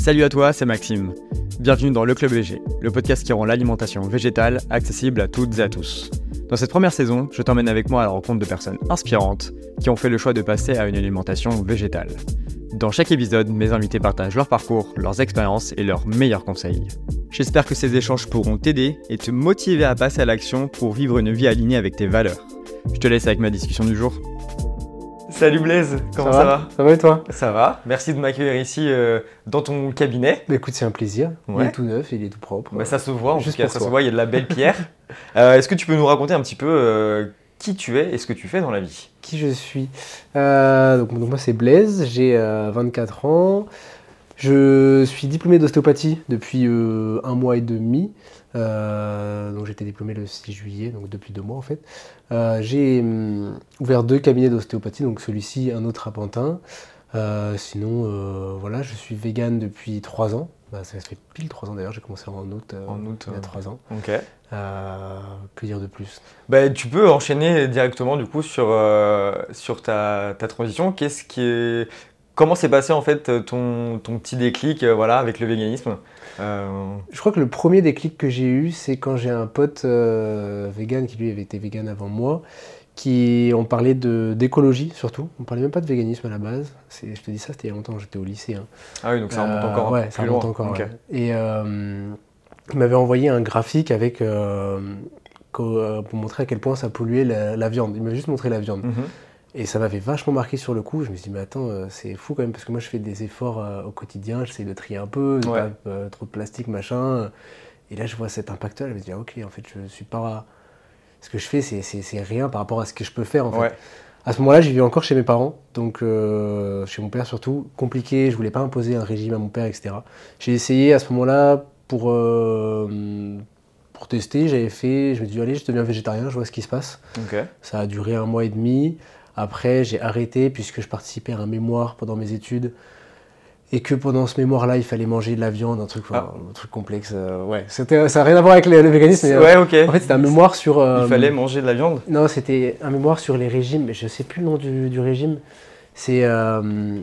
Salut à toi, c'est Maxime. Bienvenue dans Le Club VG, le podcast qui rend l'alimentation végétale accessible à toutes et à tous. Dans cette première saison, je t'emmène avec moi à la rencontre de personnes inspirantes qui ont fait le choix de passer à une alimentation végétale. Dans chaque épisode, mes invités partagent leur parcours, leurs expériences et leurs meilleurs conseils. J'espère que ces échanges pourront t'aider et te motiver à passer à l'action pour vivre une vie alignée avec tes valeurs. Je te laisse avec ma discussion du jour. Salut Blaise, comment ça, va, Ça va et toi Ça va, merci de m'accueillir ici euh, dans ton cabinet. Bah écoute, c'est un plaisir. Il est tout neuf, il est tout propre. Bah, ça se voit, en Juste tout cas, ça toi. se voit, il y a de la belle pierre. Euh, Est-ce que tu peux nous raconter un petit peu euh, qui tu es et ce que tu fais dans la vie? Qui je suis? Donc, donc moi c'est Blaise, j'ai euh, 24 ans. Je suis diplômé d'ostéopathie depuis un mois et demi. Euh, donc j'étais diplômé le 6 juillet, donc depuis deux mois en fait. Euh, j'ai hum, ouvert deux cabinets d'ostéopathie, donc celui-ci, un autre à Pantin. Euh, sinon, euh, voilà, je suis vegan depuis trois ans. Bah, ça fait pile trois ans d'ailleurs, j'ai commencé en août, En août, il y a trois ans. Ok. Que dire de plus? Bah, tu peux enchaîner directement du coup sur, sur ta, ta transition. Qu'est-ce qui est... Comment s'est passé en fait ton, ton petit déclic voilà, avec le véganisme? Euh, Je crois que le premier déclic que j'ai eu, c'est quand j'ai un pote euh, vegan qui lui avait été vegan avant moi, qui on parlait d'écologie surtout. On parlait même pas de véganisme à la base. Je te dis ça, c'était il y a longtemps, j'étais au lycée. hein. Ah oui, donc ça remonte Euh, encore un ouais, ça remonte loin. encore. Ouais. Et euh, il m'avait envoyé un graphique avec euh, euh, pour montrer à quel point ça polluait la, la viande. Il m'a juste montré la viande. Mhm. Et ça m'avait vachement marqué sur le coup. Je me suis dit, mais attends, euh, c'est fou quand même, parce que moi je fais des efforts euh, au quotidien, j'essaie de trier un peu, de Ouais. pas euh, trop de plastique, machin. Et là, je vois cet impact-là, je me dis, ah, ok, en fait, je suis pas. Ce que je fais, c'est- rien par rapport à ce que je peux faire, en fait. Ouais. À ce moment-là, j'y vivais encore chez mes parents, donc chez mon père surtout. Compliqué, je voulais pas imposer un régime à mon père, etc. J'ai essayé à ce moment-là pour, pour tester, j'avais fait, je me suis dit, allez, je deviens végétarien, je vois ce qui se passe. Ça a duré un mois et demi. Après, j'ai arrêté puisque je participais à un mémoire pendant mes études. Et que pendant ce mémoire-là, il fallait manger de la viande, un truc, enfin, un truc complexe. euh, ouais, C'était- ça n'a rien à voir avec le, le véganisme. mais, euh, Ouais, ok. En fait, c'était un mémoire sur. euh, Il fallait manger de la viande? Non, c'était un mémoire sur les régimes, mais je sais plus le nom du, du régime. C'est euh,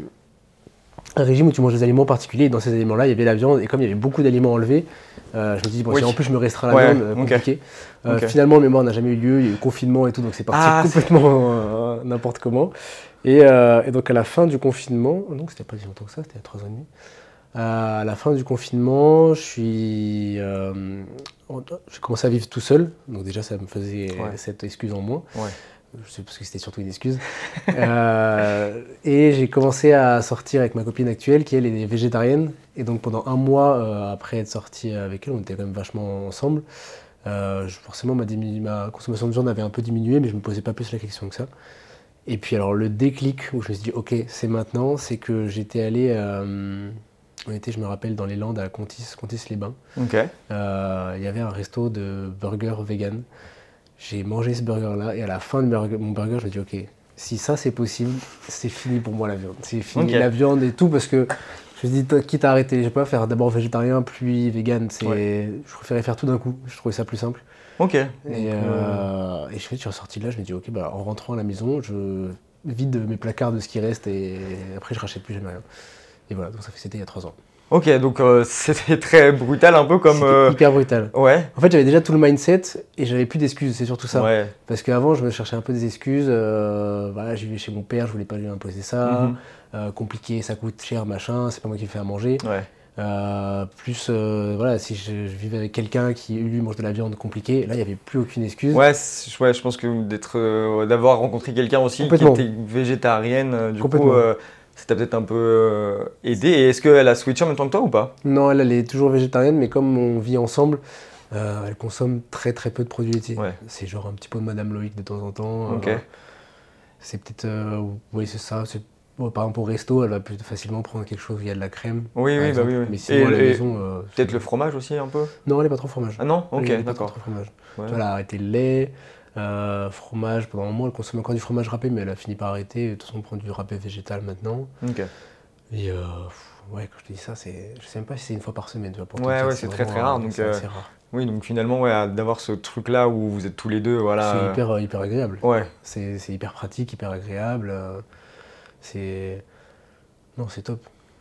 un régime où tu manges des aliments particuliers. Et dans ces aliments-là, il y avait la viande. Et comme il y avait beaucoup d'aliments enlevés, euh, je me dit, bon, Oui. si en plus je me restreins la Ouais, viande, euh, compliqué. Euh. Finalement, le mémoire n'a jamais eu lieu. Il y a eu le confinement et tout, donc c'est parti Ah, complètement euh, n'importe comment. Et, et donc à la fin du confinement, donc c'était pas si longtemps que ça, c'était a trois ans et demi. À la fin du confinement, je suis, j'ai commencé à vivre tout seul. Donc déjà, ça me faisait Ouais. cette excuse en moins. Ouais. Je sais parce que c'était surtout une excuse. Euh, et j'ai commencé à sortir avec ma copine actuelle qui elle est végétarienne. Et donc pendant un mois euh, après être sorti avec elle, on était quand même vachement ensemble. Euh, je- forcément, ma, consommation de viande avait un peu diminué, mais je me posais pas plus la question que ça. Et puis alors le déclic où je me suis dit ok c'est maintenant, c'est que j'étais allé, on était je me rappelle dans les Landes à Contis, Contis-les-Bains. Euh, il y avait un resto de burger vegan. J'ai mangé ce burger-là et à la fin de mon burger, je me dis ok, si ça c'est possible, c'est fini pour moi la viande. C'est fini la viande et tout parce que je me dis quitte à arrêter, je vais pas faire d'abord végétarien puis vegan. C'est, Ouais. je préférais faire tout d'un coup. Je trouvais ça plus simple. Ok. Et, euh, euh, et je, suis ressorti de là, je me dis ok, bah, en rentrant à la maison, je vide mes placards de ce qui reste et après je rachète plus jamais rien. Et voilà, donc ça fait c'était il y a trois ans. Ok, donc euh, c'était très brutal, un peu comme. Euh, hyper brutal. Ouais. En fait, j'avais déjà tout le mindset et j'avais plus d'excuses, c'est surtout ça. Ouais. Parce qu'avant, je me cherchais un peu des excuses. euh, voilà, j'y vais chez mon père, je voulais pas lui imposer ça. Mhm. Euh, compliqué, ça coûte cher, machin, c'est pas moi qui le fais à manger. Ouais. Plus, voilà, si je, je vivais avec quelqu'un qui, lui, mange de la viande compliquée, là, il n'y avait plus aucune excuse. Ouais, je pense que d'être, d'avoir rencontré quelqu'un aussi qui était végétarienne, du coup, ça t'a peut-être un peu euh, aidé. Et est-ce qu'elle a switché en même temps que toi ou pas? Non, elle, elle est toujours végétarienne, mais comme on vit ensemble, euh, elle consomme très très peu de produits laitiers. Ouais. C'est genre un petit pot de Madame Loïc de temps en temps. Euh, c'est peut-être. euh, oui, c'est ça. c'est- bon, par exemple, au resto, elle va plus facilement prendre quelque chose où il y a de la crème. Oui, oui, bah oui, oui. Mais sinon, Et- à la maison. euh, Peut-être le fromage aussi, un peu? Non, elle n'est pas trop fromage. Ah non? Ok, Elle est pas d'accord. trop fromage. Ouais. Elle a arrêté le lait, euh, fromage. Pendant un moment, elle consomme encore du fromage râpé, mais elle a fini par arrêter. De toute façon, on prend du râpé végétal maintenant. Et euh, ouais, quand je te dis ça, c'est, je sais même pas si c'est une fois par semaine. Tu vois, pour Ouais, ouais, c'est très, très rare, donc, euh, rare. Oui, donc finalement, ouais, d'avoir ce truc-là où vous êtes tous les deux, voilà. C'est hyper, hyper agréable. Ouais, C'est, c'est hyper pratique, hyper agréable. C'est. Non, c'est top.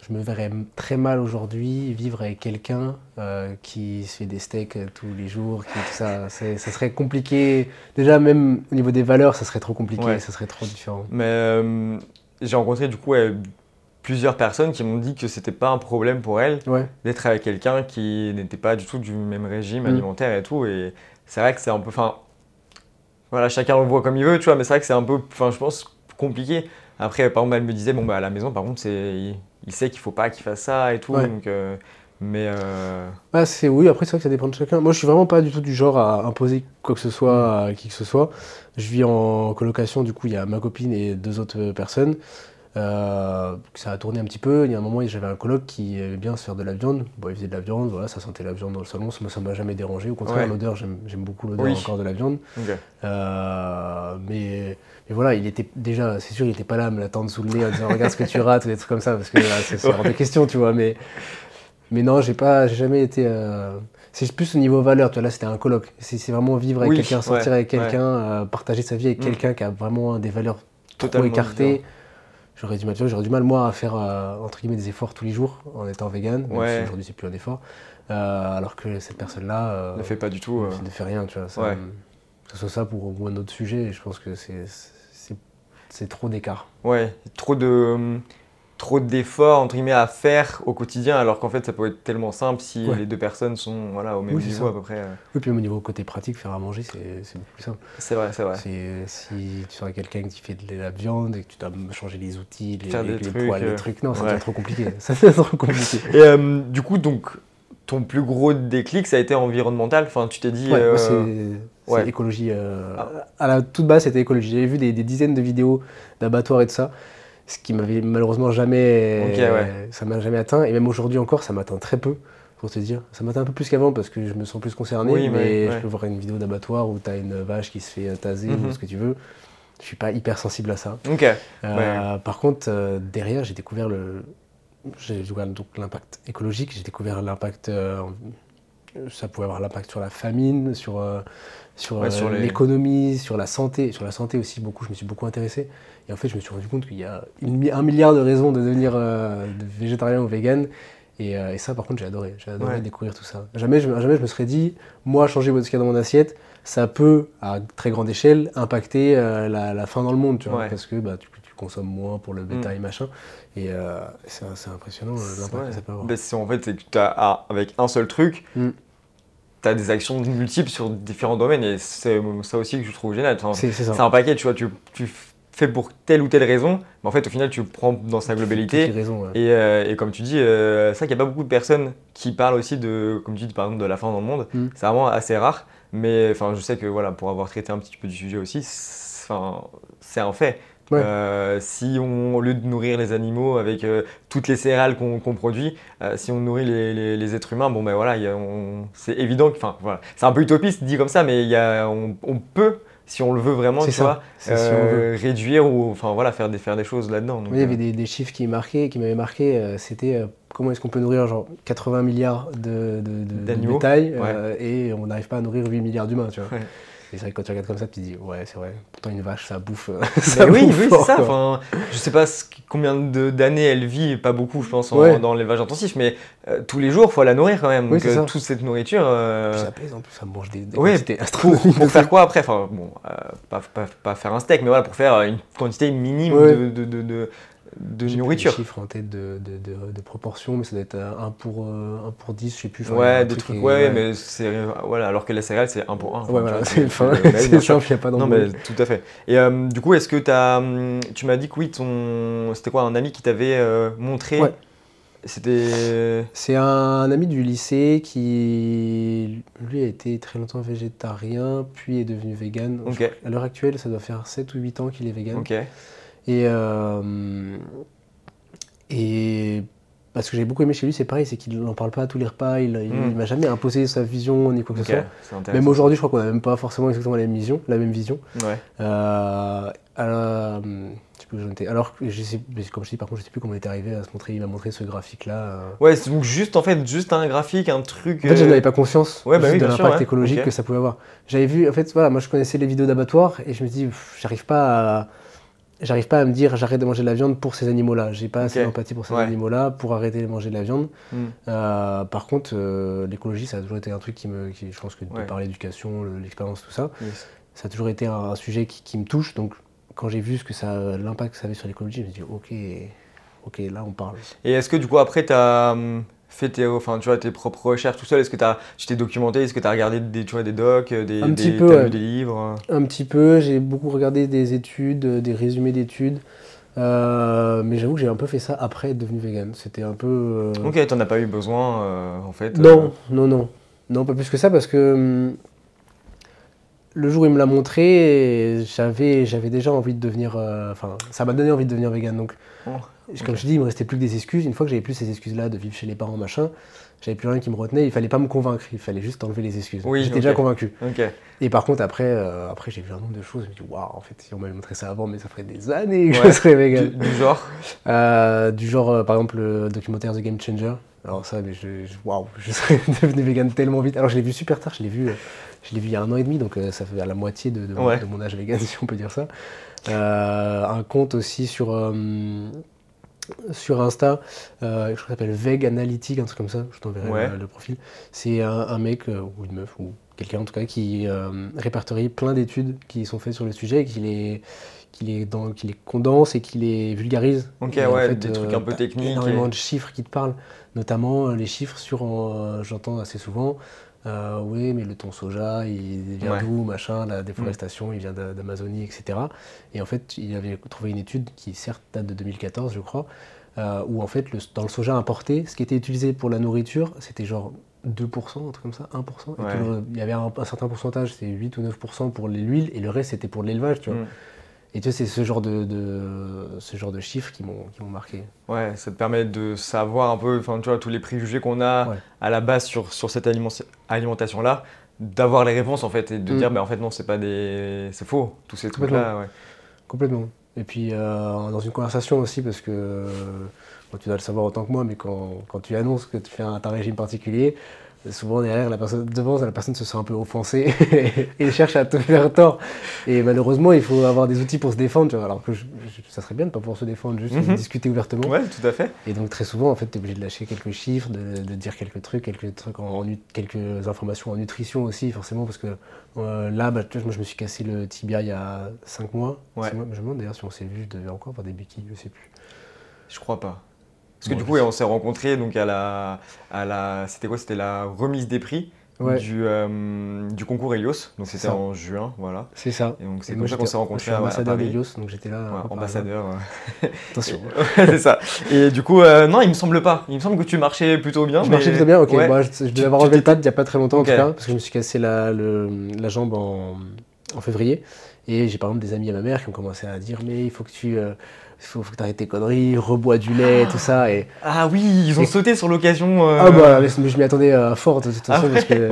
Je me verrais très mal aujourd'hui vivre avec quelqu'un euh, qui se fait des steaks euh, tous les jours, qui, tout ça, c'est- ça serait compliqué. Déjà, même au niveau des valeurs, ça serait trop compliqué, Ouais. ça serait trop différent. Mais euh, j'ai rencontré du coup plusieurs personnes qui m'ont dit que c'était pas un problème pour elles Ouais, d'être avec quelqu'un qui n'était pas du tout du même régime Mm. alimentaire et tout. Et c'est vrai que c'est un peu. Enfin, voilà, chacun le voit comme il veut, tu vois, mais c'est vrai que c'est un peu, enfin, je pense, compliqué. Après, par exemple, elle me disait, bon, bah, à la maison, par contre, c'est, il, il sait qu'il faut pas qu'il fasse ça et tout. Ouais. Donc, euh, mais. euh, Ah, c'est oui, après c'est vrai que ça dépend de chacun. Moi je suis vraiment pas du tout du genre à imposer quoi que ce soit à qui que ce soit. Je vis en colocation, du coup il y a ma copine et deux autres euh, personnes. Euh, ça a tourné un petit peu. Il y a un moment j'avais un coloc qui aimait bien se faire de la viande. Bon, il faisait de la viande, voilà, ça sentait la viande dans le salon. Ça, moi, ça m'a jamais dérangé. Au contraire, Ouais. l'odeur, j'aime beaucoup l'odeur Oui. encore de la viande. Euh, mais, mais voilà, il était déjà, c'est sûr, il était pas là à me l'attendre sous le nez en disant regarde ce que tu rates ou des trucs comme ça, parce que là, c'est hors de question, tu vois. Mais, mais non, j'ai pas, j'ai jamais été. euh, C'est plus au niveau valeur, tu vois. Là, c'était un colloque. C'est c'est vraiment vivre avec Oui, quelqu'un, sortir ouais, avec quelqu'un, euh, partager sa vie avec Mm. quelqu'un qui a vraiment des valeurs Totalement écartées. J'aurais du mal, j'aurais du mal moi à faire euh, entre guillemets des efforts tous les jours en étant vegan. même Ouais. si Aujourd'hui, c'est plus un effort. Alors que cette personne-là. Ne fait pas du tout. ne fait rien, tu vois. Ça, Que ce soit ça pour ou un autre sujet, je pense que c'est c'est- trop d'écart. Ouais, trop de trop d'efforts entre guillemets à faire au quotidien alors qu'en fait ça peut être tellement simple si Ouais. les deux personnes sont voilà au même Oui, niveau à peu près. euh. Oui, puis au niveau côté pratique, faire à manger, c'est beaucoup plus simple. C'est vrai, c'est vrai. C'est- Si tu avec quelqu'un qui fait de la viande et que tu dois changer les outils, les, les, trucs, poils, euh, les trucs, non, ça ouais. devient trop compliqué. ça devient trop compliqué. Et euh, du coup donc ton plus gros déclic ça a été environnemental. Enfin tu t'es dit. Ouais, euh, c'est ouais. écologie. euh, Ah. À la toute base, c'était écologie. J'avais vu des, des dizaines de vidéos d'abattoirs et de ça, ce qui m'avait malheureusement jamais. Ouais. Ça m'a jamais atteint. Et même aujourd'hui encore, ça m'atteint très peu, pour te dire. Ça m'atteint un peu plus qu'avant parce que je me sens plus concerné. Oui, mais je peux voir une vidéo d'abattoir où tu as une vache qui se fait euh, taser Mhm. ou ce que tu veux. Je suis pas hyper sensible à ça. Euh, Par contre, derrière, j'ai découvert le, j'ai découvert donc l'impact écologique. J'ai découvert l'impact, euh, ça pouvait avoir l'impact sur la famine, sur euh, sur, Ouais, euh, les- l'économie, sur la santé, sur la santé aussi beaucoup. Je me suis beaucoup intéressé. Et en fait, je me suis rendu compte qu'il y a une un milliard de raisons de devenir euh, de végétarien ou vegan. Et, et ça, par contre, j'ai adoré. J'ai adoré Ouais. découvrir tout ça. Jamais je, jamais je me serais dit, moi, changer ce qu'il y a dans mon assiette, ça peut, à très grande échelle, impacter la, la faim dans le monde, tu vois, Ouais. Parce que bah, tu consommes moins pour le bétail, machin. Et euh, c'est impressionnant euh, l'impact que ça peut avoir. Ben, c'est en fait c'est que tu as avec un seul truc. Mm. Tu as des actions multiples sur différents domaines et c'est ça aussi que je trouve génial. Enfin, C'est un paquet, tu vois, tu, tu fais pour telle ou telle raison, mais en fait, au final, tu le prends dans sa globalité. raisons, ouais. Et, euh, et comme tu dis, euh, c'est vrai qu'il n'y a pas beaucoup de personnes qui parlent aussi de, comme tu dis, par exemple, de la faim dans le monde. Mm. C'est vraiment assez rare. Mais enfin, je sais que voilà, pour avoir traité un petit peu du sujet aussi, c'est un fait. Ouais. Euh, si on, au lieu de nourrir les animaux avec euh, toutes les céréales qu'on produit, euh, si on nourrit les, les- les êtres humains, bon ben voilà, c'est évident que, enfin voilà, c'est un peu utopiste dit comme ça, mais il y a, on, on peut, si on le veut vraiment, tu ça. vois, si on veut. réduire ou enfin voilà, faire des, faire des choses là-dedans. Oui, il y avait des, des chiffres qui, marquaient, qui m'avaient marqué. C'était comment est-ce qu'on peut nourrir genre 80 milliards de, de, de- bétail et on n'arrive pas à nourrir 8 milliards d'humains, tu vois. Ouais. Et c'est vrai que quand tu regardes comme ça, tu te dis, ouais, c'est vrai. Pourtant, une vache, ça bouffe. euh, ça oui, bouffe oui, c'est ça. Enfin, je sais pas combien d'années elle vit, pas beaucoup, je pense, en- Ouais. dans l'élevage intensif, mais euh, tous les jours, faut la nourrir quand même. Oui, Donc, euh, toute cette nourriture. euh, Puis ça pèse en plus, ça mange des, des Ouais, quantités pour, pour faire quoi après? Enfin, bon, pas, pas- pas faire un steak, mais voilà, pour faire une quantité minime Ouais. de, de, de, de- de J'ai nourriture. les chiffres en tête de, de, de, de proportion, mais ça doit être 1 pour, euh, 1 pour 10, je sais plus. Ouais, des truc trucs, ouais, mais c'est. Voilà, alors que la céréale, c'est 1 pour 1. Ouais, voilà, c'est enfin, c'est simple, il n'y a pas Non, d'embrouille. mais tout à fait. Et euh, du coup, est-ce que as, hum, tu m'as dit que oui, ton, c'était quoi, un ami qui t'avait euh, montré? Ouais. C'était. C'est un ami du lycée qui, lui, a été très longtemps végétarien, puis est devenu vegan. À l'heure actuelle, ça doit faire 7 ou 8 ans qu'il est vegan. Ok. Et, euh, et parce que j'ai beaucoup aimé chez lui, c'est pareil, c'est qu'il n'en parle pas à tous les repas, il, il, Mm. il m'a jamais imposé sa vision ni quoi que ce soit. Même aujourd'hui, je crois qu'on n'a même pas forcément exactement la même vision. La même vision. Ouais. Euh, alors, je. Alors, je sais, comme je dis, par contre, je sais plus comment il est arrivé à se montrer. Il m'a montré ce graphique-là. euh. Ouais, c'est donc juste en fait, juste un graphique, un truc. En fait, je euh, n'avais pas conscience Ouais, bah oui, de l'impact ouais. écologique que ça pouvait avoir. J'avais vu, en fait, voilà, moi je connaissais les vidéos d'abattoir et je me dis, j'arrive pas à, j'arrive pas à me dire j'arrête de manger de la viande pour ces animaux-là. J'ai pas assez d'empathie pour ces Ouais. animaux-là pour arrêter de manger de la viande. Hmm. Euh, par contre, euh, l'écologie, ça a toujours été un truc qui me. Qui, je pense que de Ouais. par l'éducation, le- l'expérience, tout ça, Yes. ça a toujours été un, un sujet qui, qui me touche. Donc, quand j'ai vu ce que ça, l'impact que ça avait sur l'écologie, je me suis dit, ok, ok, là, on parle. Et est-ce que du coup après tu as fait tes, enfin, tu vois, tes propres recherches tout seul Est-ce que t'as- tu t'es documenté? Est-ce que tu as regardé des, tu vois, des docs, euh, des, Un des, petit peu, ouais. des livres Un petit peu, j'ai beaucoup regardé des études, euh, des résumés d'études. Euh, mais j'avoue que j'ai un peu fait ça après être devenu vegan. C'était un peu. euh, Ok, t'en as pas eu besoin euh, en fait Non, non, non. Non, pas plus que ça parce que hum, le jour où il me l'a montré, j'avais, déjà envie de devenir. euh, Enfin, ça m'a donné envie de devenir vegan. Donc, Oh, comme je te dis, il me restait plus que des excuses. Une fois que j'avais plus ces excuses-là de vivre chez les parents, machin, j'avais plus rien qui me retenait. Il fallait pas me convaincre. Il fallait juste enlever les excuses. Oui, J'étais déjà convaincu. Et par contre, après, euh, après j'ai vu un nombre de choses. Je me suis dit, waouh, en fait, si on m'avait montré ça avant, mais ça ferait des années que Ouais. je serais vegan. Du, du genre Euh, du genre, euh, par exemple, le documentaire The Game Changer. Alors ça, mais je, je- waouh, je serais devenu vegan tellement vite. Alors je l'ai vu super tard, je l'ai vu, je l'ai vu il y a un an et demi, donc ça fait à la moitié de, de mon- Ouais. de mon âge vegan, si on peut dire ça. Un compte aussi sur, sur Insta, euh, je crois s'appelle Veg Analytic, un truc comme ça, je t'enverrai Ouais. le, le profil. C'est un, un mec, euh, ou une meuf, ou quelqu'un en tout cas, qui euh, répertorie plein d'études qui sont faites sur le sujet et qui les, qui les, dans, qui les condense et qui les vulgarise. Ok, Et en ouais, fait, des trucs un peu techniques. Énormément et- de chiffres qui te parlent, notamment les chiffres sur, j'entends assez souvent, euh, oui, mais le thon soja, il vient Ouais. d'où, machin, la déforestation, il vient d'A- d'Amazonie, etc. Et en fait, il avait trouvé une étude qui, certes, date de 2014, je crois, euh, où en fait, le- dans le soja importé, ce qui était utilisé pour la nourriture, c'était genre 2%, un truc comme ça, 1%. Et Ouais. puis le- il y avait un, un certain pourcentage, c'était 8 ou 9% pour l'huile, et le reste, c'était pour l'élevage, tu vois. Hmm. Et tu vois, c'est ce genre de, de- ce genre de chiffres qui m'ont qui m'ont marqué. Ouais, ça te permet de savoir un peu, enfin, tu vois, tous les préjugés qu'on a Ouais. à la base sur, sur cette aliment- alimentation-là, d'avoir les réponses en fait et de Mm. dire, mais en fait, non, c'est pas des. C'est faux, tous ces trucs-là, ouais. Complètement. Et puis euh, dans une conversation aussi, parce que euh, bon, tu dois le savoir autant que moi, mais quand, quand tu annonces que tu fais un, un régime particulier, souvent derrière, la personne, devant, la personne se sent un peu offensée et cherche à te faire tort. Et malheureusement, il faut avoir des outils pour se défendre. tu vois. Alors que je- je- ça serait bien de pas pouvoir se défendre, juste de Mhm. discuter ouvertement. Ouais, tout à fait. Et donc très souvent, en fait, tu es obligé de lâcher quelques chiffres, de, de dire quelques trucs, quelques trucs, en, quelques informations en nutrition aussi, forcément, parce que euh, là, bah, tu vois, moi, je me suis cassé le tibia il y a 5 mois. Ouais. Mois. Je me demande d'ailleurs si on s'est vu, je devais encore avoir des béquilles, je sais plus. Je crois pas. Parce que Bon, du coup, ouais, on s'est rencontrés donc à la, à la, c'était quoi? C'était la remise des prix Ouais. du, euh, du concours Helios. Donc c'était ça. en juin, voilà. C'est ça. Et donc c'est comme ça qu'on s'est rencontrés Je suis à, à ambassadeur Paris. d'Helios, donc j'étais là. Ouais, ambassadeur. Attention. C'est ça. Et du coup, euh, non, il me semble pas. Il me semble que tu marchais plutôt bien. Je mais- marchais plutôt bien, ok. Bah, je, je devais Tu- avoir tu enlevé le pad il n'y a pas très longtemps en tout cas, parce que je me suis cassé la, le- la jambe en, en février. Et j'ai par exemple des amis à ma mère qui ont commencé à dire Mais il faut que tu euh, faut, faut que arrêtes tes conneries, rebois du lait, tout ça. Et, Ah oui, ils ont Et- sauté sur l'occasion. euh, Ah bah, mais je m'y attendais euh, fort de toute ah façon, parce que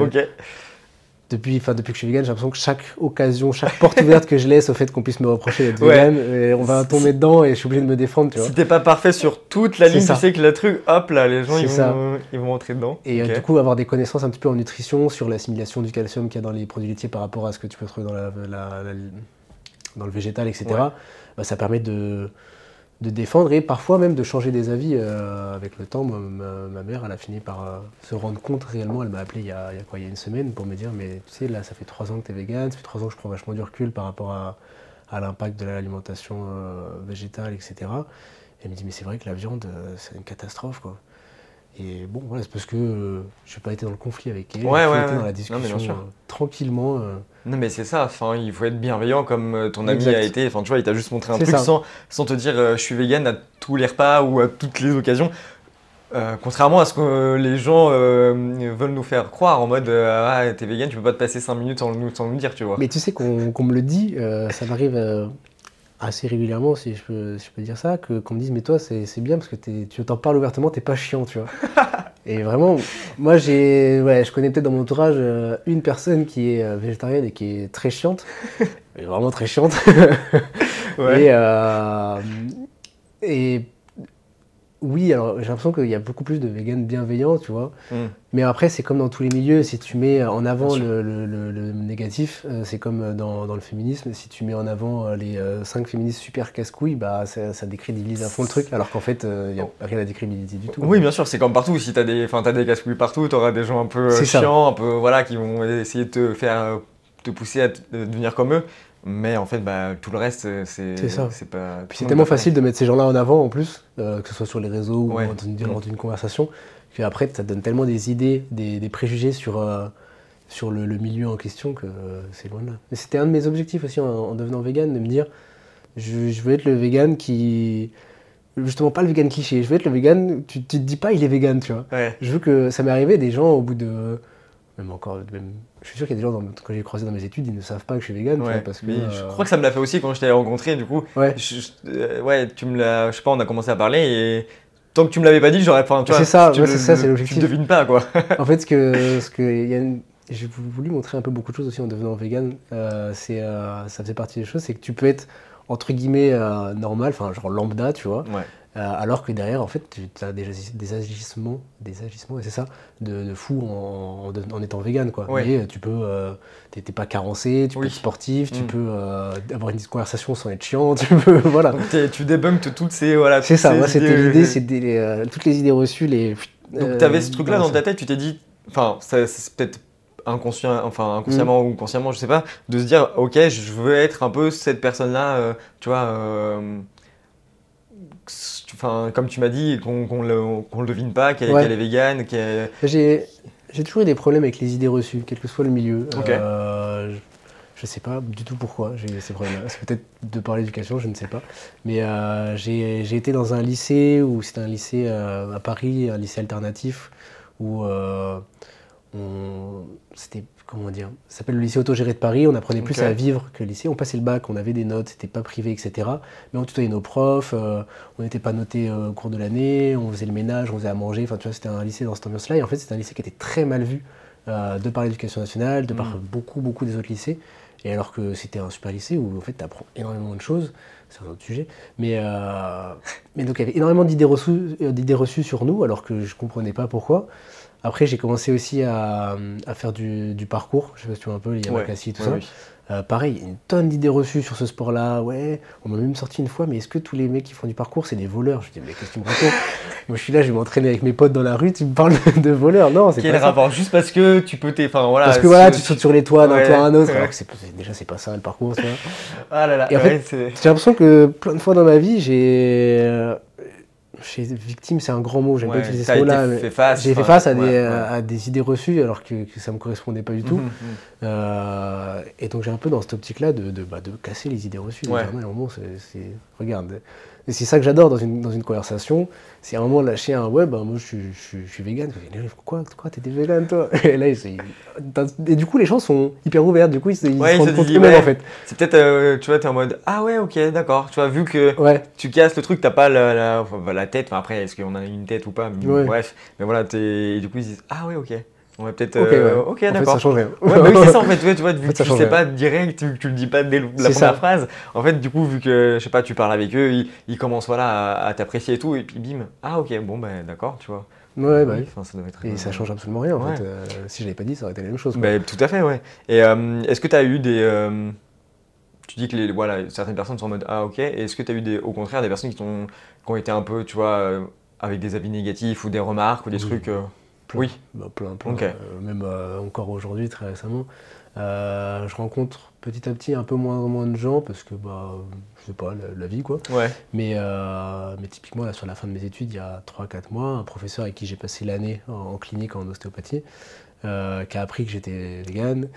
depuis, enfin, depuis que je suis vegan, j'ai l'impression que chaque occasion, chaque porte ouverte que je laisse au fait qu'on puisse me reprocher d'être Ouais. vegan, et on va tomber dedans et je suis obligé de me défendre, tu vois. Si t'es pas parfait sur toute la ligne, ça. tu sais que le truc, hop là, les gens ils vont, ils vont rentrer dedans. Et euh, du coup, avoir des connaissances un petit peu en nutrition sur l'assimilation du calcium qu'il y a dans les produits laitiers par rapport à ce que tu peux trouver dans, la, la- la- dans le végétal, etc., Ouais. bah, ça permet de, de défendre et parfois même de changer des avis euh, avec le temps. Ma, mère, elle a fini par euh, se rendre compte réellement. Elle m'a appelé il y, a, il quoi, il y a une semaine pour me dire Mais tu sais, là, ça fait trois ans que tu es vegan, ça fait trois ans que je prends vachement du recul par rapport à, l'impact de l'alimentation euh, végétale, etc. Et elle me dit Mais c'est vrai que la viande, c'est une catastrophe, quoi. Et bon, voilà, c'est parce que euh, je n'ai pas été dans le conflit avec elle, Ouais, j'ai ouais, été ouais. dans la Non, discussion sûr. euh, tranquillement. euh. Non mais c'est ça, enfin, il faut être bienveillant comme ton ami a été. Enfin, tu vois, il t'a juste montré un truc sans, sans te dire je suis vegan à tous les repas ou à toutes les occasions. Contrairement à ce que les gens veulent nous faire croire en mode ah t'es vegan, tu peux pas te passer 5 minutes sans nous, sans nous dire, tu vois. Mais tu sais qu'on me le dit, ça m'arrive assez régulièrement, si je peux, si je peux dire ça, que- qu'on me dise mais toi c'est bien parce que tu t'en parles ouvertement, t'es pas chiant, tu vois. et vraiment, moi j'ai, ouais, je connais peut-être dans mon entourage euh, une personne qui est euh, végétarienne et qui est très chiante, mais vraiment très chiante. Ouais. Et, euh, et oui, alors j'ai l'impression qu'il y a beaucoup plus de véganes bienveillants, tu vois. Mm. Mais après, c'est comme dans tous les milieux, si tu mets en avant le, le- le- le négatif, euh, c'est comme dans, dans le féminisme, si tu mets en avant euh, les 5 féministes super casse-couilles, bah, ça, ça décrédibilise à fond le truc, alors qu'en fait, euh, il n'y a rien à décrédibiliser du tout. Oui, bien sûr, c'est comme partout. Si t'as des, enfin, t'as des casse-couilles partout, t'auras des gens un peu euh, ça. chiants, un peu, voilà, qui vont essayer de te faire, euh, te pousser à devenir comme eux. Mais en fait, bah, tout le reste, euh, c'est, C'est ça. c'est pas. Puis c'est tellement facile de mettre ces gens-là en avant en plus, euh, que ce soit sur les réseaux ou Ouais. dans une- conversation, qu'après ça te donne tellement des idées, des, des préjugés sur, euh, sur le, le milieu en question que euh, c'est loin de là. Mais c'était un de mes objectifs aussi en, en devenant vegan, de me dire je, je veux être le vegan qui. Justement, pas le vegan cliché, je veux être le vegan, tu, tu te dis pas il est vegan, tu vois. Ouais. Je veux que ça m'est arrivé des gens au bout de. Même encore, même, je suis sûr qu'il y a des gens, dans, quand j'ai croisé dans mes études, ils ne savent pas que je suis vegan, tu Ouais. vois, parce que. Mais je euh, crois que ça me l'a fait aussi quand je t'ai rencontré. Du coup, Ouais. je- euh, ouais, tu me l'as. Je sais pas, on a commencé à parler et tant que tu me l'avais pas dit, j'aurais pas. C'est ça, ouais, c'est ça, c'est l'objectif. Tu devines pas, quoi. En fait, ce que, ce que il y a une- j'ai voulu montrer un peu beaucoup de choses aussi en devenant vegan. Euh, c'est, ça faisait partie des choses, c'est que tu peux être entre guillemets normal, enfin genre lambda, tu vois, Ouais. Euh, alors que derrière, en fait, tu as des, agis- des agissements, des agissements, et c'est ça, de, de fou en, en, en étant vegan, quoi. Ouais. Mais euh, tu peux, euh, t'es pas carencé, tu Oui. peux être sportif, tu Mm. peux euh, avoir une conversation sans être chiant, tu peux, voilà. Donc tu débunkes toutes ces. Voilà, C'est ça, moi c'était l'idée, euh, toutes les idées reçues, les. Donc tu avais ce truc-là dans ta tête, tu t'es dit, enfin, c'est peut-être inconscient, enfin inconsciemment Mm. ou consciemment, je sais pas, de se dire, ok, je veux être un peu cette personne-là, tu vois, enfin, comme tu m'as dit, qu'on qu'on le, qu'on le devine pas, qu'elle Ouais. est végane, qu'elle... J'ai j'ai toujours eu des problèmes avec les idées reçues, quel que soit le milieu. Euh, je, je sais pas du tout pourquoi j'ai eu ces problèmes-là. C'est peut-être de par l'éducation, je ne sais pas. Mais euh, j'ai été dans un lycée où c'était un lycée euh, à Paris, un lycée alternatif, où on- c'était comment dire Ça s'appelle le lycée autogéré de Paris. On apprenait plus à vivre que le lycée. On passait le bac, on avait des notes, c'était pas privé, etc. Mais on tutoyait nos profs, euh, on n'était pas noté euh, au cours de l'année, on faisait le ménage, on faisait à manger. Enfin, tu vois, c'était un lycée dans cette ambiance-là. Et en fait, c'était un lycée qui était très mal vu euh, de par l'éducation nationale, de par Mm. beaucoup, beaucoup des autres lycées. Et alors que c'était un super lycée où en fait, tu apprends énormément de choses. C'est un autre sujet. Mais, mais donc, il y avait énormément d'idées reçues, sur nous, alors que je comprenais pas pourquoi. Après, j'ai commencé aussi à, à faire du, du parcours. Je sais pas si tu vois un peu les Yamakasi et tout Ouais, ça. oui. Euh, pareil, il y a une tonne d'idées reçues sur ce sport-là. Ouais, on m'a même sorti une fois, mais est-ce que tous les mecs qui font du parcours, c'est des voleurs? Je dis, mais qu'est-ce que tu me racontes? Moi, je suis là, je vais m'entraîner avec mes potes dans la rue, tu me parles de voleurs Non, c'est Quel pas ça. rapport? Juste parce que tu peux t'es, enfin voilà. Parce que voilà, tu sautes sur les toits d'un Ouais, toit à un autre, ouais. alors que c'est, déjà, c'est pas ça le parcours, vois. Ah là là. Et en ouais, c'est- J'ai l'impression que plein de fois dans ma vie, j'ai. Euh, j'ai victime, c'est un grand mot, j'aime ouais, pas utiliser ce mot-là. fait face. J'ai fait face à, ouais, des, ouais. à des idées reçues alors que, que ça me correspondait pas du tout. Mhm, mhm. Euh, et donc j'ai un peu dans cette optique-là de, de, bah, de casser les idées reçues. dire, non, moment, c'est, c'est- regarde. Et c'est ça que j'adore dans une, dans une conversation. C'est à un moment lâcher un ouais, bah, moi je suis, je, suis- je suis vegan. Quoi, quoi T'étais vegan toi? Et là, ils, et du coup, les gens sont hyper ouverts. Du coup, ils, se- ils Ouais, se rendent compte disent, eux-mêmes ouais. en fait. C'est peut-être, euh, tu vois, t'es en mode ah ouais, ok, d'accord. Tu vois, vu que Ouais. tu casses le truc, t'as pas la, la, enfin, la tête. Enfin, après, est-ce qu'on a une tête ou pas? Mais. Bref, mais voilà, et du coup, ils se disent ah ouais, ok. On va peut-être. Ok, euh, ouais. d'accord. ça change rien. Ouais, bah oui, c'est ça en fait, tu vois, tu vois, vu En fait, que tu sais rien. pas direct, tu, tu le dis pas dès la première ça. phrase. En fait, du coup, vu que, je sais pas, tu parles avec eux, ils, ils commencent voilà, à, à t'apprécier et tout, et puis bim, ah ok, bon, ben d'accord, tu vois. Ouais, bah Oui, oui. enfin, ça doit être. Et ça change absolument rien en fait. Euh, si je l'avais pas dit, ça aurait été la même chose. quoi. Bah, tout à fait, ouais. Et euh, est-ce que tu as eu des. euh, tu dis que les, voilà, certaines personnes sont en mode Ah, ok. Et est-ce que tu as eu des, au contraire des personnes qui, t'ont- qui ont été un peu, tu vois, euh, avec des avis négatifs ou des remarques ou des Oui. trucs. Plein. Oui. Bah, plein, plein. Euh, même euh, encore aujourd'hui, très récemment. Euh, je rencontre petit à petit un peu moins en moins de gens parce que, bah, je sais pas, la, la vie quoi. Ouais. Mais, euh, mais typiquement, là, sur la fin de mes études, il y a 3-4 mois, un professeur avec qui j'ai passé l'année en, en clinique en ostéopathie, euh, qui a appris que j'étais vegan.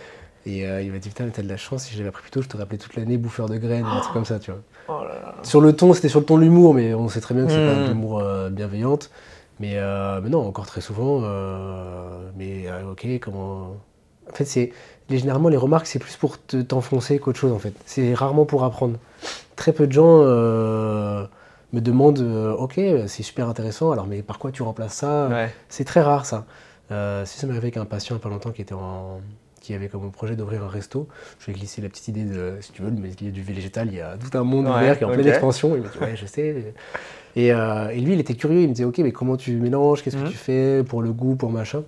Et euh, il m'a dit Putain, mais t'as de la chance, si je l'avais appris plus tôt, je t'aurais appelé toute l'année bouffeur de graines, un truc comme ça, tu vois. Oh là là. Sur le ton, c'était sur le ton de l'humour, mais on sait très bien que c'est pas de l'humour euh, bienveillante. Mais, euh, mais non, encore très souvent. euh, mais euh, ok, comment. En fait, c'est. Généralement, les remarques, c'est plus pour te- t'enfoncer qu'autre chose, en fait. C'est rarement pour apprendre. Très peu de gens me demandent Ok, c'est super intéressant, alors mais par quoi tu remplaces ça? Ouais. C'est très rare, ça. Si ça m'est arrivé avec un patient il n'y a pas longtemps qui était en. Qui avait comme projet d'ouvrir un resto. Je lui ai glissé la petite idée de, si tu veux, y a du végétal, il y a tout un monde Ouais, ouvert qui est en pleine expansion. Il m'a dit, ouais, je sais. Et, euh, et lui, il était curieux, il me disait, ok, mais comment tu mélanges, qu'est-ce Mhm. que tu fais pour le goût, pour machin?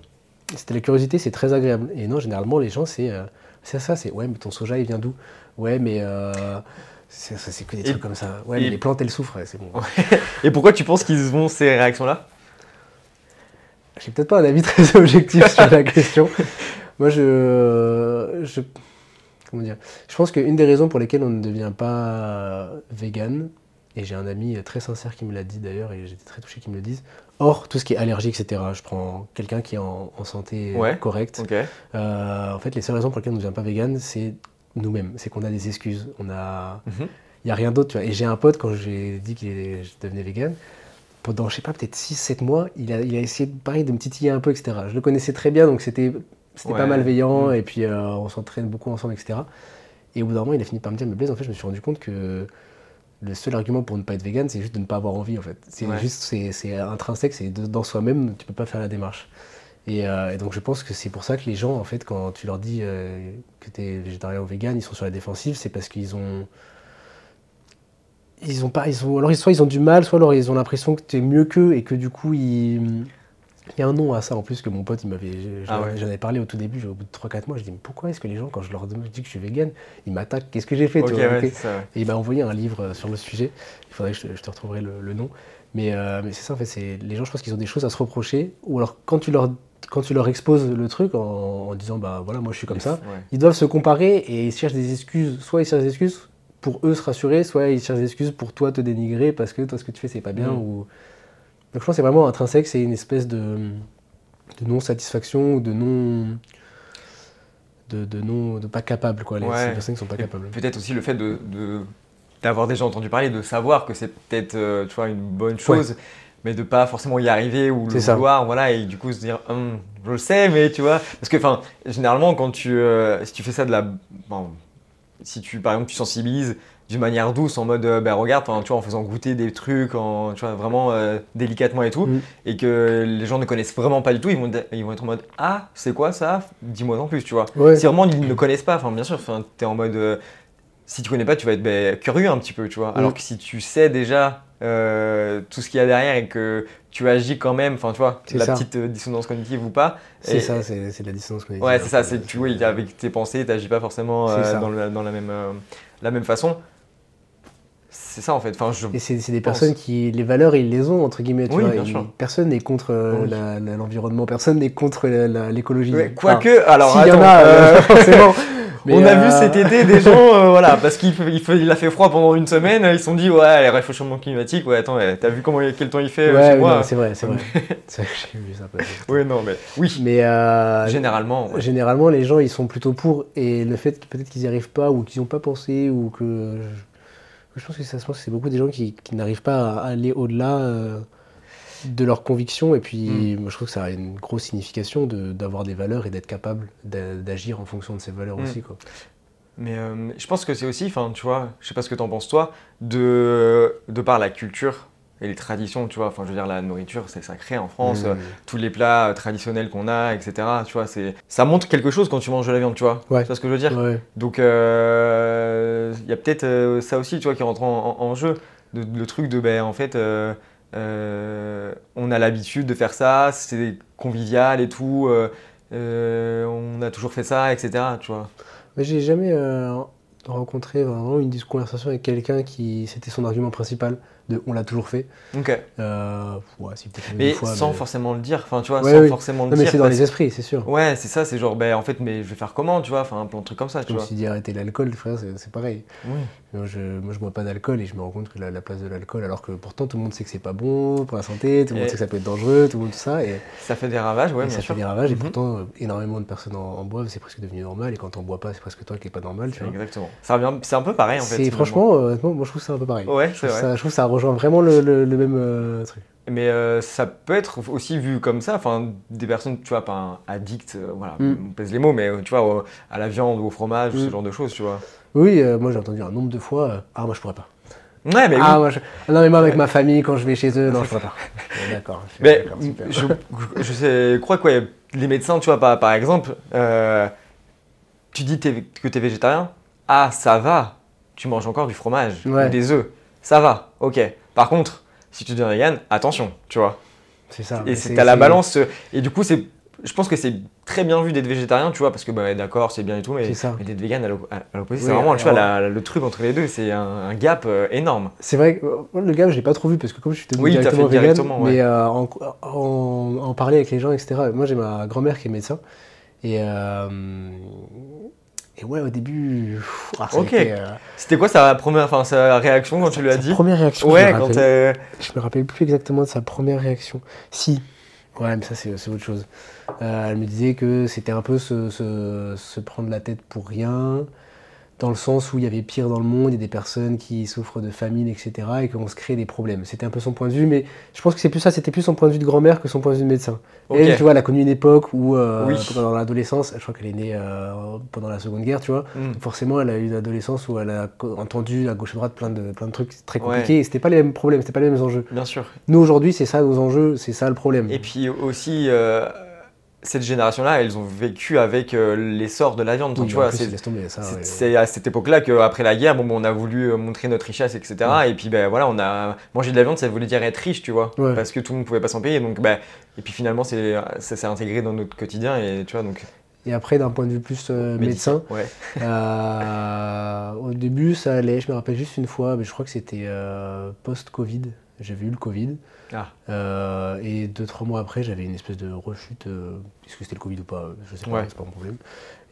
C'était la curiosité, c'est très agréable. Et non, généralement, les gens, c'est euh, ça, c'est, ouais, mais ton soja, il vient d'où? Ouais, mais... euh, c'est que des Et- trucs comme ça. Ouais, et- mais les plantes, elles souffrent, c'est bon. Et pourquoi tu penses qu'ils ont ces réactions-là? J'ai peut-être pas un avis très objectif sur la question. Moi, je, je, comment dire, je pense qu'une des raisons pour lesquelles on ne devient pas vegan, et j'ai un ami très sincère qui me l'a dit d'ailleurs, et j'étais très touché qu'il me le dise, hors tout ce qui est allergie, etc. Je prends quelqu'un qui est en, en santé Ouais. correcte. Euh, en fait, les seules raisons pour lesquelles on ne devient pas vegan, c'est nous-mêmes. C'est qu'on a des excuses. On a, Mhm. il n'y a rien d'autre. Et j'ai un pote, quand j'ai dit qu'il je devenais vegan, pendant, je sais pas, peut-être 6-7 mois, il a, il a essayé, pareil, de me titiller un peu, etc. Je le connaissais très bien, donc c'était c'était pas malveillant, Mm. et puis euh, on s'entraîne beaucoup ensemble, etc. Et au bout d'un moment, il a fini par me dire, mais Blaise, en fait, je me suis rendu compte que le seul argument pour ne pas être vegan, c'est juste de ne pas avoir envie, en fait. C'est Ouais. juste, c'est intrinsèque, c'est dans soi-même, tu peux pas faire la démarche. Et, euh, et donc je pense que c'est pour ça que les gens, en fait, quand tu leur dis euh, que tu es végétarien ou vegan, ils sont sur la défensive, c'est parce qu'ils ont. Ils ont pas. Ils ont, alors soit ils ont du mal, soit alors ils ont l'impression que tu es mieux qu'eux et que du coup ils. Il y a un nom à ça en plus que mon pote il m'avait. J'en Ah ouais. j'en avais parlé au tout début, au bout de 3-4 mois, je dis mais pourquoi est-ce que les gens, quand je leur dis que je suis vegan, ils m'attaquent Qu'est-ce que j'ai fait tu vois, ouais, et il m'a envoyé un livre euh, sur le sujet. Il faudrait que je te, je te retrouverai le, le nom. Mais, euh, mais c'est ça, en fait. c'est- Les gens, je pense qu'ils ont des choses à se reprocher. Ou alors, quand tu leur, quand tu leur exposes le truc en, en disant, bah voilà, moi je suis comme ça, Ouais. ils doivent se comparer et ils cherchent des excuses. Soit ils cherchent des excuses pour eux se rassurer, soit ils cherchent des excuses pour toi te dénigrer parce que toi, ce que tu fais, c'est pas bien. Mm. Ou... Donc, je pense que c'est vraiment intrinsèque, c'est une espèce de, de non-satisfaction ou de non. De, de non. de pas capable, quoi. Les, Ouais. ces personnes qui sont pas Et capables. Peut-être aussi le fait de de- d'avoir déjà entendu parler, de savoir que c'est peut-être euh, tu vois, une bonne chose, mais de pas forcément y arriver ou le vouloir, voilà, et du coup se dire, Hum, je le sais, mais tu vois, parce que enfin, généralement quand tu, euh, si tu fais ça de la, bon, si tu par exemple tu sensibilises d'une manière douce en mode, ben regarde, tu vois, en faisant goûter des trucs, en, tu vois, vraiment euh, délicatement et tout, Mm. et que les gens ne connaissent vraiment pas du tout, ils vont, ils vont être en mode, ah, c'est quoi ça? Dis-moi en plus, tu vois. Ouais. Si vraiment ils ne connaissent pas, enfin bien sûr, enfin, t'es en mode. euh, si tu connais pas, tu vas être ben, curieux un petit peu, tu vois. Mm. Alors que si tu sais déjà euh, tout ce qu'il y a derrière et que tu agis quand même, enfin tu vois, la ça. petite dissonance cognitive ou pas. C'est Et- ça, c'est de la dissonance cognitive. Ouais, c'est ça, c'est tu vois, avec tes pensées, t'agis pas forcément euh, ça. dans, le- dans la, même, euh, la même façon. C'est ça en fait. Enfin, je... Et c'est des pense. personnes qui, les valeurs, ils les ont, entre guillemets. Tu Oui, vois, bien sûr. Personne n'est contre euh, Oui. l'environnement, personne n'est contre l'écologie. Ouais, Enfin, Quoique, alors s'il y en attends, a, euh, euh, forcément. Mais, on a euh, vu cet été des gens, euh, voilà, parce qu'il il, il a fait froid pendant une semaine, ils se sont dit, ouais, les réchauffements climatiques, ouais, attends, t'as vu comment, quel temps il fait Ouais, chez oui, c'est vrai, c'est vrai. C'est vrai que J'ai vu ça. Oui, non, mais oui, Mais euh, généralement. ouais. généralement, les gens, ils sont plutôt pour. Et le fait que peut-être qu'ils n'y arrivent pas, ou qu'ils n'ont pas pensé, ou que. Je, pense que ça se pense que c'est beaucoup des gens qui, qui n'arrivent pas à aller au-delà euh, de leurs convictions. Et puis, Mm. moi, je trouve que ça a une grosse signification de- d'avoir des valeurs et d'être capable d'a- d'agir en fonction de ces valeurs Mm. aussi. Quoi. Mais euh, je pense que c'est aussi, enfin, tu vois, je sais pas ce que t'en penses toi, de, de par la culture et les traditions, tu vois, enfin, je veux dire, la nourriture, c'est sacré en France, euh, tous les plats euh, traditionnels qu'on a, etc., tu vois, c'est, ça montre quelque chose quand tu manges de la viande, tu vois, Ouais. tu vois ce que je veux dire Ouais. Donc, euh, il y a peut-être euh, ça aussi, tu vois, qui rentre en, en- en jeu, de- le truc de, ben, en fait, euh, euh, on a l'habitude de faire ça, c'est convivial et tout, euh, euh, on a toujours fait ça, etc., tu vois. Mais j'ai jamais euh, rencontré vraiment une conversation avec quelqu'un qui. C'était son argument principal de on l'a toujours fait. Ok. Euh, ouais, si, peut-être Mais fois, sans mais- forcément le dire, enfin tu vois, Ouais, sans oui. forcément le Non, mais dire. c'est dans parce- les esprits, c'est sûr. Ouais, c'est ça, c'est genre, ben en fait, mais je vais faire comment, tu vois, enfin un plan de truc comme ça, tu Je me vois. suis dit arrêter l'alcool, frère, c'est c'est pareil. Oui. Moi je, moi, je bois pas d'alcool et je me rends compte que la, la place de l'alcool, alors que pourtant tout le monde sait que c'est pas bon pour la santé, tout le monde Et- sait que ça peut être dangereux, tout le monde tout ça, et, Ça fait des ravages, ouais, bien ça sûr. fait des ravages, et Mhm. pourtant euh, énormément de personnes en, en boivent, c'est presque devenu normal, et quand on boit pas, c'est presque toi qui est pas normal, tu vois. Exactement. C'est un peu pareil en fait. Franchement, euh, honnêtement, moi je trouve ça un peu pareil. Ouais, je, trouve vrai. ça, je trouve ça rejoint vraiment le, le- le même euh, truc. Mais euh, ça peut être aussi vu comme ça, enfin des personnes, tu vois, pas addictes, euh, voilà, Mm. on pèse les mots, mais tu vois, à la viande ou au fromage, ce Mm. genre de choses, tu vois. Oui, euh, moi j'ai entendu un nombre de fois, euh, ah moi je pourrais pas. Ouais, mais ah oui. moi je... non mais moi avec ma famille, quand je vais chez eux, non je pourrais pas. Ouais, D'accord, Mais je, je sais, crois que ouais, les médecins, tu vois, par, par exemple, euh, tu dis que tu es végétarien, ah ça va, tu manges encore du fromage Ouais. ou des œufs, ça va, ok. Par contre, si tu deviens vegan, attention, tu vois. C'est ça. Et c'est à la balance. Et du coup, c'est, je pense que c'est très bien vu d'être végétarien, tu vois, parce que bah, d'accord, c'est bien et tout, mais, d'être vegan à l'op- à l'opposé, Oui, c'est vraiment tu vois, la- le truc entre les deux, c'est un, un gap euh, énorme. C'est vrai que moi, le gars, je l'ai pas trop vu parce que comme je suis devenu Oui, directement fait vegan, directement, ouais. mais euh, en, en, en parler avec les gens, etc. Moi, j'ai ma grand-mère qui est médecin. Et, euh, et ouais, au début, pff, ah, Ok. euh, C'était quoi sa première, enfin sa réaction quand tu lui as dit? première réaction. je Ouais, me quand Je me rappelle plus exactement de sa première réaction. Si. Ouais, mais ça, c'est autre chose. Euh, elle me disait que c'était un peu se prendre la tête pour rien, dans le sens où il y avait pire dans le monde, il y a des personnes qui souffrent de famine, etc., et qu'on se crée des problèmes. C'était un peu son point de vue, mais je pense que c'est plus ça, c'était plus son point de vue de grand-mère que son point de vue de médecin. Ok. Elle, tu vois, elle a connu une époque où, euh, Oui. pendant l'adolescence, je crois qu'elle est née euh, pendant la Seconde Guerre, tu vois, hmm, forcément, elle a eu une adolescence où elle a entendu à gauche et à droite plein de, plein de trucs très Ouais. compliqués, et c'était pas les mêmes problèmes, c'était pas les mêmes enjeux. bien sûr. Nous aujourd'hui, c'est ça nos enjeux, c'est ça le problème. Et puis aussi, euh, cette génération-là, elles ont vécu avec euh, l'essor de la viande. Enfin, Oui, tu vois, c'est ouais. À cette époque-là qu'après la guerre, bon, bon, on a voulu euh, montrer notre richesse, etc. Ouais. Et puis ben, voilà, on a mangé de la viande, ça voulait dire être riche, tu vois, Ouais. parce que tout le monde pouvait pas s'en payer. Donc, ben, et puis finalement, c'est, ça s'est intégré dans notre quotidien, et tu vois, donc. Et après, d'un point de vue plus euh, médecin, euh, au début, ça allait. Je me rappelle juste une fois, mais je crois que c'était post-Covid. J'avais eu le Covid. Ah. Euh, et deux, trois mois après, j'avais une espèce de rechute. euh, Est-ce que c'était le Covid ou pas Je sais pas, Ouais. c'est pas mon problème.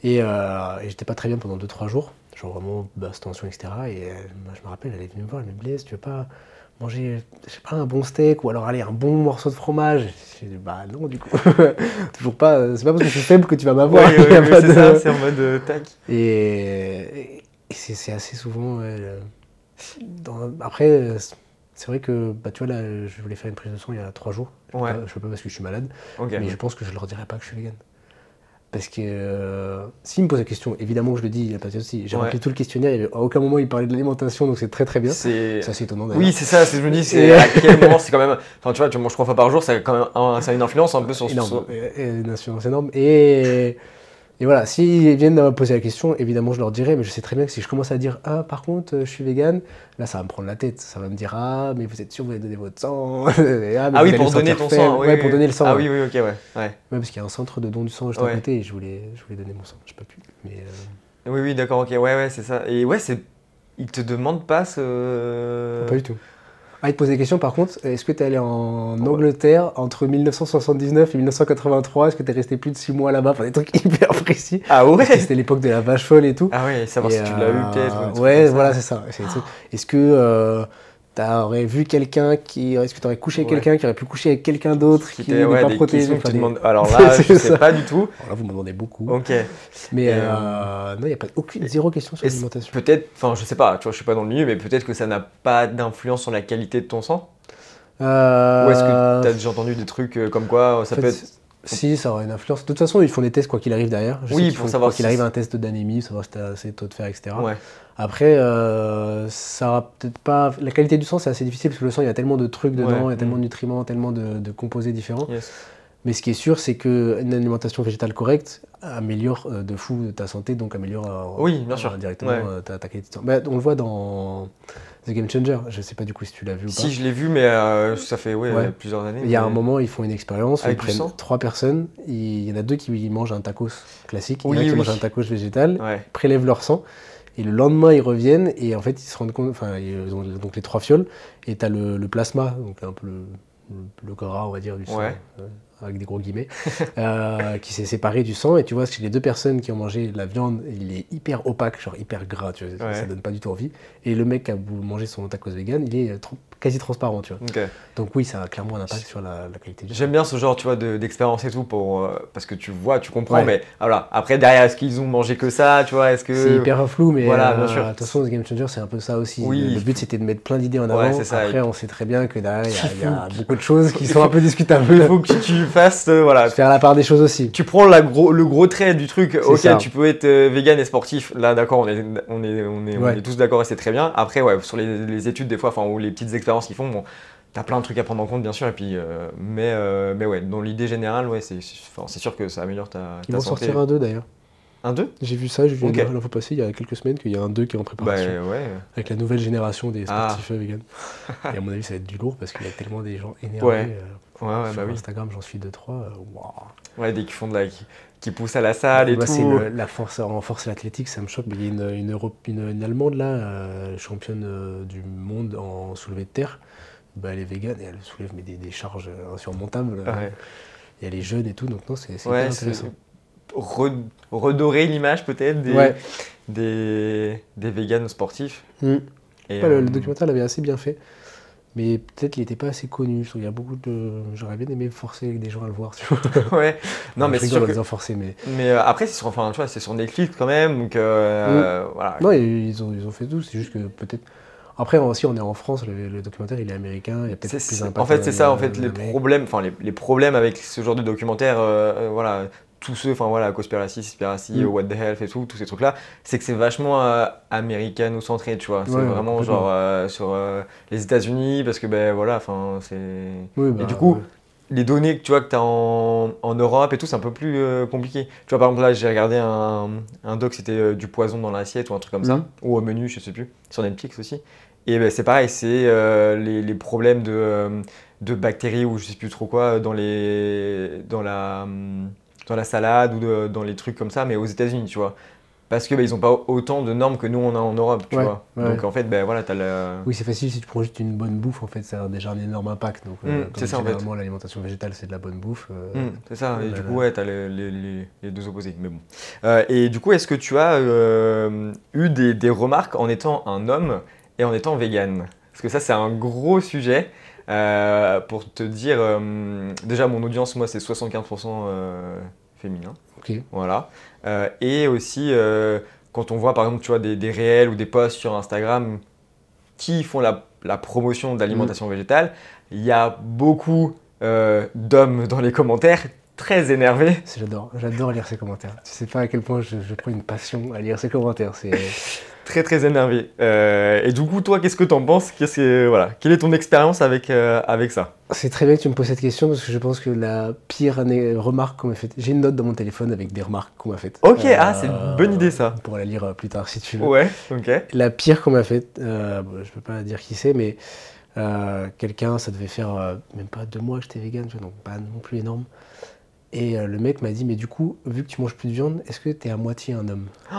Et, euh, et j'étais pas très bien pendant deux, trois jours. Genre vraiment basse tension, etc. Et moi, je me rappelle, elle est venue me voir, elle me dit Blaise, tu veux pas manger, je sais pas, un bon steak ou alors aller un bon morceau de fromage J'ai dit bah non, du coup. Toujours pas. C'est pas parce que je suis faible que tu vas m'avoir. Ouais, ouais, c'est de- ça, c'est en mode tac. et, et c'est assez souvent. dans- après, c'est vrai que bah, tu vois, là, je voulais faire une prise de sang il y a trois jours. Je peux Ouais. pas- je peux pas parce que je suis malade. Mais je pense que je leur dirai pas que je suis vegan. Parce que euh, s'ils me posent la question, évidemment que je le dis, il n'y a pas de souci. J'ai Ouais. rempli tout le questionnaire, à aucun moment il parlait de l'alimentation, donc c'est très très bien. C'est. C'est assez étonnant d'ailleurs. Oui, c'est ça, c'est- je me dis, c'est à quel moment c'est quand même. Enfin, tu vois, tu manges trois fois par jour, ça a quand même un- ça a une influence un peu sur énorme. et une assurance énorme. Et, et voilà, s'ils viennent me poser la question, évidemment je leur dirai, mais je sais très bien que si je commence à dire Ah, par contre, euh, je suis vegan, là ça va me prendre la tête. Ça va me dire Ah, mais vous êtes sûr, vous allez donner votre sang? Ah, mais Ah oui, pour donner ton sang. oui, Ouais, oui, pour donner le sang. Ah oui, oui, ok, ouais. ouais. Ouais, parce qu'il y a un centre de don du sang juste Ouais. à côté et je voulais, je voulais donner mon sang. Je peux plus. Mais, euh, Oui, oui, d'accord, ok, ouais, ouais, c'est ça. Et ouais, c'est. Ils te demandent pas ce. Pas du tout. Ah, il te pose des questions par contre. Est-ce que tu es allé en Angleterre entre 1979 et 1983 Est-ce que tu es resté plus de 6 mois là-bas? Enfin, des trucs hyper précis. Ah ouais? C'était l'époque de la vache folle et tout. Ah ouais, savoir Et, si tu l'as eu euh, peut-être. Ouais, voilà, c'est ça. Est-ce que euh, tu aurais vu quelqu'un qui. Est-ce que tu aurais couché avec Ouais. quelqu'un qui aurait pu coucher avec quelqu'un d'autre qui, Qui n'est était, ouais, pas protégé Enfin, des- Alors là, je sais ça. pas du tout. Alors là, vous me demandez beaucoup. Ok. Mais Et, euh, non, il n'y a pas aucune, zéro question sur l'alimentation. Peut-être, enfin, je sais pas, tu vois, je suis pas dans le milieu, mais peut-être que ça n'a pas d'influence sur la qualité de ton sang? Euh, Ou est-ce que tu as déjà entendu des trucs euh, comme quoi ça en fait, peut être. Si, ça aura une influence. De toute façon, ils font des tests quoi qu'il arrive derrière. Je Oui, sais pour font, savoir quoi qu'il arrive un test d'anémie, savoir si tu as assez de taux de fer, etc. Ouais. Après, euh, ça peut-être pas. La qualité du sang, c'est assez difficile parce que le sang, il y a tellement de trucs dedans, Ouais, il y a tellement mm. de nutriments, tellement de, de composés différents. Yes. Mais ce qui est sûr, c'est qu'une alimentation végétale correcte améliore euh, de fou ta santé, donc améliore euh, Oui, bien sûr. directement Ouais. euh, ta, ta qualité de sang. Bah, on le voit dans The Game Changer. Je sais pas du coup si tu l'as vu ou pas. Si je l'ai vu, mais euh, ça fait ouais, Ouais. plusieurs années. Il y a un moment, ils font une expérience, ils prennent sang trois personnes, il y en a deux qui mangent un tacos classique, il y en a qui oui. mangent un tacos végétal, prélèvent leur sang, et le lendemain ils reviennent, et en fait ils se rendent compte, enfin ils ont donc les trois fioles, et tu as le, le plasma, donc un peu le, le, le gras on va dire du sang, Ouais. Avec des gros guillemets, euh, qui s'est séparé du sang, et tu vois chez les deux personnes qui ont mangé la viande, il est hyper opaque, genre hyper gras, tu vois, Ouais. ça donne pas du tout envie, et le mec qui a mangé son tacos vegan, il est quasi transparent, tu vois. Donc oui, ça a clairement un impact sur la, la qualité du. J'aime bien ce genre, tu vois, de- d'expérience et tout pour euh, parce que tu vois, tu comprends, Ouais. mais voilà. Après derrière, est-ce qu'ils ont mangé que ça, tu vois, est-ce que C'est hyper flou, mais Voilà, euh, bien sûr. de toute façon, The Game Changer, c'est un peu ça aussi. Oui. Le, but, c'était de mettre plein d'idées en avant. ça. Après, Et- on sait très bien que derrière, il y a- il y, a Il beaucoup de choses qui il sont un peu il discutables. faut que tu fasses, euh, voilà. Faire la part des choses aussi. Tu prends la gros, le gros trait du truc. Ok, ça. tu peux être euh, vegan et sportif. Là, d'accord, on est, on est, on est, on Ouais. est tous d'accord et c'est très bien. Après, ouais, sur les, les études des fois, enfin, ou les petites expériences qu'ils font, bon, t'as plein de trucs à prendre en compte, bien sûr. Et puis, euh, mais, euh, mais ouais, dans l'idée générale, ouais, c'est, c'est- sûr que ça améliore ta, Ils ta vont santé. sortir un 2 d'ailleurs. Un 2 J'ai vu ça, j'ai vu Ok. l'info passer il y a quelques semaines qu'il y a un 2 qui est en Bah préparation. ouais. Avec la nouvelle génération des Ah. sportifs vegan. Et à mon avis, ça va être du lourd parce qu'il y a tellement des gens énervés. Ouais. euh, Ouais, ouais, sur bah oui. Instagram, j'en suis 2-3. Ouais, dès qu'ils font de la. qui, qui poussent à la salle et Moi, tout. le- la force en force et l'athlétique, ça me choque. Mais il y a une, une, Europe- une- une Allemande là, euh, championne euh, du monde en soulevé de terre. Bah, elle est végane et elle soulève mais des, des charges euh, insurmontables. Ouais. Et elle est jeune et tout, donc non, c'est intéressant. re- redorer l'image peut-être des, des, des véganes sportifs. Mm. Et, Ouais, le, euh, le documentaire l'avait assez bien fait. Mais peut-être qu'il n'était pas assez connu. Je trouve qu'il y a beaucoup de. J'aurais bien aimé forcer des gens à le voir. Tu vois. ouais. Non, mais c'est sûr que- disant forcer, mais. Mais euh, après, c'est sur, enfin, tu vois, c'est sur Netflix quand même, donc euh, voilà. Non, ils ont, ils ont fait tout. C'est juste que peut-être. Après, aussi, on est en France, le, le documentaire, il est américain. Il y a peut-être C'est- plus d'impact en fait, c'est ça, en fait, les problèmes, enfin, les, les problèmes avec ce genre de documentaire, euh, euh, voilà, tous ceux, enfin, voilà, Conspiracy, Conspiracy, Mm. What the Health et tout, tous ces trucs-là, c'est que c'est vachement euh, américano-centré, tu vois. C'est vraiment genre euh, sur euh, les États-Unis, parce que, ben voilà, enfin, c'est. Oui, bah, et du coup, ouais. les données que tu vois que tu as en, en Europe et tout, c'est un peu plus euh, compliqué. Tu vois, par exemple, là, j'ai regardé un, un doc, c'était du poison dans l'assiette ou un truc comme ça, Mhm. ou au menu, je sais plus, sur Netflix aussi. Et ben, c'est pareil, c'est les, les problèmes de, de bactéries ou je sais plus trop quoi dans, les, dans, la, hum, dans la salade ou de- dans les trucs comme ça, mais aux États-Unis, tu vois. Parce que ben, ils n'ont pas autant de normes que nous on a en Europe, tu Ouais, vois. ouais. Donc en fait, ben voilà, tu as la. Oui, c'est facile si tu juste une bonne bouffe, en fait, ça a déjà un énorme impact. Donc, Mm, euh, c'est ça, en fait. l'alimentation végétale, c'est de la bonne bouffe. euh, Hmm, c'est ça, et du coup, ouais, t'as les, les- les- les deux opposés, mais bon. Euh, et du coup, est-ce que tu as eu des, des remarques en étant un homme et en étant vegan Parce que ça, c'est un gros sujet. Euh, pour te dire, euh, déjà, mon audience, moi, c'est 75% euh, féminin. Ok. Voilà. Et aussi, quand on voit, par exemple, tu vois, des, des réels ou des posts sur Instagram qui font la, la promotion d'alimentation Mm. végétale, il y a beaucoup d'hommes dans les commentaires très énervés. J'adore, j'adore lire ces commentaires. Tu sais pas à quel point je, je prends une passion à lire ces commentaires. C'est Très, très énervés. Euh, et du coup, toi, qu'est-ce que t'en penses? Que, voilà. Quelle est ton expérience avec, euh, avec ça? C'est très bien que tu me poses cette question parce que je pense que la pire remarque qu'on m'a faite. J'ai une note dans mon téléphone avec des remarques qu'on m'a faites. Ok, Euh, ah, c'est une bonne idée, ça. On pourra la lire euh, plus tard si tu veux. Ouais, ok. La pire qu'on m'a faite, bon, je peux pas dire qui c'est, mais quelqu'un, ça devait faire même pas deux mois que j'étais vegan, donc pas non plus énorme. Et le mec m'a dit, mais du coup, vu que tu manges plus de viande, est-ce que tu es à moitié un homme?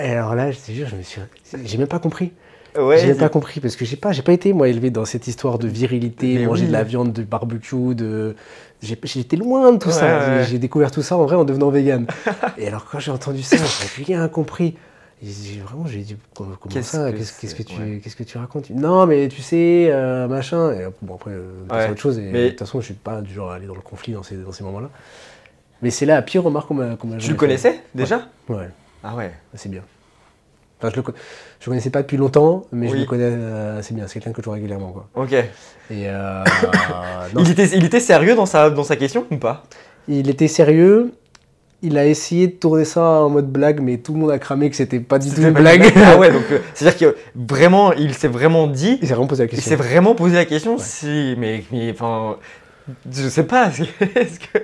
Et alors là, je te jure, je me suis, j'ai même pas compris. Ouais, j'ai même pas compris parce que j'ai pas, j'ai pas été moi élevé dans cette histoire de virilité, Mais manger oui. de la viande, du barbecue, de, j'étais loin de tout Ouais, ça. ouais, J'ai- découvert tout ça en vrai en devenant vegan. Et alors quand j'ai entendu ça, j'ai rien compris. J'ai- vraiment, j'ai dit comment, ça que Qu'est-ce que tu, Ouais. qu'est-ce que tu racontes? Non, mais tu sais, euh, machin. Et, bon après, euh, Ouais. c'est autre chose. Et Mais- de toute façon, je suis pas du genre à aller dans le conflit dans ces, dans ces moments-là. Mais c'est là la pire remarque qu'on m'a qu'on m'a Tu le connaissais fait. déjà Ouais, Ah ouais. c'est bien. Enfin, je le, je le connaissais pas depuis longtemps, mais je le connais euh, assez bien. C'est quelqu'un que je vois régulièrement, quoi. Ok. Et euh, non, Il était, il était sérieux dans sa, dans sa question ou pas? Il était sérieux. Il a essayé de tourner ça en mode blague, mais tout le monde a cramé que c'était pas du tout une blague. Ah ouais, donc euh, c'est-à-dire que vraiment, il s'est vraiment dit, Il s'est vraiment posé la il question. s'est vraiment posé la question Ouais. si, mais, mais enfin, je sais pas, est-ce que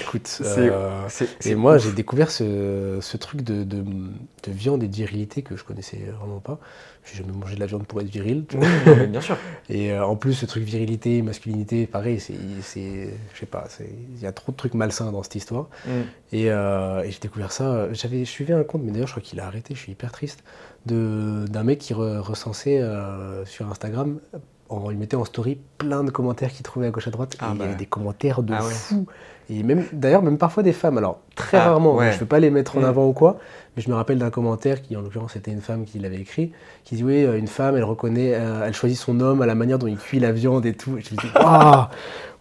Écoute, c'est- euh, et moi j'ai découvert ce, ce truc de, de, de viande et de virilité que je connaissais vraiment pas. J'ai jamais mangé de la viande pour être viril. tu vois. Oui, non, mais bien sûr. Et euh, en plus, ce truc virilité, masculinité, pareil, c'est, je sais pas, il y a trop de trucs malsains dans cette histoire. Mm. Et, euh, et j'ai découvert ça. J'avais, je suivais un compte, mais d'ailleurs, je crois qu'il a arrêté. Je suis hyper triste d'un mec qui re- recensait euh, sur Instagram. En, il mettait en story plein de commentaires qu'il trouvait à gauche à droite. Ah et il y bah. avait des commentaires de Ah ouais. fou. Et même, d'ailleurs, même parfois des femmes. Alors, très Ah, rarement. ouais. Je ne veux pas les mettre en Mm. avant ou quoi. Mais je me rappelle d'un commentaire qui, en l'occurrence, c'était une femme qui l'avait écrit. Qui dit Oui, euh, une femme, elle reconnaît, euh, elle choisit son homme à la manière dont il cuit la viande et tout. Et je me dis Waouh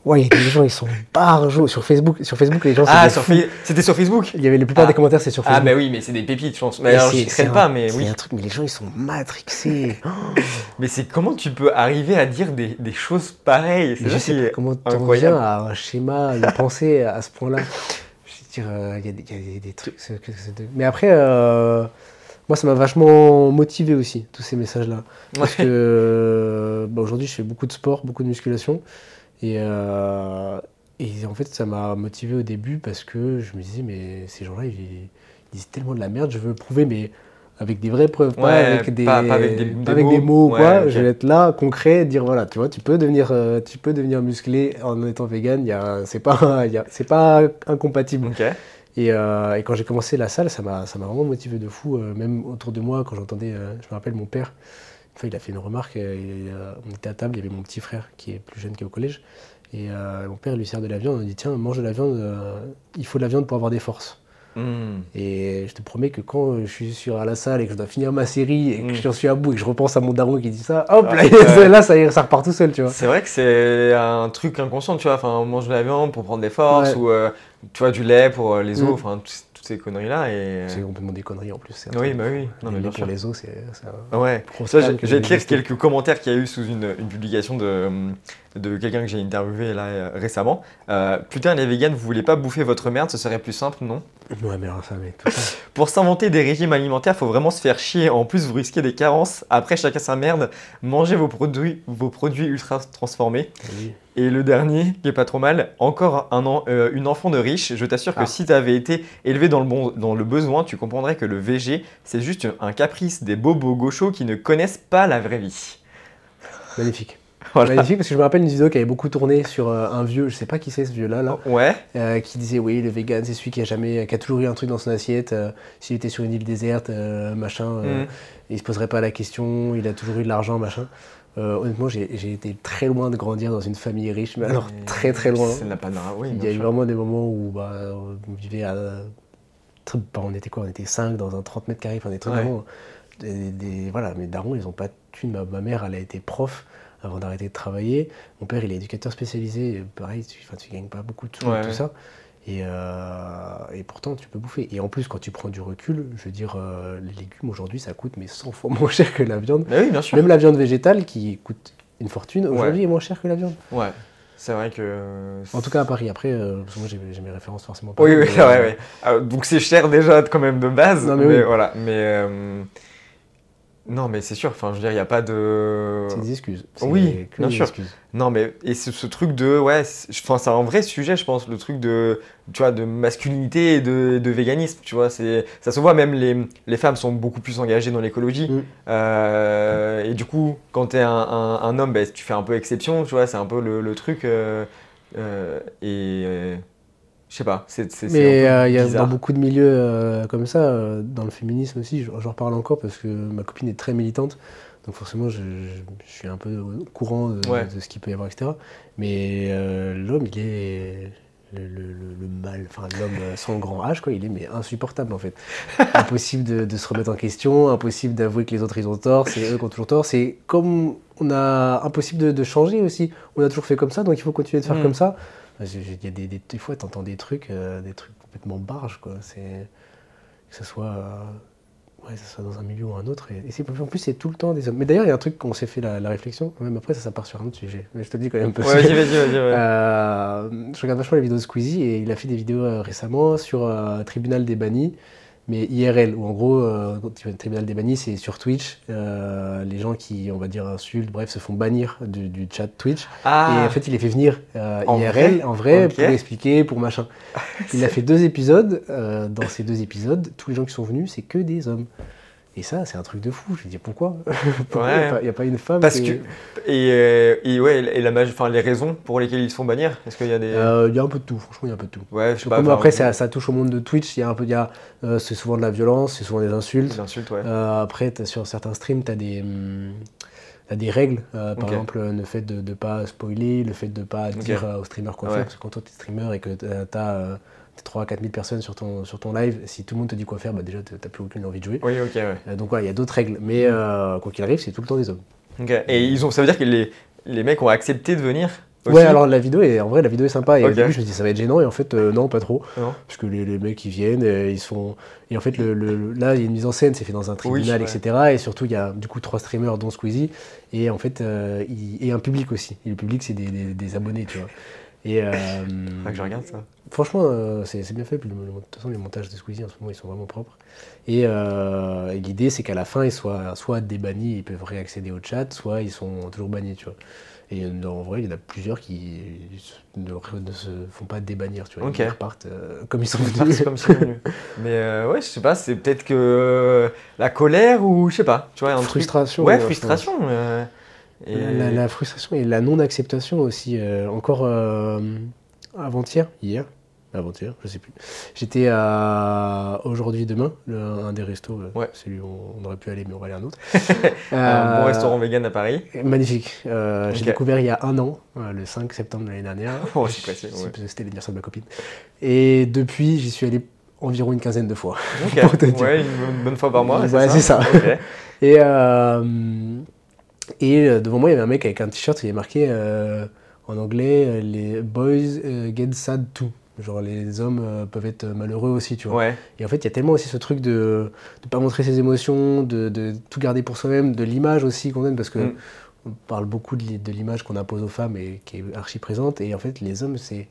Ouais, il y a des gens, ils sont barjots. Sur Facebook, sur Facebook les gens, Ah, c'était sur Facebook Il y avait la plupart Ah. des commentaires, c'est sur Ah, Facebook. bah oui, mais c'est des pépites, je pense. Mais Et alors, j'y traîne c'est pas, un- mais oui. un truc, mais les gens, ils sont matrixés. Mais c'est comment tu peux arriver à dire des, des choses pareilles? C'est mais je sais pas comment t'en viens à un schéma de pensée à ce point-là. Je veux dire, euh, il y, a des- il y a des, des trucs. de- Mais après, euh, moi, ça m'a vachement motivé aussi, tous ces messages-là. Parce que bah, aujourd'hui, je fais beaucoup de sport, beaucoup de musculation. Et, euh, Et en fait, ça m'a motivé au début parce que je me disais, mais ces gens-là, ils, ils disent tellement de la merde, je veux le prouver, mais avec des vraies preuves, pas avec des, pas- pas avec des- pas des avec des mots. Ouais, quoi. Je vais être là, concret, dire voilà, tu vois, tu peux devenir, euh, tu peux devenir musclé en étant vegan, c'est pas, c'est pas incompatible. Et, euh, et quand j'ai commencé la salle, ça m'a ça m'a vraiment motivé de fou. euh, même autour de moi, quand j'entendais, je me rappelle mon père, fois il a fait une remarque, euh, euh, on était à table, il y avait mon petit frère qui est plus jeune qui est au collège, et euh, mon père lui sert de la viande, on dit tiens, mange de la viande, il faut de la viande pour avoir des forces. Hmm. Et je te promets que quand je suis sur à la salle et que je dois finir ma série et que Mm. j'en suis à bout et que je repense à mon daron qui dit ça, hop, Ah, là, là, ça, repart tout seul, tu vois. C'est vrai que c'est un truc inconscient, tu vois. Enfin, on mange de la viande pour prendre des forces Ouais. ou euh, tu vois du lait pour les os, Mm. enfin toutes ces conneries là et C'est complètement des conneries en plus. c'est oui, bah oui. Non mais bien pour sûr. les os, c'est un Ouais. j'ai- que je vais j'ai te lire détesté. quelques commentaires qu'il y a eu sous une, une publication de, de quelqu'un que j'ai interviewé là euh, récemment. Euh, Putain, les vegans, vous voulez pas bouffer votre merde, ce serait plus simple, non? Ouais, mais ça, mais tout ça. Pour s'inventer des régimes alimentaires, faut vraiment se faire chier. En plus, vous risquez des carences. Après, chacun sa merde. Mangez vos produits, vos produits ultra transformés. Oui. Et le dernier, qui est pas trop mal, encore un an, euh, une enfant de riche. Je t'assure que Ah. si tu avais été élevé dans le, bon, dans le besoin, tu comprendrais que le VG, c'est juste un caprice des bobos gauchos qui ne connaissent pas la vraie vie. Magnifique. Voilà. Magnifique parce que je me rappelle une vidéo qui avait beaucoup tourné sur euh, un vieux, je sais pas qui c'est ce vieux-là, là, Ouais, euh, qui disait oui, le vegan, c'est celui qui a jamais, qui a toujours eu un truc dans son assiette. euh, S'il était sur une île déserte, machin, Mm. il se poserait pas la question, il a toujours eu de l'argent, machin. Honnêtement, j'ai été très loin de grandir dans une famille riche, mais alors très très loin. De oui, Il y a eu vraiment des moments où bah, on vivait à. bah, on était quoi On était 5 dans un 30 mètres carrés, enfin des trucs Ouais. vraiment. Des, des- voilà, mes darons, ils ont pas de thunes. Ma, ma mère, elle a été prof avant d'arrêter de travailler. Mon père, il est éducateur spécialisé. Pareil, tu, tu gagnes pas beaucoup de sous Ouais, et tout ouais. ça. Et, euh, et pourtant, tu peux bouffer. Et en plus, quand tu prends du recul, je veux dire, euh, les légumes aujourd'hui, ça coûte mais 100 fois moins cher que la viande. Mais oui, bien sûr. Même la viande végétale qui coûte une fortune, aujourd'hui, est moins chère que la viande. Ouais, c'est vrai que. En tout cas à Paris. Après, euh, parce que moi j'ai j'ai mes références forcément. Oui, partout, oui, mais, euh, oui. Alors, donc c'est cher déjà quand même de base, Non, mais, mais oui. voilà. Mais euh, non, mais c'est sûr. Enfin, je veux dire, il n'y a pas de. C'est des excuses. Oui, bien des sûr. excuses. Non, mais et ce, ce truc de ouais, c'est- enfin c'est un vrai sujet, je pense, le truc de tu vois de masculinité et de, de véganisme, tu vois, c'est ça se voit même les, les femmes sont beaucoup plus engagées dans l'écologie Mm. Euh, et du coup quand t'es un, un, un homme, ben, tu fais un peu exception, tu vois, c'est un peu le, le truc euh, euh, et je sais pas, c'est Mais peu euh, il y a dans beaucoup de milieux euh, comme ça, euh, dans le féminisme aussi, j'en reparle encore parce que ma copine est très militante. Donc forcément, je, je- je suis un peu au courant de, Ouais. de ce qu'il peut y avoir, etc. Mais l'homme, il est le, le- le- le mal, enfin l'homme sans grand H, quoi, il est mais insupportable en fait. impossible de, de se remettre en question, impossible d'avouer que les autres ils ont tort, c'est eux qui ont toujours tort. C'est comme on a impossible de, de changer aussi. On a toujours fait comme ça, donc il faut continuer de faire Mm. comme ça. Il y a des, des, des fois, t'entends des trucs, euh, des trucs complètement barges, quoi. C'est que ce soit, euh, ouais, soit dans un milieu ou un autre. Et, en plus, c'est tout le temps des hommes. Mais d'ailleurs, il y a un truc qu'on s'est fait la, la réflexion. Même après, ça, ça part sur un autre sujet. Mais je te le dis quand même. Parce Ouais, vas-y, vas-y, vas-y. ouais. euh, je regarde vachement les vidéos de Squeezie et il a fait des vidéos récemment sur Tribunal des bannis, mais IRL, où en gros, euh, quand au Tribunal des bannis, c'est sur Twitch. euh, les gens qui, on va dire, insultent, bref, se font bannir du, du chat Twitch. Ah, Et en fait, il les fait venir euh, En IRL, vrai en vrai, pour expliquer, pour machin. Il a fait deux épisodes. euh, dans ces deux épisodes, tous les gens qui sont venus, c'est que des hommes. Et ça, c'est un truc de fou. Je me dis pourquoi? Pourquoi il Ouais. n'y a, pas une femme parce qui que et, euh, et ouais et la enfin les raisons pour lesquelles ils se font bannir, est-ce qu'il y a des Euh, Il y a un peu de tout, franchement, il y a un peu de tout. ouais, je sais pas. Comme après, ça, ça touche au monde de Twitch. Il y a un peu, euh, c'est souvent de la violence, c'est souvent des insultes. des insultes, ouais. Euh, après, t'as- sur certains streams, tu as des, hum, t'as des règles. Par exemple, le fait de ne pas spoiler, le fait de ne pas dire aux streamers quoi Ouais. faire. Parce que quand toi, tu es streamer et que tu as 3 4 000 personnes sur ton, sur ton live, si tout le monde te dit quoi faire, bah, déjà, tu n'as plus aucune envie de jouer. Oui, ok, ouais. Euh, donc voilà, il y a d'autres règles. Mais euh, quoi qu'il arrive, c'est tout le temps des hommes. Et ils ont, ça veut dire que les, les mecs ont accepté de venir aussi? Ouais, alors la vidéo est, en vrai, la vidéo est sympa. Et Ok. au début, je me dis, ça va être gênant. Et en fait, euh, non, pas trop. Non. Parce que les, les mecs, ils viennent, euh, ils sont. Et en fait, le, le- là, il y a une mise en scène, c'est fait dans un tribunal, etc. Et surtout, il y a du coup trois streamers, dont Squeezie. Et en fait, euh, il- et un public aussi. Et le public, c'est des, des- des abonnés, tu vois. Et euh, que je regarde ça. franchement, euh, c'est bien fait. Puis de toute façon, les montages de Squeezie, en ce moment, ils sont vraiment propres. Et, euh, et l'idée, c'est qu'à la fin, ils soient soit débannis, ils peuvent réaccéder au chat, soit ils sont toujours bannis, tu vois. Et euh, en vrai, il y en a plusieurs qui ne, ne se font pas débannir, tu vois. Ils repartent euh, comme ils sont venus. comme si venus. Mais euh, ouais, je sais pas, c'est peut-être que euh, la colère ou je sais pas, tu vois, un truc- Frustration. Ouais, euh, frustration. Et- La, la frustration et la non-acceptation aussi. euh, encore euh, avant-hier, hier, avant-hier, je sais plus. J'étais à aujourd'hui demain, le- un des restos. euh, Ouais. Celui où on aurait pu aller, mais on va aller à un autre. Un bon restaurant vegan à Paris. Magnifique. Euh, J'ai Ok. découvert il y a un an, le 5 septembre de l'année dernière. Oh, ouais. C'était l'anniversaire de ma copine. Et depuis, j'y suis allé environ une quinzaine de fois. Ok, Pour te dire. ouais, une bonne- fois par mois. Ouais, c'est ça. Et, et euh, devant moi, il y avait un mec avec un t-shirt, il est marqué euh, en anglais euh, les boys get sad too. Genre les hommes peuvent être malheureux aussi, tu vois. Ouais, Et en fait, il y a tellement aussi ce truc de ne pas montrer ses émotions, de, de tout garder pour soi-même, de l'image aussi qu'on donne, parce que Mm. on parle beaucoup de l'image qu'on impose aux femmes et qui est archi présente. Et en fait, les hommes, c'est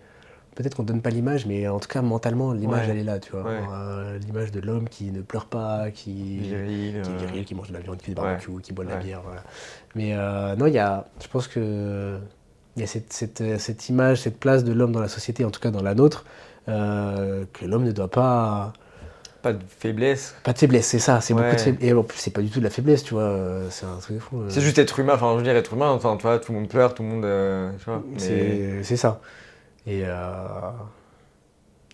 peut-être qu'on donne pas l'image, mais en tout cas mentalement, l'image Ouais. elle est là, tu vois. Ouais. Euh, l'image de l'homme qui ne pleure pas, qui viril. qui est euh, viril, qui mange de la viande, qui fait des Ouais. barbecues, qui boit de la bière. Voilà. Mais euh, non, il y a, je pense que il y a cette, cette, cette image, cette place de l'homme dans la société, en tout cas dans la nôtre, que l'homme ne doit pas. Pas de faiblesse. Pas de faiblesse, c'est ça, c'est Ouais. beaucoup de faiblesse. Et en plus, c'est pas du tout de la faiblesse, tu vois, c'est un truc fou. euh. C'est juste être humain, enfin je veux dire être humain, enfin tu vois, tout le monde pleure, tout le monde. euh, mais- c'est ça. Et euh,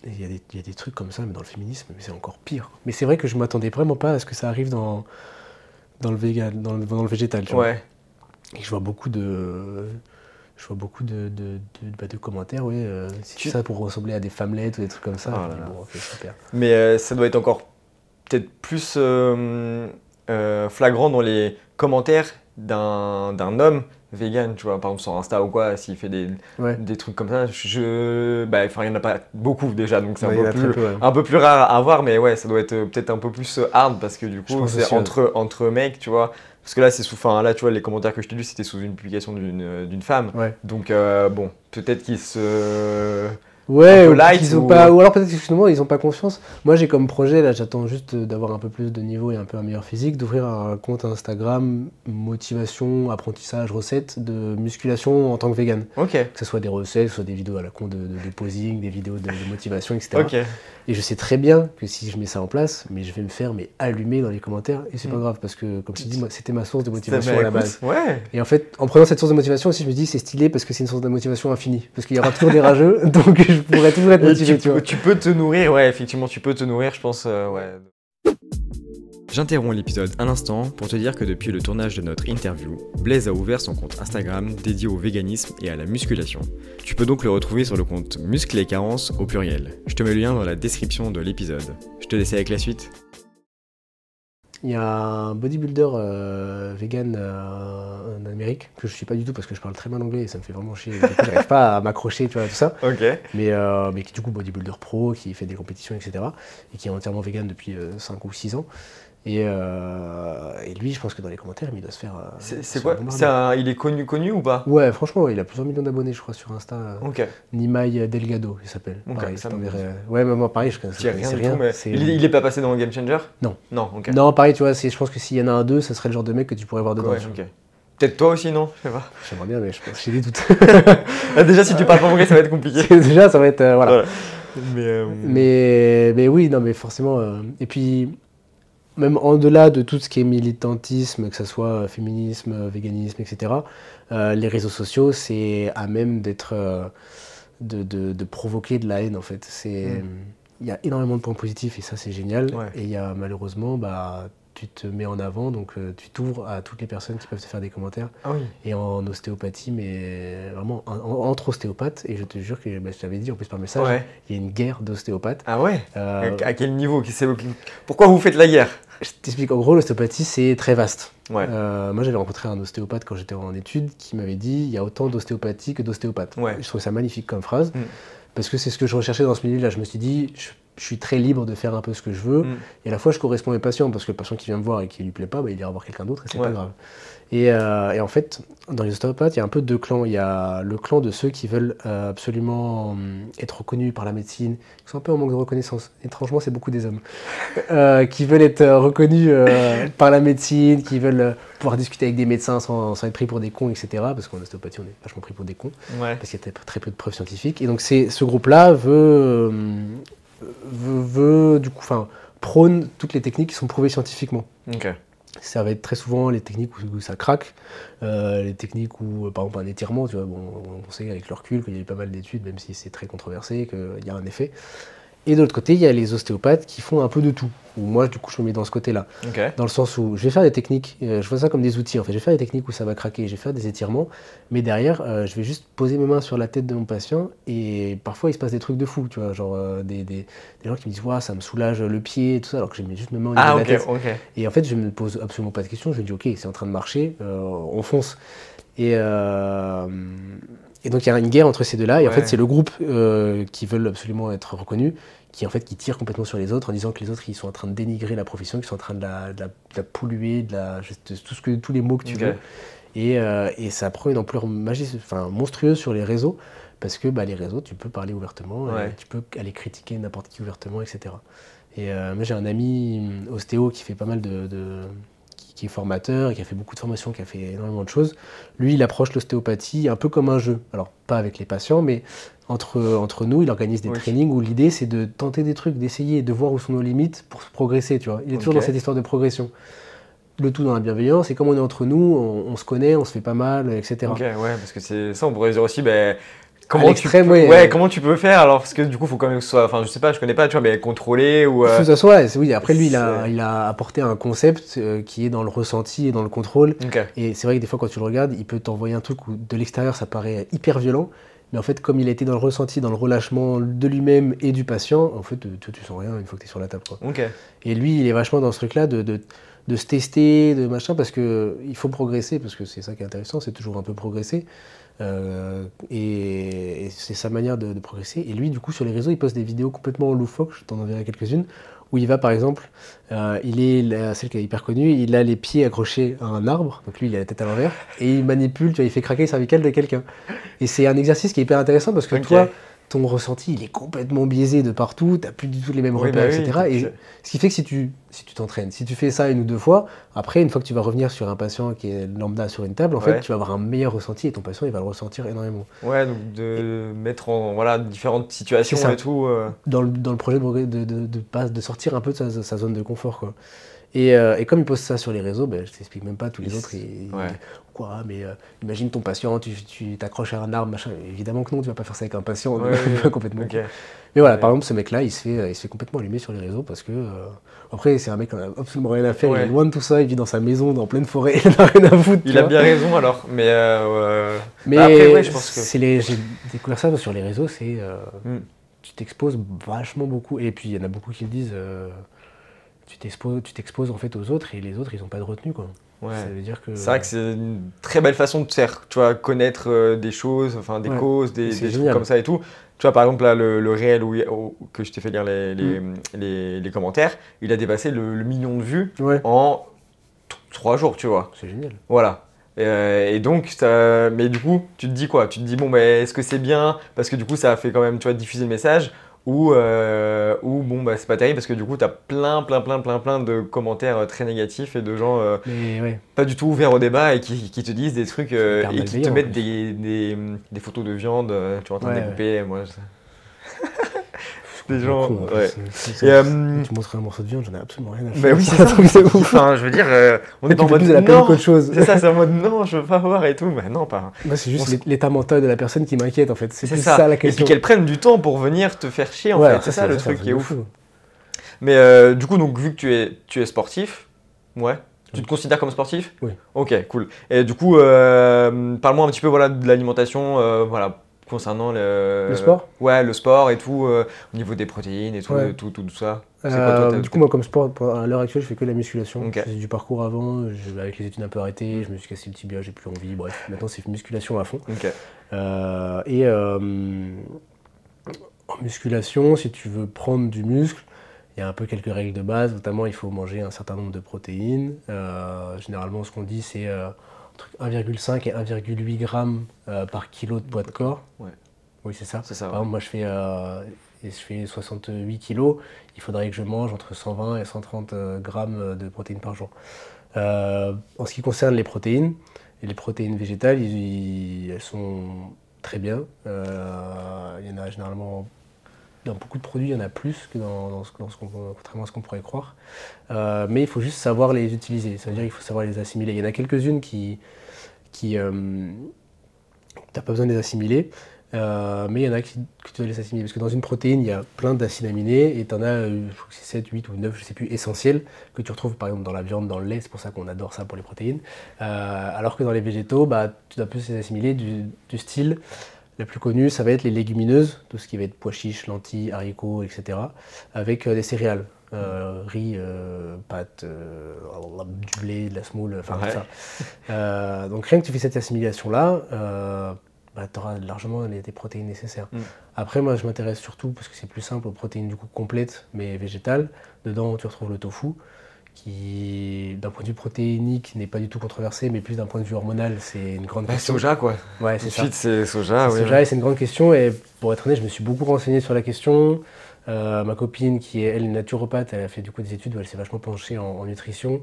et il y, a des- il y a des trucs comme ça, mais dans le féminisme, mais c'est encore pire. Mais c'est vrai que je m'attendais vraiment pas à ce que ça arrive dans, dans, le, végan, dans, le, dans le végétal. tu vois. Ouais, Et je vois beaucoup de, je vois beaucoup de, de, de- bah, de commentaires, oui. euh, c'est Tu- ça pour ressembler à des femmelettes ou des trucs comme ça. Oh là dis, bon, super. mais euh, ça doit être encore peut-être plus euh, euh, flagrant dans les commentaires d'un homme vegan, tu vois, par exemple sur Insta ou quoi, s'il fait des, Ouais. des trucs comme ça, je. Bah, il n'y en a pas beaucoup déjà, donc c'est Ouais, un, peu plus, peu, ouais. un peu plus rare à voir, mais ouais, ça doit être euh, peut-être un peu plus euh, hard parce que du coup, c'est entre, entre mecs, tu vois. Parce que là, c'est sous. Enfin, là, tu vois, les commentaires que je t'ai lus, c'était sous une publication d'une euh, femme. Ouais. Donc, euh, bon, peut-être qu'ils se. Ouais, ou, light qu'ils ont ou- pas, ou alors peut-être que justement ils n'ont pas confiance. Moi j'ai comme projet, là j'attends juste d'avoir un peu plus de niveau et un peu un meilleur physique, d'ouvrir un compte Instagram motivation, apprentissage, recettes de musculation en tant que vegan. Ok, Que ce soit des recettes, que ce soit des vidéos à la con de, de- de posing, des vidéos de, de motivation, etc. ok. Et je sais très bien que si je mets ça en place, mais je vais me faire mais allumer dans les commentaires et c'est pas Mm. grave parce que comme je te dis, c'était ma source de motivation bah, à la base. Ouais. Et en fait, en prenant cette source de motivation aussi, je me dis c'est stylé parce que c'est une source de motivation infinie. Parce qu'il y aura toujours des rageux, donc je pourrais toujours être Et motivé, tu, tu vois. peux- tu peux te nourrir, ouais, effectivement, tu peux te nourrir, je pense, euh, ouais. J'interromps l'épisode un instant pour te dire que depuis le tournage de notre interview, Blaise a ouvert son compte Instagram dédié au véganisme et à la musculation. Tu peux donc le retrouver sur le compte Muscles et Carences au pluriel. Je te mets le lien dans la description de l'épisode. Je te laisse avec la suite. Il y a un bodybuilder euh, vegan euh, en Amérique que je suis pas du tout parce que je parle très mal anglais et ça me fait vraiment chier. Du coup, j'arrive pas à m'accrocher, tu vois, tout ça. Mais, euh, mais qui du coup bodybuilder pro, qui fait des compétitions, etc. Et qui est entièrement vegan depuis 5 ou 6 ans. Et, euh, et lui, je pense que dans les commentaires, il doit se faire. euh, C'est quoi un- Il est connu, connu ou pas? Ouais, franchement, il a plusieurs millions d'abonnés, je crois, sur Insta. euh, Ok. Nimai Delgado, il s'appelle. Ok, Pareil, ça je me- t'enverrai- Ouais, mais moi, pareil, je connais Je rien tout, mais il, il est pas passé dans Game Changer? Non. Non, ok. Non, pareil, tu vois, c'est- je pense que s'il y en a un deux, ça serait le genre de mec que tu pourrais voir dedans. Ouais. Peut-être toi aussi, non? Je sais pas. J'aimerais bien, mais je pense j'ai des doutes. Ah, déjà, si tu parles pas anglais, ça va être compliqué. Déjà, ça va être. euh, voilà. Voilà. Mais, euh, Mais, mais oui, non, mais forcément. euh, et puis, même en-delà de tout ce qui est militantisme, que ce soit euh, féminisme, euh, véganisme, etc., euh, les réseaux sociaux, c'est à même d'être. euh, de, de- de provoquer de la haine, en fait. Mm. Il y a énormément de points positifs et ça, c'est génial. Ouais. Et il y a malheureusement, bah, tu te mets en avant, donc euh, tu t'ouvres à toutes les personnes qui peuvent te faire des commentaires. Ah oui. Et en ostéopathie, mais vraiment en- en- entre ostéopathes, et je te jure que bah, je t'avais dit en plus par message, Ouais. il y a une guerre d'ostéopathes. Ah ouais Euh, À quel niveau Pourquoi vous faites la guerre? Je t'explique, en gros, l'ostéopathie, c'est très vaste. Ouais. Euh, moi, j'avais rencontré un ostéopathe quand j'étais en études qui m'avait dit il y a autant d'ostéopathie que d'ostéopathes. Ouais. Je trouvais ça magnifique comme phrase. Mm. Parce que c'est ce que je recherchais dans ce milieu-là. Je me suis dit, je je suis très libre de faire un peu ce que je veux. Mm. Et à la fois, je corresponds à mes patients, parce que le patient qui vient me voir et qui lui plaît pas, bah, il ira voir quelqu'un d'autre et c'est Ouais. pas grave. Et, euh, et en fait, dans les ostéopathes, il y a un peu deux clans. Il y a le clan de ceux qui veulent euh, absolument hum, être reconnus par la médecine, qui sont un peu en manque de reconnaissance. Étrangement, c'est beaucoup des hommes. Euh, qui veulent être euh, reconnus euh, par la médecine, qui veulent euh, pouvoir discuter avec des médecins sans, sans être pris pour des cons, etc. Parce qu'en ostéopathie, on est vachement pris pour des cons Ouais. parce qu'il y a très- très peu de preuves scientifiques. Et donc ce groupe-là veut, euh, veut, du coup, enfin, prône toutes les techniques qui sont prouvées scientifiquement. Ça va être très souvent les techniques où, où ça craque, euh, les techniques où, euh, par exemple, un étirement, tu vois, bon, on sait avec le recul qu'il y a eu pas mal d'études, même si c'est très controversé, qu'il y a un effet. Et de l'autre côté, il y a les ostéopathes qui font un peu de tout. Moi, du coup, je me mets dans ce côté-là. Dans le sens où je vais faire des techniques, euh, je vois ça comme des outils en fait. Je vais faire des techniques où ça va craquer, je vais faire des étirements, mais derrière, euh, je vais juste poser mes mains sur la tête de mon patient et parfois il se passe des trucs de fou, tu vois, genre euh, des, des- des gens qui me disent Ouah, ça me soulage le pied et tout ça, alors que j'ai juste mes mains au niveau Ah, de la tête. Et en fait, je me pose absolument pas de questions, je me dis Ok, c'est en train de marcher, on fonce. Et, euh, et donc il y a une guerre entre ces deux-là, et en fait, c'est le groupe euh, qui veulent absolument être reconnus qui en fait qui tire complètement sur les autres en disant que les autres ils sont en train de dénigrer la profession, qu'ils sont en train de la, de la, de la polluer, de la, tout ce que, tous les mots que tu veux. Et, euh, et ça prend une ampleur enfin, monstrueuse sur les réseaux parce que bah, les réseaux, tu peux parler ouvertement, Ouais. et tu peux aller critiquer n'importe qui ouvertement, etc. Et euh, moi j'ai un ami hum, ostéo qui fait pas mal de- qui, est formateur et qui a fait beaucoup de formations, qui a fait énormément de choses. Lui, il approche l'ostéopathie un peu comme un jeu. Alors pas avec les patients, mais entre, entre nous, il organise des Oui. trainings où l'idée c'est de tenter des trucs, d'essayer, de voir où sont nos limites pour progresser, tu vois. Il est toujours dans cette histoire de progression. Le tout dans la bienveillance, et comme on est entre nous, on, on se connaît, on se fait pas mal, etc. Ok, ouais, parce que c'est ça, on pourrait dire aussi, ben. Comment tu, peux- ouais. ouais, comment tu peux faire alors? Parce que du coup, il faut quand même que ce soit. Enfin, je sais pas, je connais pas, tu vois, mais contrôlé ou. Euh, que ça soit, oui, après lui, il a, il a apporté un concept euh, qui est dans le ressenti et dans le contrôle. Ok. Et c'est vrai que des fois, quand tu le regardes, il peut t'envoyer un truc où de l'extérieur, ça paraît hyper violent. Mais en fait, comme il a été dans le ressenti, dans le relâchement de lui-même et du patient, en fait, tu, tu sens rien une fois que tu es sur la table. Quoi. Et lui, il est vachement dans ce truc-là de, de, de se tester, de machin, parce que il faut progresser, parce que c'est ça qui est intéressant, c'est toujours un peu progresser. Euh, et, et c'est sa manière de, de progresser. Et lui, du coup, sur les réseaux, il poste des vidéos complètement loufoques, je t'en enverrai quelques-unes, où il va, par exemple, euh, il est, celle qui est hyper connue, il a les pieds accrochés à un arbre, donc lui, il a la tête à l'envers, et il manipule, tu vois, il fait craquer le cervical de quelqu'un. Et c'est un exercice qui est hyper intéressant, parce que toi, ton ressenti, il est complètement biaisé de partout, t'as plus du tout les mêmes Oui, repères, bah oui, etc. Et c'est- ce qui fait que si tu si tu t'entraînes, si tu fais ça une ou deux fois, après, une fois que tu vas revenir sur un patient qui est lambda sur une table, en Ouais. fait, tu vas avoir un meilleur ressenti et ton patient, il va le ressentir énormément. Ouais, donc de mettre en voilà différentes situations et tout. euh, Dans le, dans le projet de, de, de, de, pas- de sortir un peu de sa, sa zone de confort, quoi. Et, euh, et comme il poste ça sur les réseaux, ben, je t'explique même pas, tous les autres, ils, ouais. ils- quoi, mais euh, imagine ton patient, tu t'accroches à un arbre, machin. Évidemment que non, tu vas pas faire ça avec un patient, Ouais, complètement. Mais voilà, Ouais. par exemple, ce mec-là, il se fait, il se fait complètement allumer sur les réseaux parce que. euh, après, c'est un mec qui n'a absolument rien à faire, il est loin de tout ça, il vit dans sa maison, dans pleine forêt, il n'a rien à foutre. Il a vois. bien raison alors, mais euh, Mais Bah, après, ouais, je pense que- les, j'ai découvert ça sur les réseaux, c'est. euh, Hmm. Tu t'exposes vachement beaucoup. Et puis, il y en a beaucoup qui le disent. Tu t'exposes, en fait aux autres et les autres, ils n'ont pas de retenue, quoi. ouais. Ça veut dire que. C'est vrai que c'est une très belle façon de faire, tu vois, connaître euh, des choses, enfin des Ouais. causes, des, des trucs comme ça et tout. Tu vois, par exemple, là, le, le réel où, que je t'ai fait lire les, les, Mm. les- les commentaires, il a dépassé le, le million de vues Ouais, en trois jours, tu vois. c'est génial. Voilà. Euh, et donc, ça, mais du coup, tu te dis quoi? Tu te dis, bon, ben, est-ce que c'est bien? Parce que du coup, ça a fait quand même, tu vois, diffuser le message. Ou, euh, ou bon, bah, c'est pas terrible parce que du coup, tu as plein, plein, plein, plein, plein de commentaires euh, très négatifs et de gens euh, ouais, pas du tout ouverts au débat et qui, qui te disent des trucs euh, et qui te mettent des, des, des photos de viande, tu vois, en train de Ouais, découper. Moi, je- gens. comprends, ouais. c'est- c'est- Et, euh, Tu montres un morceau de viande, j'en ai absolument rien à faire. bah oui, c'est ça. de ouf. Enfin, je veux dire, euh, on est en mode de la peine non. qu'autre chose. C'est ça, c'est en mode non, je veux pas voir et tout. Mais non, pas. Moi, c'est juste l'état mental de la personne qui m'inquiète, en fait. C'est C'est ça. ça. la Et puis question. qu'elles prennent du temps pour venir te faire chier, en Ouais, fait. C'est ça, le c'est truc qui est ouf. Mais euh, du coup, donc, vu que tu es, tu es sportif, ouais. Tu te considères comme sportif? Oui. Ok, cool. Et du coup, euh, parle-moi un petit peu voilà, de l'alimentation, euh, voilà, concernant le, Le sport Ouais, le sport et tout, euh, au niveau des protéines et tout, Ouais. tout, tout, tout ça. C'est quoi, Euh, toi, du coup, moi, comme sport, à l'heure actuelle, je fais que de la musculation. Ok. Je faisais du parcours avant, je- avec les études un peu arrêtées, je me suis cassé le tibia, j'ai plus envie. Bref, maintenant, c'est musculation à fond. Euh, et euh, En musculation, si tu veux prendre du muscle, il y a un peu quelques règles de base, notamment il faut manger un certain nombre de protéines. Euh, généralement, ce qu'on dit, c'est euh, 1,5 et 1,8 grammes euh, par kilo de poids de corps. Ouais. Oui, c'est ça. C'est ça. Par exemple, moi, je fais, euh, et je fais 68 kilos. Il faudrait que je mange entre 120 et 130 euh, grammes de protéines par jour. Euh, en ce qui concerne les protéines, et les protéines végétales, ils- ils- elles sont très bien. Euh, il y en a généralement dans beaucoup de produits, il y en a plus que dans, ce, qu'on, contrairement à ce qu'on pourrait croire. Euh, mais il faut juste savoir les utiliser. Ça veut dire qu'il faut savoir les assimiler. Il y en a quelques-unes qui, qui euh, pas besoin de les assimiler. euh, mais il y en a qui, que tu dois les assimiler. Parce que dans une protéine, il y a plein d'acides aminés et tu en as, euh, je crois que c'est 7, 8 ou 9, je sais plus, essentiels, que tu retrouves par exemple dans la viande, dans le lait. C'est pour ça qu'on adore ça pour les protéines. Alors que dans les végétaux, bah, tu dois plus les assimiler du style. Le plus connu, ça va être les légumineuses, tout ce qui va être pois chiches, lentilles, haricots, etc. Avec euh, des céréales. Euh, riz, euh, pâtes, euh, du blé, de la semoule, enfin Ouais. tout ça. Euh, donc rien que tu fais cette assimilation-là, bah, tu auras largement les, protéines nécessaires. Mm. Après, moi, je m'intéresse surtout, parce que c'est plus simple, aux protéines du coup complètes, mais végétales. Dedans, tu retrouves le tofu, qui, d'un point de vue protéinique, n'est pas du tout controversé, mais plus d'un point de vue hormonal, c'est une grande Bah, question. soja, quoi. Ouais, c'est ça. Ensuite, c'est soja, oui. soja, et c'est une grande question. Et pour être honnête, je me suis beaucoup renseigné sur la question. Euh, ma copine, qui est elle naturopathe, elle a fait du coup des études où elle s'est vachement penchée en, en nutrition.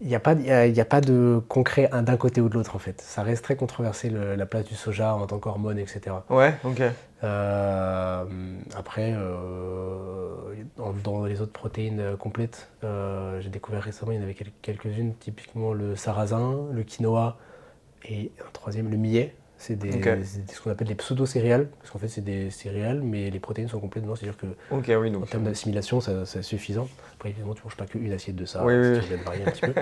Il n'y a, a, pas de concret un d'un côté ou de l'autre en fait. Ça reste très controversé le- la place du soja en tant qu'hormone, etc. Ouais, ok. Euh, après, euh, dans, dans les autres protéines euh, complètes, euh, j'ai découvert récemment, il y en avait quel- quelques-unes, typiquement le sarrasin, le quinoa et un troisième, le millet. C'est des- ce qu'on appelle les pseudo-céréales, parce qu'en fait c'est des céréales, mais les protéines sont complètes dedans, c'est-à-dire que Ok, oui, en donc. termes d'assimilation, c'est suffisant. Après, évidemment, tu manges pas qu'une assiette de ça, Oui, oui, tu varier un petit peu.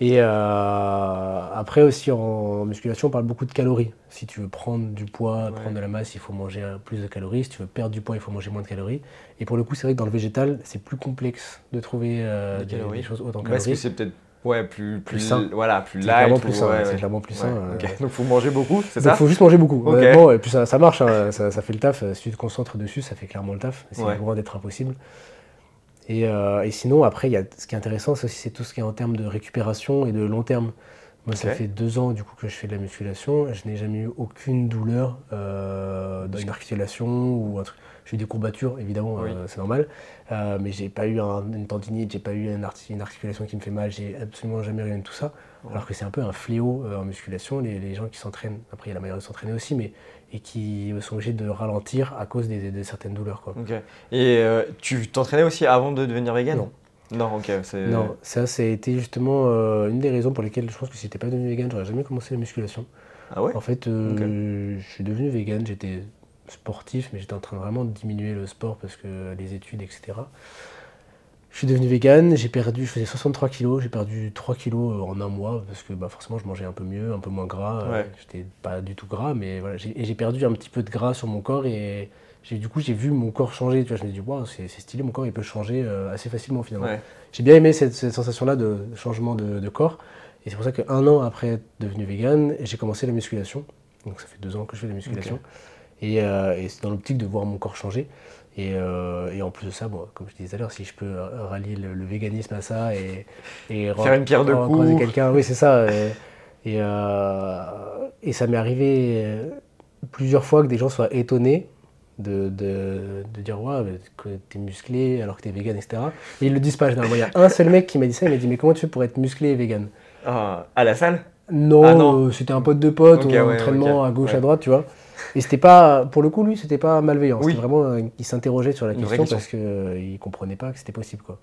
Et euh, après aussi en musculation, on parle beaucoup de calories. Si tu veux prendre du poids, Ouais. prendre de la masse, il faut manger un- plus de calories. Si tu veux perdre du poids, il faut manger moins de calories. Et pour le coup, c'est vrai que dans le végétal, c'est plus complexe de trouver euh, Des des, calories. des choses hautes en Parce que calories. c'est peut-être ouais, plus, plus, Plus sain. Voilà, plus C'est light. clairement ou- plus sain. ouais, c'est clairement plus sain. euh. Donc, faut manger beaucoup, c'est ça faut juste manger beaucoup. Honnêtement, et puis ça, ça marche, hein, ça, ça fait le taf. Si tu te concentres dessus, ça fait clairement le taf. C'est loin d'être impossible. Et, euh, et sinon, après, y a, ce qui est intéressant, c'est tout ce qui est en termes de récupération et de long terme. Moi, ça fait deux ans du coup que je fais de la musculation. Je n'ai jamais eu aucune douleur euh, dans une articulation ou un truc. J'ai eu des courbatures, évidemment, Oui. euh, c'est normal. Euh, mais j'ai pas eu un- une tendinite, j'ai pas eu une, arti- une articulation qui me fait mal. J'ai absolument jamais rien de tout ça. Alors que c'est un peu un fléau euh, en musculation. Les, les gens qui s'entraînent, après il y a la manière de s'entraîner aussi, mais et qui sont obligés de ralentir à cause des- de certaines douleurs. Quoi. Et euh, tu t'entraînais aussi avant de devenir vegan? Non. Non, ok. Non, ça, été justement euh, une des raisons pour lesquelles je pense que si j'étais pas devenu vegan, j'aurais jamais commencé la musculation. Ah ouais? En fait, euh, je suis devenu vegan, j'étais sportif, mais j'étais en train de vraiment de diminuer le sport parce que les études, etc. Je suis devenu vegan, j'ai perdu, je faisais 63 kilos, j'ai perdu 3 kilos en un mois parce que bah, forcément je mangeais un peu mieux, un peu moins gras. euh, Ouais. J'étais pas du tout gras, mais voilà. j'ai- Et j'ai perdu un petit peu de gras sur mon corps et j'ai- du coup j'ai vu mon corps changer. Tu vois, je me dis, waouh, c'est stylé, mon corps il peut changer euh, assez facilement finalement. Ouais. J'ai bien aimé cette, cette sensation-là de changement de, de corps. Et c'est pour ça qu'un an après être devenu vegan, j'ai commencé la musculation. Donc ça fait deux ans que je fais de la musculation. Et, euh, et c'est dans l'optique de voir mon corps changer. Et, euh, et en plus de ça, bon, comme je disais tout à l'heure, si je peux euh, rallier le, le véganisme à ça et, et Faire une pierre de coups. quelqu'un, oui, c'est ça. Et, et, euh, et ça m'est arrivé euh, plusieurs fois que des gens soient étonnés de, de, de dire ouais, que t'es musclé alors que t'es vegan, etc. Et ils le disent pas généralement. Il y a un seul mec qui m'a dit ça, il m'a dit mais comment tu fais pour être musclé et vegan Ah, à la salle? Non, Ah non. euh, c'était un pote de pote, Ok, ou un ouais, entraînement à gauche, ouais. à droite, tu vois. Et c'était pas, pour le coup, lui, c'était pas malveillant. Oui. C'était vraiment, euh, il s'interrogeait sur la question question. parce qu'il il comprenait pas que c'était possible, quoi.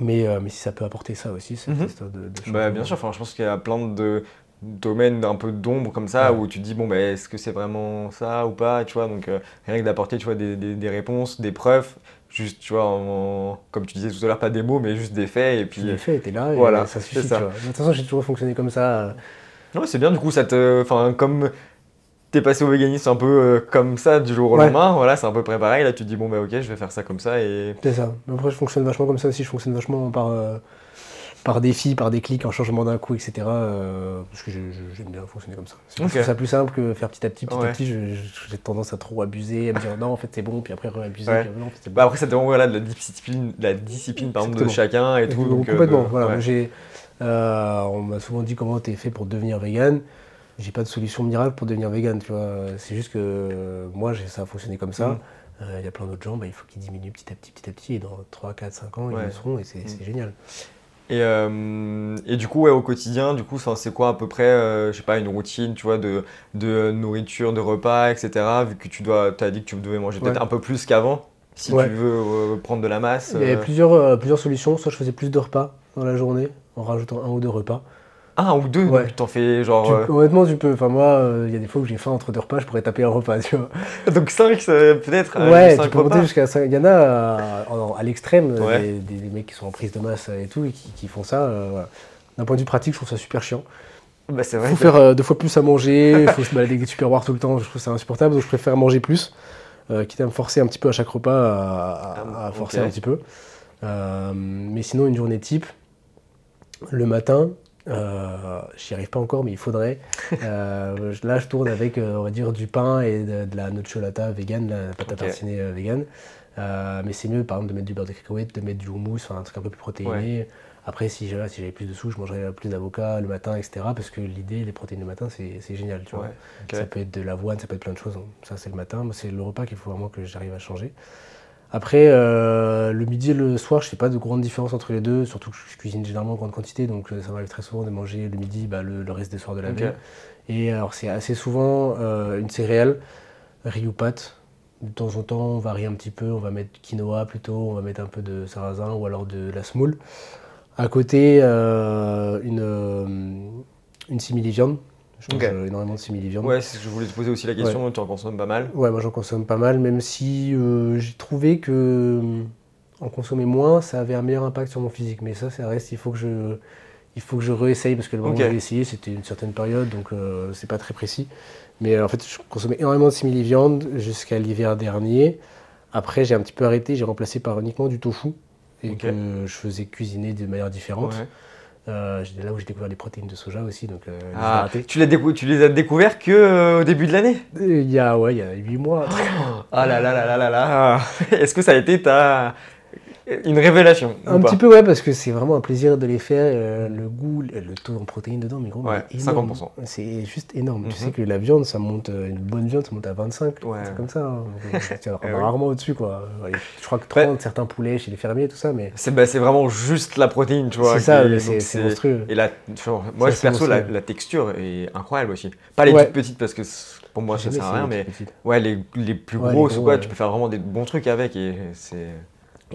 Mais, euh, mais si ça peut apporter ça aussi, cette Mhm. histoire de, de Bah, bien sûr, enfin, je pense qu'il y a plein de domaines un peu d'ombre comme ça Ouais. où tu te dis bon bah, est-ce que c'est vraiment ça ou pas tu vois? Donc euh, rien que d'apporter tu vois des, des- des réponses des preuves juste tu vois en- comme tu disais tout à l'heure pas des mots mais juste des faits et Puis les faits étaient là, et voilà, ça c'est suffit, ça. tu vois. De toute façon, j'ai toujours fonctionné comme ça. ouais, c'est bien du coup ça te enfin comme t'es passé au véganisme un peu euh, comme ça du jour au Ouais. lendemain voilà c'est un peu préparé là tu te dis bon bah ok je vais faire ça comme ça et C'est ça. Mais après, je fonctionne vachement comme ça aussi. Je fonctionne vachement par, euh, par défi, par déclic, en changement d'un coup, etc. euh, parce que j'aime bien fonctionner comme ça. Je trouve ça plus simple que faire petit à petit, petit Ouais. à petit. J'ai tendance à trop abuser, à me dire non, en fait c'est bon, puis après re-abuser. Ouais. non, en fait, c'est bon. Bah après ça dépend voilà, de la discipline, de la discipline par exemple de chacun et tout. donc, complètement. voilà, j'ai, on m'a souvent dit comment t'es fait pour devenir vegan? J'ai pas de solution miracle pour devenir vegan, tu vois. C'est juste que euh, moi, j'ai, ça a fonctionné comme ça. Mm. Euh, Il y a plein d'autres gens, bah, il faut qu'ils diminuent petit à petit, petit à petit, et dans 3, 4, 5 ans, Ouais. ils le seront, et c'est, Mm. génial. Et, euh, et du coup, ouais, au quotidien, du coup, c'est quoi à peu près, euh, je sais pas, une routine, tu vois, de, de nourriture, de repas, etc. Vu que tu dois, as dit que tu devais manger peut-être un peu plus qu'avant, si Ouais. tu veux euh, prendre de la masse. Il y avait plusieurs, plusieurs solutions. Soit je faisais plus de repas dans la journée, en rajoutant un ou deux repas. Un ou deux, Ouais. t'en fais genre. Tu- euh, honnêtement, tu peux. Enfin, moi, euh, il y a des fois où j'ai faim entre deux repas, je pourrais taper un repas, tu vois. Donc 5 peut-être euh, ouais, tu peux repas. monter jusqu'à 5. Il y en a à l'extrême, Ouais. des, des- des mecs qui sont en prise de masse et tout, et qui, qui font ça. voilà. D'un point de vue pratique, je trouve ça super chiant. Bah, c'est Il vrai. faut que- faire deux fois plus à manger, il faut se balader avec des superwares tout le temps, je trouve ça insupportable, donc je préfère manger plus, quitte à me forcer un petit peu à chaque repas à, à- Ah, à forcer un petit peu. Mais sinon, une journée type, le matin, euh, j'y arrive pas encore, mais il faudrait. Euh, là, je tourne avec, euh, on va dire, du pain et de, de la nocciolata vegan, la pâte à tartiner vegan. Mais c'est mieux, par exemple, de mettre du beurre de cacahuète, de mettre du houmous, enfin un truc un peu plus protéiné. Après, si j'avais si j'avais plus de sous, je mangerais plus d'avocat le matin, etc. Parce que l'idée, les protéines le matin, c'est c'est génial. Tu vois. Ouais. Ça peut être de l'avoine, ça peut être plein de choses. Ça, c'est le matin. C'est le repas qu'il faut vraiment que j'arrive à changer. Après, euh, le midi et le soir, je fais pas de grande différence entre les deux, surtout que je cuisine généralement en grande quantité, donc euh, ça m'arrive très souvent de manger le midi bah, le, le reste des soirs de la veille. Et alors, c'est assez souvent euh, une céréale, riz ou pâte. De temps en temps, on varie un petit peu, on va mettre quinoa plutôt, on va mettre un peu de sarrasin ou alors de la semoule. À côté, euh, une, une simili-viande. Je mange euh, énormément de simili-viande. Ouais, je voulais te poser aussi la question, tu en consommes pas mal. Ouais, moi j'en consomme pas mal, même si euh, j'ai trouvé que euh, en consommer moins, ça avait un meilleur impact sur mon physique. Mais ça, ça reste, il faut que je, il faut que je réessaye parce que le moment où j'ai essayé, c'était une certaine période, donc euh, c'est pas très précis. Mais euh, en fait, je consommais énormément de simili-viande jusqu'à l'hiver dernier. Après, j'ai un petit peu arrêté, j'ai remplacé par uniquement du tofu et que je faisais cuisiner de manière différente. Ouais. Euh, là où j'ai découvert les protéines de soja aussi, donc euh, les Ah, tu, décou- tu les as découverts que euh, au début de l'année? Il y a ouais, il y a 8 mois. Ah là là là là là là. Est-ce que ça a été ta... une révélation Un petit peu, ouais, parce que c'est vraiment un plaisir de les faire. euh, le goût, le taux en protéines dedans, mais gros, mais Ouais, énorme. 50%. C'est juste énorme. Mhm. Tu sais que la viande, ça monte, euh, une bonne viande, ça monte à 25. Ouais. C'est comme ça. hein. Euh, Eh oui. rarement au-dessus, quoi. Ouais, Je crois que 30, certains poulets chez les fermiers, tout ça, mais C'est bah, vraiment juste la protéine, tu vois. c'est ça, c'est monstrueux. Et la, genre, moi, Ça, perso, la, texture est incroyable aussi. Pas les Ouais. toutes petites parce que pour moi, ça sert à rien, mais ouais, les, les plus Ouais, grosses quoi, ouais. tu peux faire vraiment des bons trucs avec et c'est.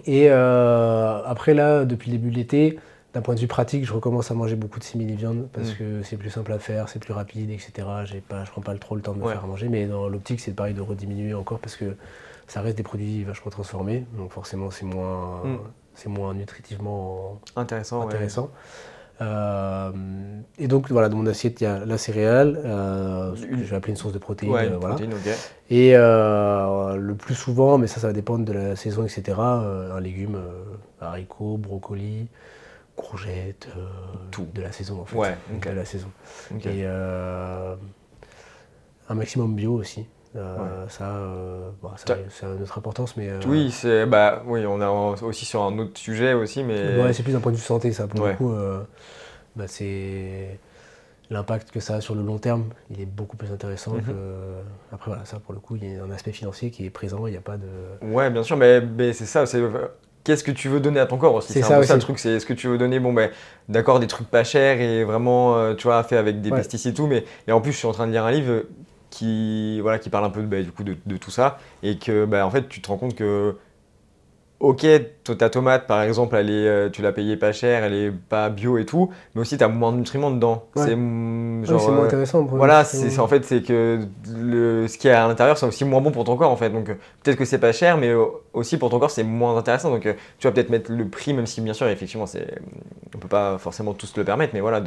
Et euh, après, là, depuis le début de l'été, d'un point de vue pratique, je recommence à manger beaucoup de simili-viande parce Mm. que c'est plus simple à faire, c'est plus rapide, etc. Pas, je prends pas trop le temps de me Ouais. faire à manger, mais dans l'optique, c'est pareil de rediminuer encore parce que ça reste des produits vachement transformés, donc forcément, c'est moins, Mm. c'est moins nutritivement Intéressant, ouais. Euh, et donc voilà, dans mon assiette, il y a la céréale, euh, ce que je vais appeler une source de protéines. Ouais, euh, voilà. protéine. Et le plus souvent, mais ça, ça va dépendre de la saison, etc. un légume, haricots, brocolis, courgettes, euh, Tout. de la saison en fait. Ouais. De la saison. Et un maximum bio aussi. Euh, Ouais. Ça, euh, bon, ça, a notre importance, mais euh, Oui, c'est bah oui, on est aussi sur un autre sujet aussi, mais ouais, c'est plus d'un point de vue santé, ça. Pour Ouais. le coup, euh, bah, c'est l'impact que ça a sur le long terme, il est beaucoup plus intéressant Mhm. que. Après, voilà, ça, pour le coup, il y a un aspect financier qui est présent, il n'y a pas de. Ouais, bien sûr, mais, mais c'est ça, c'est qu'est-ce que tu veux donner à ton corps aussi? C'est C'est ça un peu ça le truc, c'est est-ce que tu veux donner, bon ben, d'accord, des trucs pas chers et vraiment, euh, tu vois, fait avec des Ouais. pesticides et tout, mais et en plus, je suis en train de lire un livre qui, voilà, qui parle un peu bah, du coup de, tout ça. Et que, bah, en fait, tu te rends compte que, ok, ta tomate, par exemple, elle est, euh, tu l'as payée pas cher, elle est pas bio et tout, mais aussi tu as moins de nutriments dedans. Ouais. C'est mm, genre. moins euh, intéressant. pour Voilà, c'est en fait c'est que le, ce qui est à l'intérieur c'est aussi moins bon pour ton corps en fait. Donc peut-être que c'est pas cher, mais aussi pour ton corps c'est moins intéressant. Donc euh, tu vas peut-être mettre le prix, même si bien sûr effectivement c'est, on peut pas forcément tous le permettre, mais voilà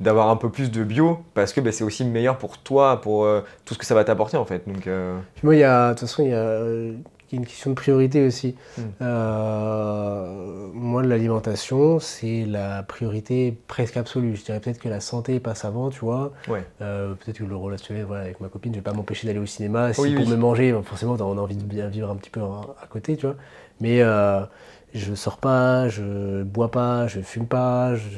d'avoir un peu plus de bio parce que bah, c'est aussi meilleur pour toi, pour euh, tout ce que ça va t'apporter en fait. Donc euh, Puis moi, il y a, de toute façon, il y a qu'il y a une question de priorité aussi. Mm. Euh, moi, l'alimentation, c'est la priorité presque absolue. Je dirais peut-être que la santé passe avant, tu vois. Ouais. Euh, peut-être que le relationnel voilà, avec ma copine, je vais pas m'empêcher d'aller au cinéma. Si Oui, pour oui. me manger, ben, forcément, on a envie de bien vivre un petit peu à à côté, tu vois. Mais euh, je sors pas, je bois pas, je fume pas. je-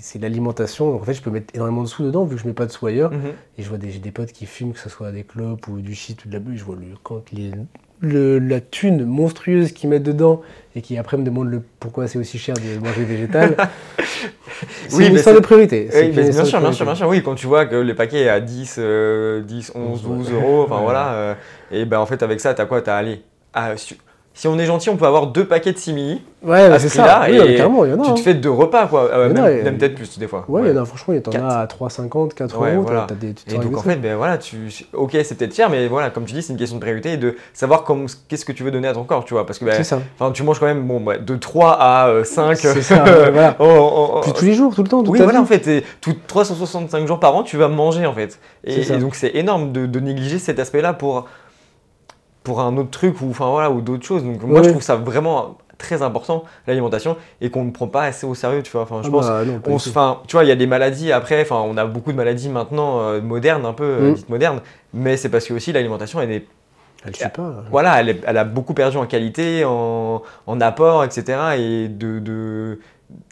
c'est l'alimentation. Donc en fait, je peux mettre énormément de sous dedans vu que je mets pas de sous ailleurs. Mhm. Et je vois des, j'ai des potes qui fument, que ce soit des clopes ou du shit ou de la bulle. Je vois le, quand les, le- la thune monstrueuse qu'ils mettent dedans et qui après me demandent le, pourquoi c'est aussi cher de manger végétal. c'est Oui, une mais histoire de priorité. Oui, bien sûr, bien sûr, bien sûr. Oui, quand tu vois que les paquets est à 10, euh, 10 11, 12 euros, enfin voilà. euh, et ben en fait, avec ça, t'as quoi? T'as allé. ah, si, on est gentil, on peut avoir deux paquets de simili. Ouais, à ce c'est ça. Oui, et mais carrément, il y en a. Tu hein. te fais deux repas, quoi. Euh, même a, et- même peut-être plus, des fois. Ouais, Ouais. il y en a, franchement, il y en a à 3, 50, 4 Ouais, euros. voilà. t'as- t'as des- tu te Et donc en ça. fait, ben voilà, tu, ok, c'est peut-être cher, mais voilà, comme tu dis, c'est une question de priorité et de savoir comme- qu'est-ce que tu veux donner à ton corps, tu vois, parce que ben, ça. enfin, tu manges quand même bon, ouais, de 3 à 5 C'est ça, ouais, voilà. Oh, Puis tous les jours, tout le temps, oui, voilà, vie. en fait, et tout 365 jours par an, tu vas manger en fait. Et, ça. et donc c'est énorme de, de négliger cet aspect-là pour, pour un autre truc ou enfin voilà ou d'autres choses. Donc moi je trouve ça vraiment très important l'alimentation et qu'on ne prend pas assez au sérieux, tu vois. Enfin, je Ah pense bah, non, on se, enfin, tu vois, il y a des maladies après, enfin, on a beaucoup de maladies maintenant euh, modernes, un peu euh, Mm. dites modernes, mais c'est parce que aussi l'alimentation, elle est, Elle suit pas. voilà, elle, est- elle a beaucoup perdu en qualité, en, en apport, etc. Et de, de-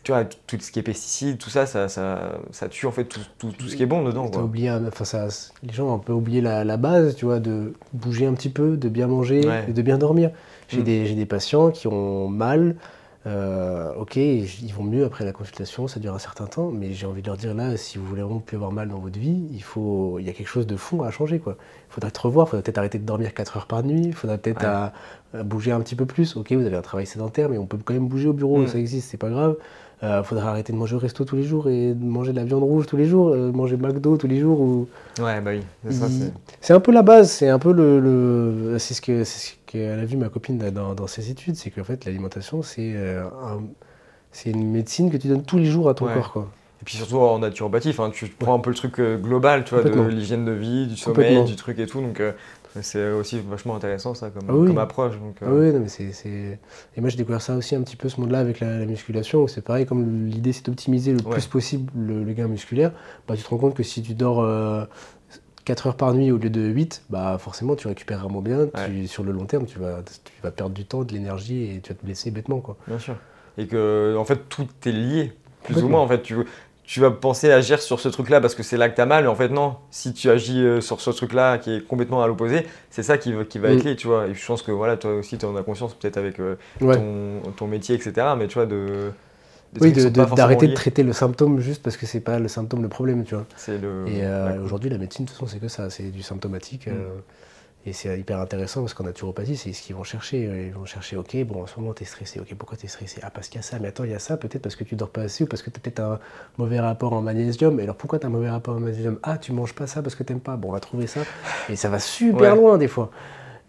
tu vois, tout ce qui est pesticides, tout ça, ça, ça, ça tue en fait tout, tout, tout ce qui est bon dedans. Quoi. oublié, enfin, ça, les gens ont un peu oublié la, la base, tu vois, de bouger un petit peu, de bien manger Ouais. et de bien dormir. J'ai Mm. des, des patients qui ont mal, euh, ok, ils vont mieux après la consultation, ça dure un certain temps, mais j'ai envie de leur dire là, si vous voulez vraiment plus avoir mal dans votre vie, il faut, il y a quelque chose de fond à changer, quoi. Il faudrait te revoir, il faudrait peut-être arrêter de dormir 4 heures par nuit, il faudrait peut-être Ouais. Bouger un petit peu plus. Ok, vous avez un travail sédentaire, mais on peut quand même bouger au bureau, Mm. ça existe, c'est pas grave. Il faudrait arrêter de manger au resto tous les jours et de manger de la viande rouge tous les jours, euh, manger McDo tous les jours. Ou... Ouais, bah oui. C'est- un peu la base, c'est un peu le. le- C'est ce que c'est ce qu'elle a vu ma copine dans, dans ses études, c'est qu'en fait l'alimentation c'est euh, un- une médecine que tu donnes tous les jours à ton Ouais. corps. Quoi. Et puis surtout en naturopathie, enfin, tu prends un peu le truc euh, global, tu vois, de l'hygiène de vie, du sommeil, du truc et tout. Donc euh, c'est aussi vachement intéressant ça comme, Ah oui. comme approche. Donc, euh, Ah oui, non, mais c'est, c'est- Et moi j'ai découvert ça aussi un petit peu ce monde-là avec la, la musculation, où c'est pareil, comme l'idée c'est d'optimiser le Ouais. plus possible le, le gain musculaire, bah, tu te rends compte que si tu dors euh, 4 heures par nuit au lieu de 8, bah forcément tu récupéreras moins bien, tu- sur le long terme tu vas, tu vas perdre du temps, de l'énergie et tu vas te blesser bêtement. Quoi. Bien sûr. Et que, en fait, tout est lié, plus ou moins. En fait, tu, tu vas penser agir sur ce truc-là parce que c'est là que tu as mal, mais en fait, non. Si tu agis euh, sur ce truc-là qui est complètement à l'opposé, c'est ça qui, va- qui va Mm. être lié, tu vois. Et je pense que, voilà, toi aussi, tu en as conscience, peut-être avec euh, Ouais. ton, ton métier, etc. Mais tu vois, de. Oui, qui de- de- d'arrêter de traiter le symptôme juste parce que c'est pas le symptôme le problème, tu vois. Le. Et euh, aujourd'hui, la médecine, de toute façon, c'est que ça, c'est du symptomatique. Mm. Et c'est hyper intéressant parce qu'en naturopathie, c'est ce qu'ils vont chercher. Ils vont chercher, ok, bon, en ce moment, t'es stressé. Ok, pourquoi t'es stressé? Ah, parce qu'il y a ça. Mais attends, il y a ça, peut-être parce que tu dors pas assez ou parce que t'as peut-être un mauvais rapport en magnésium. Et alors, pourquoi t'as un mauvais rapport en magnésium? Ah, tu manges pas ça parce que t'aimes pas. Bon, on va trouver ça. Et ça va super Ouais. loin, des fois.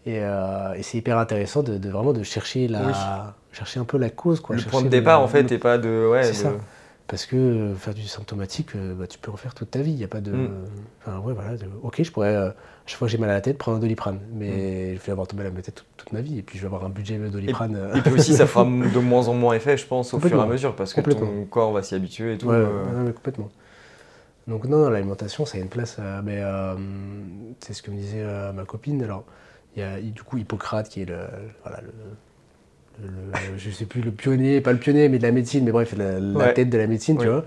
Et, euh, et c'est hyper intéressant de, de vraiment de chercher, la, Oui. chercher un peu la cause. Quoi, le point de départ, en fait, le- et pas de. Ouais, C'est de- ça. Parce que euh, faire du symptomatique, euh, bah, tu peux en faire toute ta vie. Il y a pas de. Mm. Enfin, ouais, voilà. de- Ok, je pourrais, chaque fois que j'ai mal à la tête, prendre un doliprane. Mm. Mais je vais avoir mal à la tête toute, toute ma vie. Et puis je vais avoir un budget de doliprane. euh, Et puis aussi, ça fera de moins en moins effet, je pense, au fur et à mesure, parce que ton corps va s'y habituer et tout. Ouais, euh, ouais, ouais, complètement. Donc, non, non, l'alimentation, ça a une place. euh, mais euh, c'est ce que me disait euh, ma copine. Alors, il y a du coup Hippocrate qui est le. Voilà, le le- le- je sais plus le pionnier, pas le pionnier, mais de la médecine, mais bref, la, la Ouais. tête de la médecine, tu vois.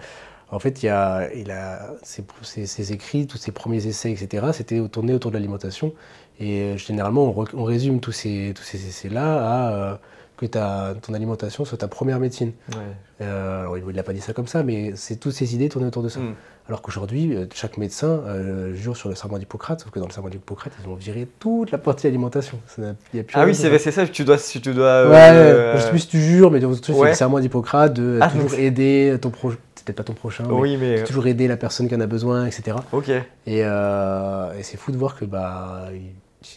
En fait, il, y a, il a ses, écrits, tous ses premiers essais, etc., c'était tourné autour de l'alimentation. Et euh, généralement, on résume tous ces, tous ces essais-là à euh, que ta, ton alimentation soit ta première médecine. ouais. Euh, alors, il ne l'a pas dit ça comme ça, mais c'est toutes ces idées tournées autour de ça. Mm. Alors qu'aujourd'hui, euh, chaque médecin euh, jure sur le serment d'Hippocrate, sauf que dans le serment d'Hippocrate, ils ont viré toute la partie alimentation. Ça n'a- il y a plus Ah oui, c'est dedans. vrai, c'est ça, tu dois. Tu dois Ouais, euh, je sais plus si tu jures, mais ouais. le serment d'Hippocrate de Ah, toujours aider ton prochain, peut-être pas ton prochain, mais Oui, mais. toujours aider la personne qui en a besoin, etc. Ok. Et, et c'est fou de voir que bah, il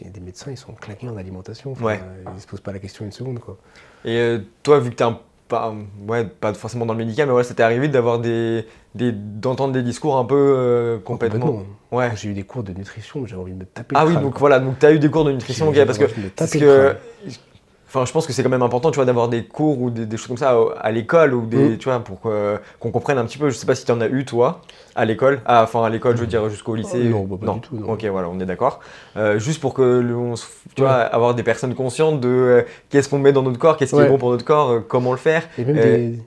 des médecins, ils sont claqués en alimentation. Enfin, Ouais. Ils se posent pas la question une seconde, quoi. Et euh, toi, vu que t'es un pas, ouais, pas forcément dans le médical, mais voilà, ça t'est arrivé d'avoir des, des, d'entendre des discours un peu euh, complètement. Ouais. J'ai eu des cours de nutrition, j'avais envie de me taper. Ah le oui, crâne, donc quoi. voilà, donc t'as eu des cours de nutrition, J'ai- ok, parce j'ai que Enfin, je pense que c'est quand même important, tu vois, d'avoir des cours ou des, des choses comme ça à, à l'école ou des, Mm. tu vois, pour qu'on comprenne un petit peu. Je sais pas si tu en as eu toi à l'école. Ah, enfin à l'école, je veux dire jusqu'au lycée. Non, bah, pas du tout, non. Ok, voilà, on est d'accord. Euh, juste pour que le- on se- tu vois, avoir des personnes conscientes de euh, qu'est-ce qu'on met dans notre corps, qu'est-ce qui Ouais. est bon pour notre corps, euh, comment le faire. Et même des.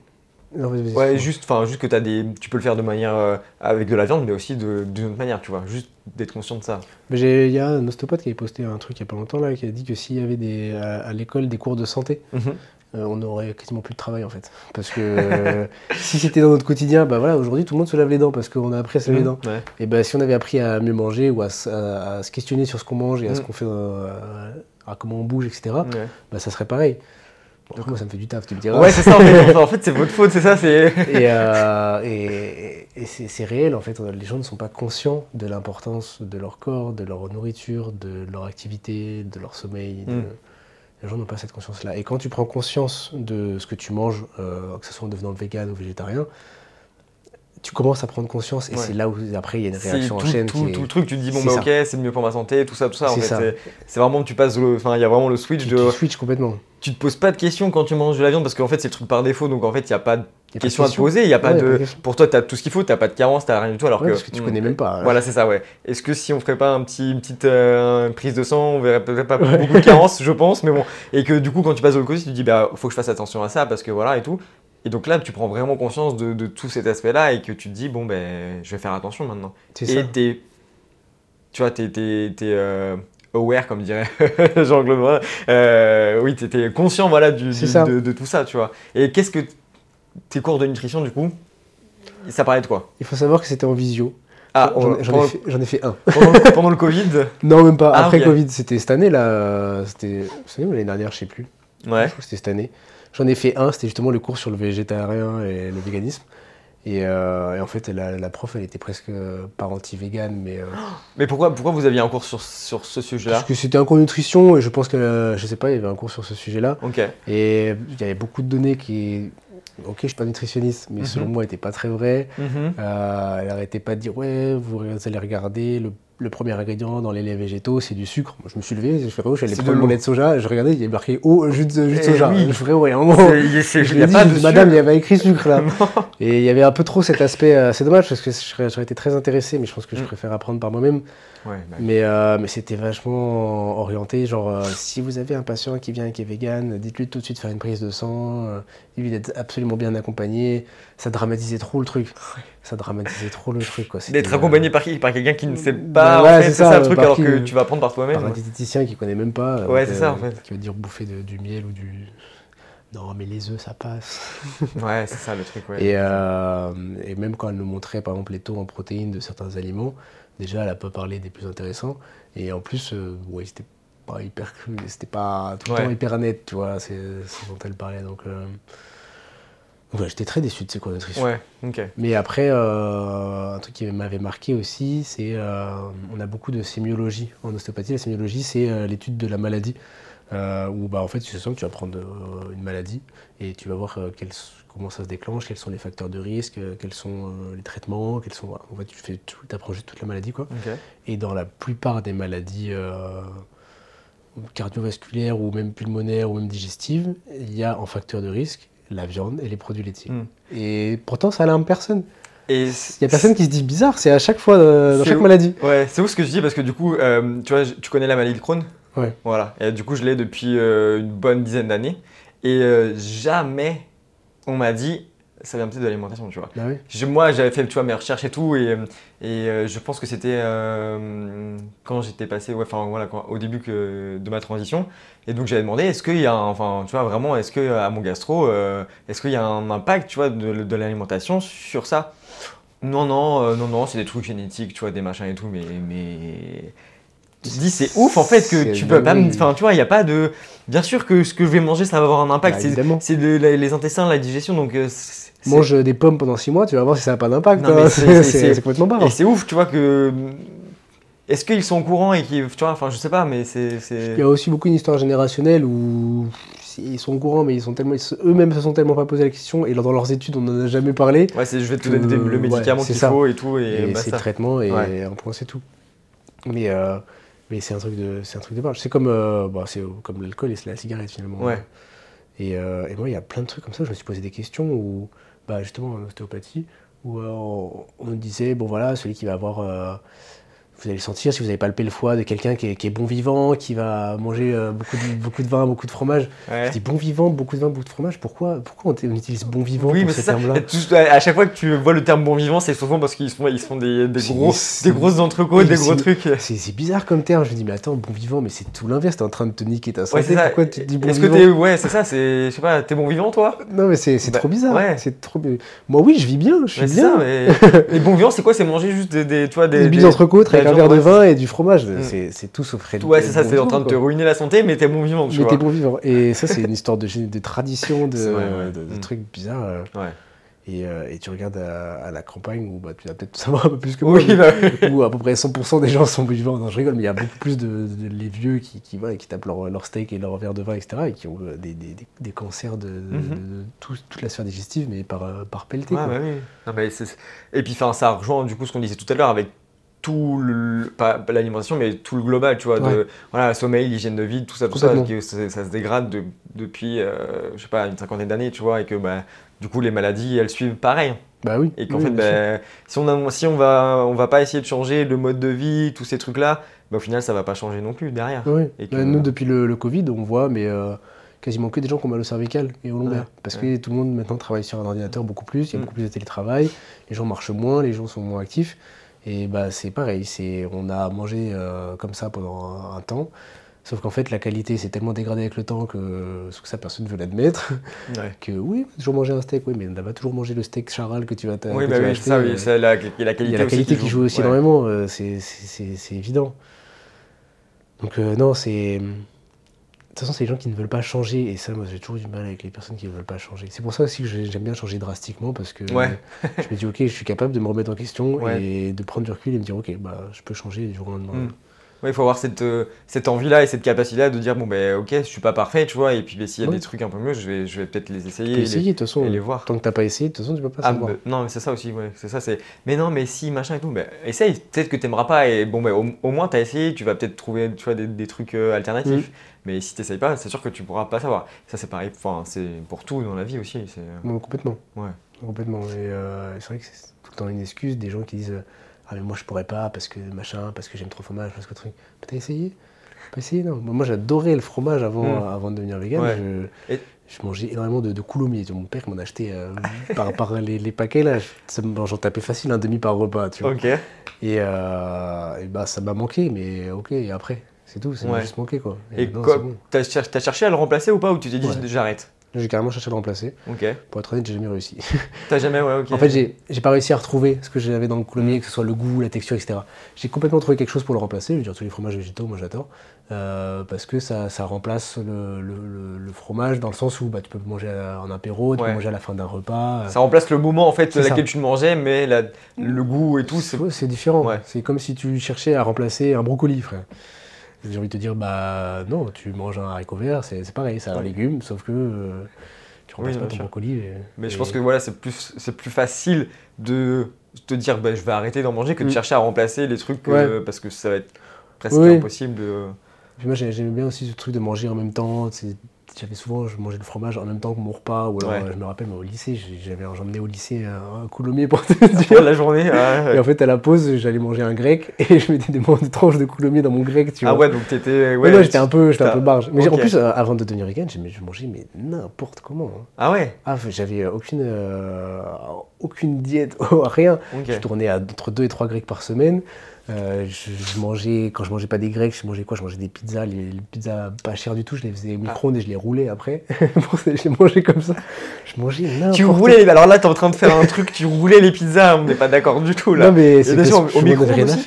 Non, Ouais, juste, enfin, juste que as des, tu peux le faire de manière euh, avec de la viande, mais aussi d'une autre manière, tu vois. Juste d'être conscient de ça. Il y a un ostéopathe qui avait posté un truc il y a pas longtemps là, qui a dit que s'il y avait des, à, à l'école des cours de santé, Mhm. euh, on aurait quasiment plus de travail en fait. Parce que euh, si c'était dans notre quotidien, bah voilà, aujourd'hui tout le monde se lave les dents parce qu'on a appris à se laver les dents. Ouais. Et bah si on avait appris à mieux manger ou à, se- à- à se questionner sur ce qu'on mange et à ce Mm. qu'on fait, à comment on bouge, etc., bah ça serait pareil. Bon, après, moi ça me fait du taf, tu me diras. Ouais, c'est ça. En fait, en fait, c'est votre faute, c'est ça. C'est. Et, euh, et, et c'est réel, en fait. Les gens ne sont pas conscients de l'importance de leur corps, de leur nourriture, de leur activité, de leur sommeil. de- Mm. Les gens n'ont pas cette conscience-là. Et quand tu prends conscience de ce que tu manges, euh, que ce soit en devenant vegan ou végétarien, tu commences à prendre conscience. Et Ouais. c'est là où, après, il y a une réaction en tout, chaîne. tout, qui est- tout le truc, tu te dis bon bah ok, c'est mieux pour ma santé, tout ça, tout ça. En C'est fait, vraiment tu passes le, enfin il y a vraiment le switch tu, de, tu switches complètement. tu te poses pas de questions quand tu manges de la viande parce qu'en fait c'est le truc par défaut, donc en fait il y a pas de questions à te question. poser, il y a pas Ouais, de, question. pour toi t'as tout ce qu'il faut, t'as pas de carence, t'as rien du tout, alors Ouais, que parce que tu hmm, connais même pas. Voilà, c'est ça, ouais. Est-ce que si on ferait pas un petit, une petite euh, prise de sang, on verrait peut-être pas beaucoup de carences, je pense, mais bon. Et que du coup, quand tu passes au côté, tu te dis, bah, faut que je fasse attention à ça, parce que voilà, et tout. Et donc là, tu prends vraiment conscience de, de tout cet aspect-là, et que tu te dis, bon, ben, je vais faire attention maintenant. C'est ça. Et t'es, tu vois, t'es, t'es, t'es, euh, aware, comme dirait Jean-Claude Morin. Euh, oui, t'es conscient, voilà, du, C'est du- ça. de, de tout ça, tu vois. Et qu'est-ce que tes cours de nutrition, du coup, ça parlait de quoi? Il faut savoir que c'était en visio. Ah, J'en ai, fait- j'en ai fait un. pendant- pendant le Covid? Non, même pas. Ah, Après ok. Covid, c'était cette année là. C'était ou l'année dernière, je sais plus. Ouais. Je crois que c'était cette année. J'en ai fait un, c'était justement le cours sur le végétarien et le véganisme. Et, euh, et en fait, la, la prof, elle était presque euh, pas anti-vegan, mais. euh, Mais pourquoi, pourquoi vous aviez un cours sur, sur ce sujet-là? Parce que c'était un cours nutrition, et je pense que, euh, je sais pas, il y avait un cours sur ce sujet-là. Ok. Et il y avait beaucoup de données qui. Ok, je suis pas nutritionniste, mais Mhm. selon moi, n'étaient pas très vraies. Mhm. Euh, elle arrêtait pas de dire ouais, vous allez regarder le, le premier ingrédient dans les laits végétaux, c'est du sucre. Moi, je me suis levé, je fais oh, j'allais prendre de mon lait de soja, je regardais, il y avait marqué eau, jus de, jus de Eh soja. oui. Je ferais ouais, un moment. Il madame, il y avait écrit sucre là. Et il y avait un peu trop cet aspect, euh, c'est dommage parce que j'aurais été très intéressé, mais je pense que je Mm. préfère apprendre par moi-même. Ouais, bah, Mais, euh, mais c'était vachement orienté, genre euh, si vous avez un patient qui vient et qui est vegan, dites-lui tout de suite faire une prise de sang, dites-lui d'être absolument bien accompagné. Ça dramatisait trop le truc. Ça dramatisait trop le truc. D'être euh, accompagné par, qui- par quelqu'un qui ne sait Bah pas, ouais, en fait, c'est ça, ça, le truc, alors qui- que tu vas apprendre par toi-même. par un diététicien qui connaît même pas. euh, Ouais, c'est ça, euh, en fait. Qui va dire bouffer de- du miel ou du. Non, mais les œufs, ça passe. Ouais, c'est ça le truc, ouais. Et, euh, et même quand elle nous montrait par exemple les taux en protéines de certains aliments, déjà elle a pas parlé des plus intéressants. Et en plus, euh, ouais, c'était pas hyper cru, c'était pas tout le Ouais. temps hyper net, tu vois, c'est ce dont elle parlait. Donc, euh, donc ouais, j'étais très déçu de ces cours de nutrition. Ouais, ok. Mais après, euh, un truc qui m'avait marqué aussi, c'est euh, on a beaucoup de sémiologie en ostéopathie. La sémiologie, c'est euh, l'étude de la maladie, euh, où bah, en fait, tu sens que tu vas prendre une maladie et tu vas voir quels- comment ça se déclenche, quels sont les facteurs de risque, quels sont les traitements, quels sont. En fait, tu fais tout, apprends juste toute la maladie, quoi. Et dans la plupart des maladies cardiovasculaires ou même pulmonaires ou même digestives, il y a en facteur de risque la viande et les produits laitiers. Mm. Et pourtant, ça alarme personne. Et Il y a personne qui se dit bizarre, c'est à chaque fois euh, dans chaque où maladie. Ouais, c'est ouf ce que je dis parce que du coup, euh, tu vois, tu connais la maladie de Crohn? Ouais. Voilà. Et du coup, je l'ai depuis euh, une bonne dizaine d'années. Et jamais on m'a dit, ça vient peut-être de l'alimentation, tu vois. Bah oui. Je- moi, j'avais fait tu vois, mes recherches et tout, et, et euh, je pense que c'était euh, quand j'étais passé, ouais, enfin voilà, quand- au début que, de ma transition. Et donc j'avais demandé, est-ce qu'il y a, enfin, tu vois, vraiment, est-ce que à mon gastro, euh, est-ce qu'il y a un impact, tu vois, de, de l'alimentation sur ça? Non, non, non, non, c'est des trucs génétiques, tu vois, des machins et tout, mais, mais tu te dis c'est ouf en fait que tu peux pas enfin, tu vois, il y a pas de, bien sûr que ce que je vais manger, ça va avoir un impact. Bah, C'est- les intestins, la digestion, donc. Euh, c'est- c'est- Mange des pommes pendant 6 mois, tu vas voir si ça n'a pas d'impact. Hein. c'est- C'est c'est- c'est- c'est complètement barre. Et c'est ouf, tu vois, que. Est-ce qu'ils sont au courant et qu'ils. Tu vois, enfin, je sais pas, mais c'est. c'est- Il y a aussi beaucoup une histoire générationnelle où ils sont au courant, mais ils sont tellement, eux-mêmes se sont tellement pas posé la question, et dans leurs études, on n'en a jamais parlé. Ouais, c'est je vais te donner des- le ouais, médicament c'est qu'il faut et tout, et, Et, c'est basta. le traitement, et Ouais. un point, c'est tout. Mais, euh, Mais c'est un truc de, c'est un truc de barge. C'est comme, euh, bah, c'est comme l'alcool et c'est la cigarette finalement. Ouais. Et, euh, et moi, il y a plein de trucs comme ça. Je me suis posé des questions où, bah, justement, en ostéopathie, où euh, on, on disait, bon voilà, celui qui va avoir, euh, vous allez le sentir si vous avez palpé le foie de quelqu'un qui est, qui est bon vivant, qui va manger euh, beaucoup, de, beaucoup de vin, beaucoup de fromage. Ouais. Je dis bon vivant, beaucoup de vin, beaucoup de fromage. Pourquoi, pourquoi on, utilise bon vivant Oui, pour mais ce terme-là? À chaque fois que tu vois le terme bon vivant, c'est souvent parce qu'ils se font, ils font des, des, gros, des grosses entrecôtes, Oui, des gros trucs. C'est bizarre comme terme. Je me dis, mais attends, bon vivant, mais c'est tout l'inverse. T'es en train de te niquer ta Ouais, santé. ça. Pourquoi tu te dis bon Est-ce que vivant? t'es. Ouais, c'est ça. Je sais pas, t'es bon vivant toi? Non, mais c'est Bah, trop bizarre. ouais. C'est trop. Moi, oui, je vis bien. Je suis Ouais, bien. ça, mais. Bon vivant, c'est quoi? C'est manger juste des, des, tu vois, des, Des bises des- entrecôtes un verre de ouais, vin et du fromage. Mm. C'est tout sauf réel. Ouais, c'est ça, bon c'est en train de te ruiner la santé, mais t'es bon vivant, tu Mais vois. t'es bon vivant. Et ça, c'est une histoire de, tradition, de, C'est vrai, ouais. de- de Mm. trucs bizarres. Ouais. Et, euh, et tu regardes à, à la campagne où bah, tu vas peut-être savoir un peu plus que moi. Oui, bah oui. où à peu près 100% des gens sont vivants. Non, je rigole, mais il y a beaucoup plus de, de- les vieux qui, qui, voilà, qui tapent leur, leur steak et leur verre de vin, etc. et qui ont euh, des, des, des- des cancers de, Mhm. tout- toute la sphère digestive, mais par, euh, par pelleté. Ouais, bah oui. Non, mais c'est- Et puis, ça rejoint du coup ce qu'on disait tout à l'heure avec tout le. Pas l'alimentation, mais tout le global, tu vois. De, Ouais. voilà, le sommeil, l'hygiène de vie, tout ça, tout ça. Que ça, ça se dégrade de- depuis, euh, je sais pas, une cinquantaine d'années, tu vois. Et que, bah, du coup, les maladies, elles suivent pareil. Bah oui. Et qu'en oui, fait, bah, si, on a, si on va, on va pas essayer de changer le mode de vie, tous ces trucs-là, bah, au final, ça va pas changer non plus derrière. Oui. Et que- Bah, Nous, depuis le, le Covid, on voit mais, euh, quasiment que des gens qui ont mal au cervical et au lombaire. Ouais, Parce ouais. que tout le monde maintenant travaille sur un ordinateur beaucoup plus, il y a Mm. beaucoup plus de télétravail, les gens marchent moins, les gens sont moins actifs. Et bah, c'est pareil, c'est, on a mangé euh, comme ça pendant un, un temps. Sauf qu'en fait, la qualité s'est tellement dégradée avec le temps que, que ça, personne ne veut l'admettre. Ouais. Que oui, toujours mangé un steak, oui, mais on n'a pas toujours mangé le steak charal que tu vas, t'a- Oui, bah oui, ça, oui. euh, c'est la, qualité il y a la qualité qui joue aussi Ouais. énormément, euh, c'est- évident. Donc euh, non, c'est... De toute façon, c'est les gens qui ne veulent pas changer, et ça, moi, j'ai toujours du mal avec les personnes qui ne veulent pas changer. C'est pour ça aussi que j'ai- j'aime bien changer drastiquement, parce que Ouais. je me dis, ok, je suis capable de me remettre en question Ouais. et de prendre du recul et me dire, ok, bah, je peux changer du jour au lendemain. Mm. Ouais, il faut avoir cette, euh, cette envie-là et cette capacité-là de dire bon, ben ok, je suis pas parfait, tu vois, et puis ben, s'il y a Ouais. des trucs un peu mieux, je vais, je vais peut-être les Tu essayer. peux et essayer, les- de toute façon. et les voir. Tant que t'as pas essayé, de toute façon, tu peux pas Ah, savoir. bah, non, mais c'est ça aussi, ouais. C'est ça, c'est. Mais non, mais si, machin et tout, ben, essaye. Peut-être que t'aimeras pas, et bon, ben, au, au moins t'as essayé, tu vas peut-être trouver, tu vois, des, des trucs euh, alternatifs. Mais si t'essayes pas, c'est sûr que tu pourras pas savoir. Ça, c'est pareil, enfin, c'est pour tout dans la vie aussi. C'est. euh, complètement. Ouais. Complètement. Et euh, c'est vrai que c'est tout le temps une excuse des gens qui disent Ah, mais moi je pourrais pas parce que machin, parce que j'aime trop le fromage, parce que truc. Mais t'as essayé? Pas essayé, non. Moi, j'adorais le fromage avant, Mm. avant de devenir vegan. Ouais. Je, Et- je mangeais énormément de, de coulommiers. Mon père m'en achetait euh, par, par les, les paquets là. J'en tapais facile un demi par repas. Tu vois. Et, euh, et bah, ça m'a manqué, mais ok, et après C'est tout, ça m'a Ouais. juste manqué quoi. Et bon. T'as cher- t'as cherché à le remplacer ou pas Ou tu t'es dit Ouais. j'arrête? J'ai carrément cherché à le remplacer. Pour être honnête, j'ai jamais réussi. T'as jamais, ouais, ok. En fait, j'ai pas réussi à retrouver ce que j'avais dans le coulommiers, que ce soit le goût, la texture, etc. J'ai complètement trouvé quelque chose pour le remplacer. Je veux dire, tous les fromages végétaux, moi j'adore. Euh, parce que ça, ça remplace le, le- le- le fromage dans le sens où bah, tu peux manger en apéro, tu Ouais. peux manger à la fin d'un repas. Ça remplace le moment en fait C'est ça. laquelle tu le mangeais, mais la- le goût et tout, c'est. Différent. Ouais. C'est comme si tu cherchais à remplacer un brocoli, frère. J'ai envie de te dire, bah non, tu manges un haricot vert, c'est pareil, c'est un Ouais. légume, sauf que euh, tu remplaces Oui, pas ton brocoli. et- Mais je pense que voilà, c'est plus, plus facile de te dire bah, je vais arrêter d'en manger que de Mm. chercher à remplacer les trucs Ouais. euh, parce que ça va être presque Oui. impossible de. Puis moi j'ai- j'aimais bien aussi ce truc de manger en même temps. J'avais souvent, je mangeais le fromage en même temps que mon repas. Ou alors, Ouais. euh, je me rappelle, mais au lycée, j'avais j'emmenais au lycée un, un coulommiers pour te dire. la journée. ouais. Et en fait, à la pause, j'allais manger un grec et je mettais des, des tranches de coulommiers dans mon grec, tu ah vois. ouais, donc t'étais. Ouais, j'étais un peu, j'étais un peu barge. Mais en plus, euh, avant de devenir vegan, je mangeais mais n'importe comment. hein. Ah ouais, Ah, j'avais euh, aucune, euh, aucune diète, rien. Je tournais à entre 2 et 3 grecs par semaine. Euh, je, je mangeais, quand je mangeais pas des grecs, je mangeais quoi? Je mangeais des pizzas, les, les pizzas pas chères du tout, je les faisais au Ah. micro-ondes et je les roulais après. Je les mangeais comme ça. Je mangeais n'importe Tu roulais, alors là t'es en train de faire un truc, tu roulais les pizzas, on n'est pas d'accord du tout là. Non, mais c'est que au micro-ondes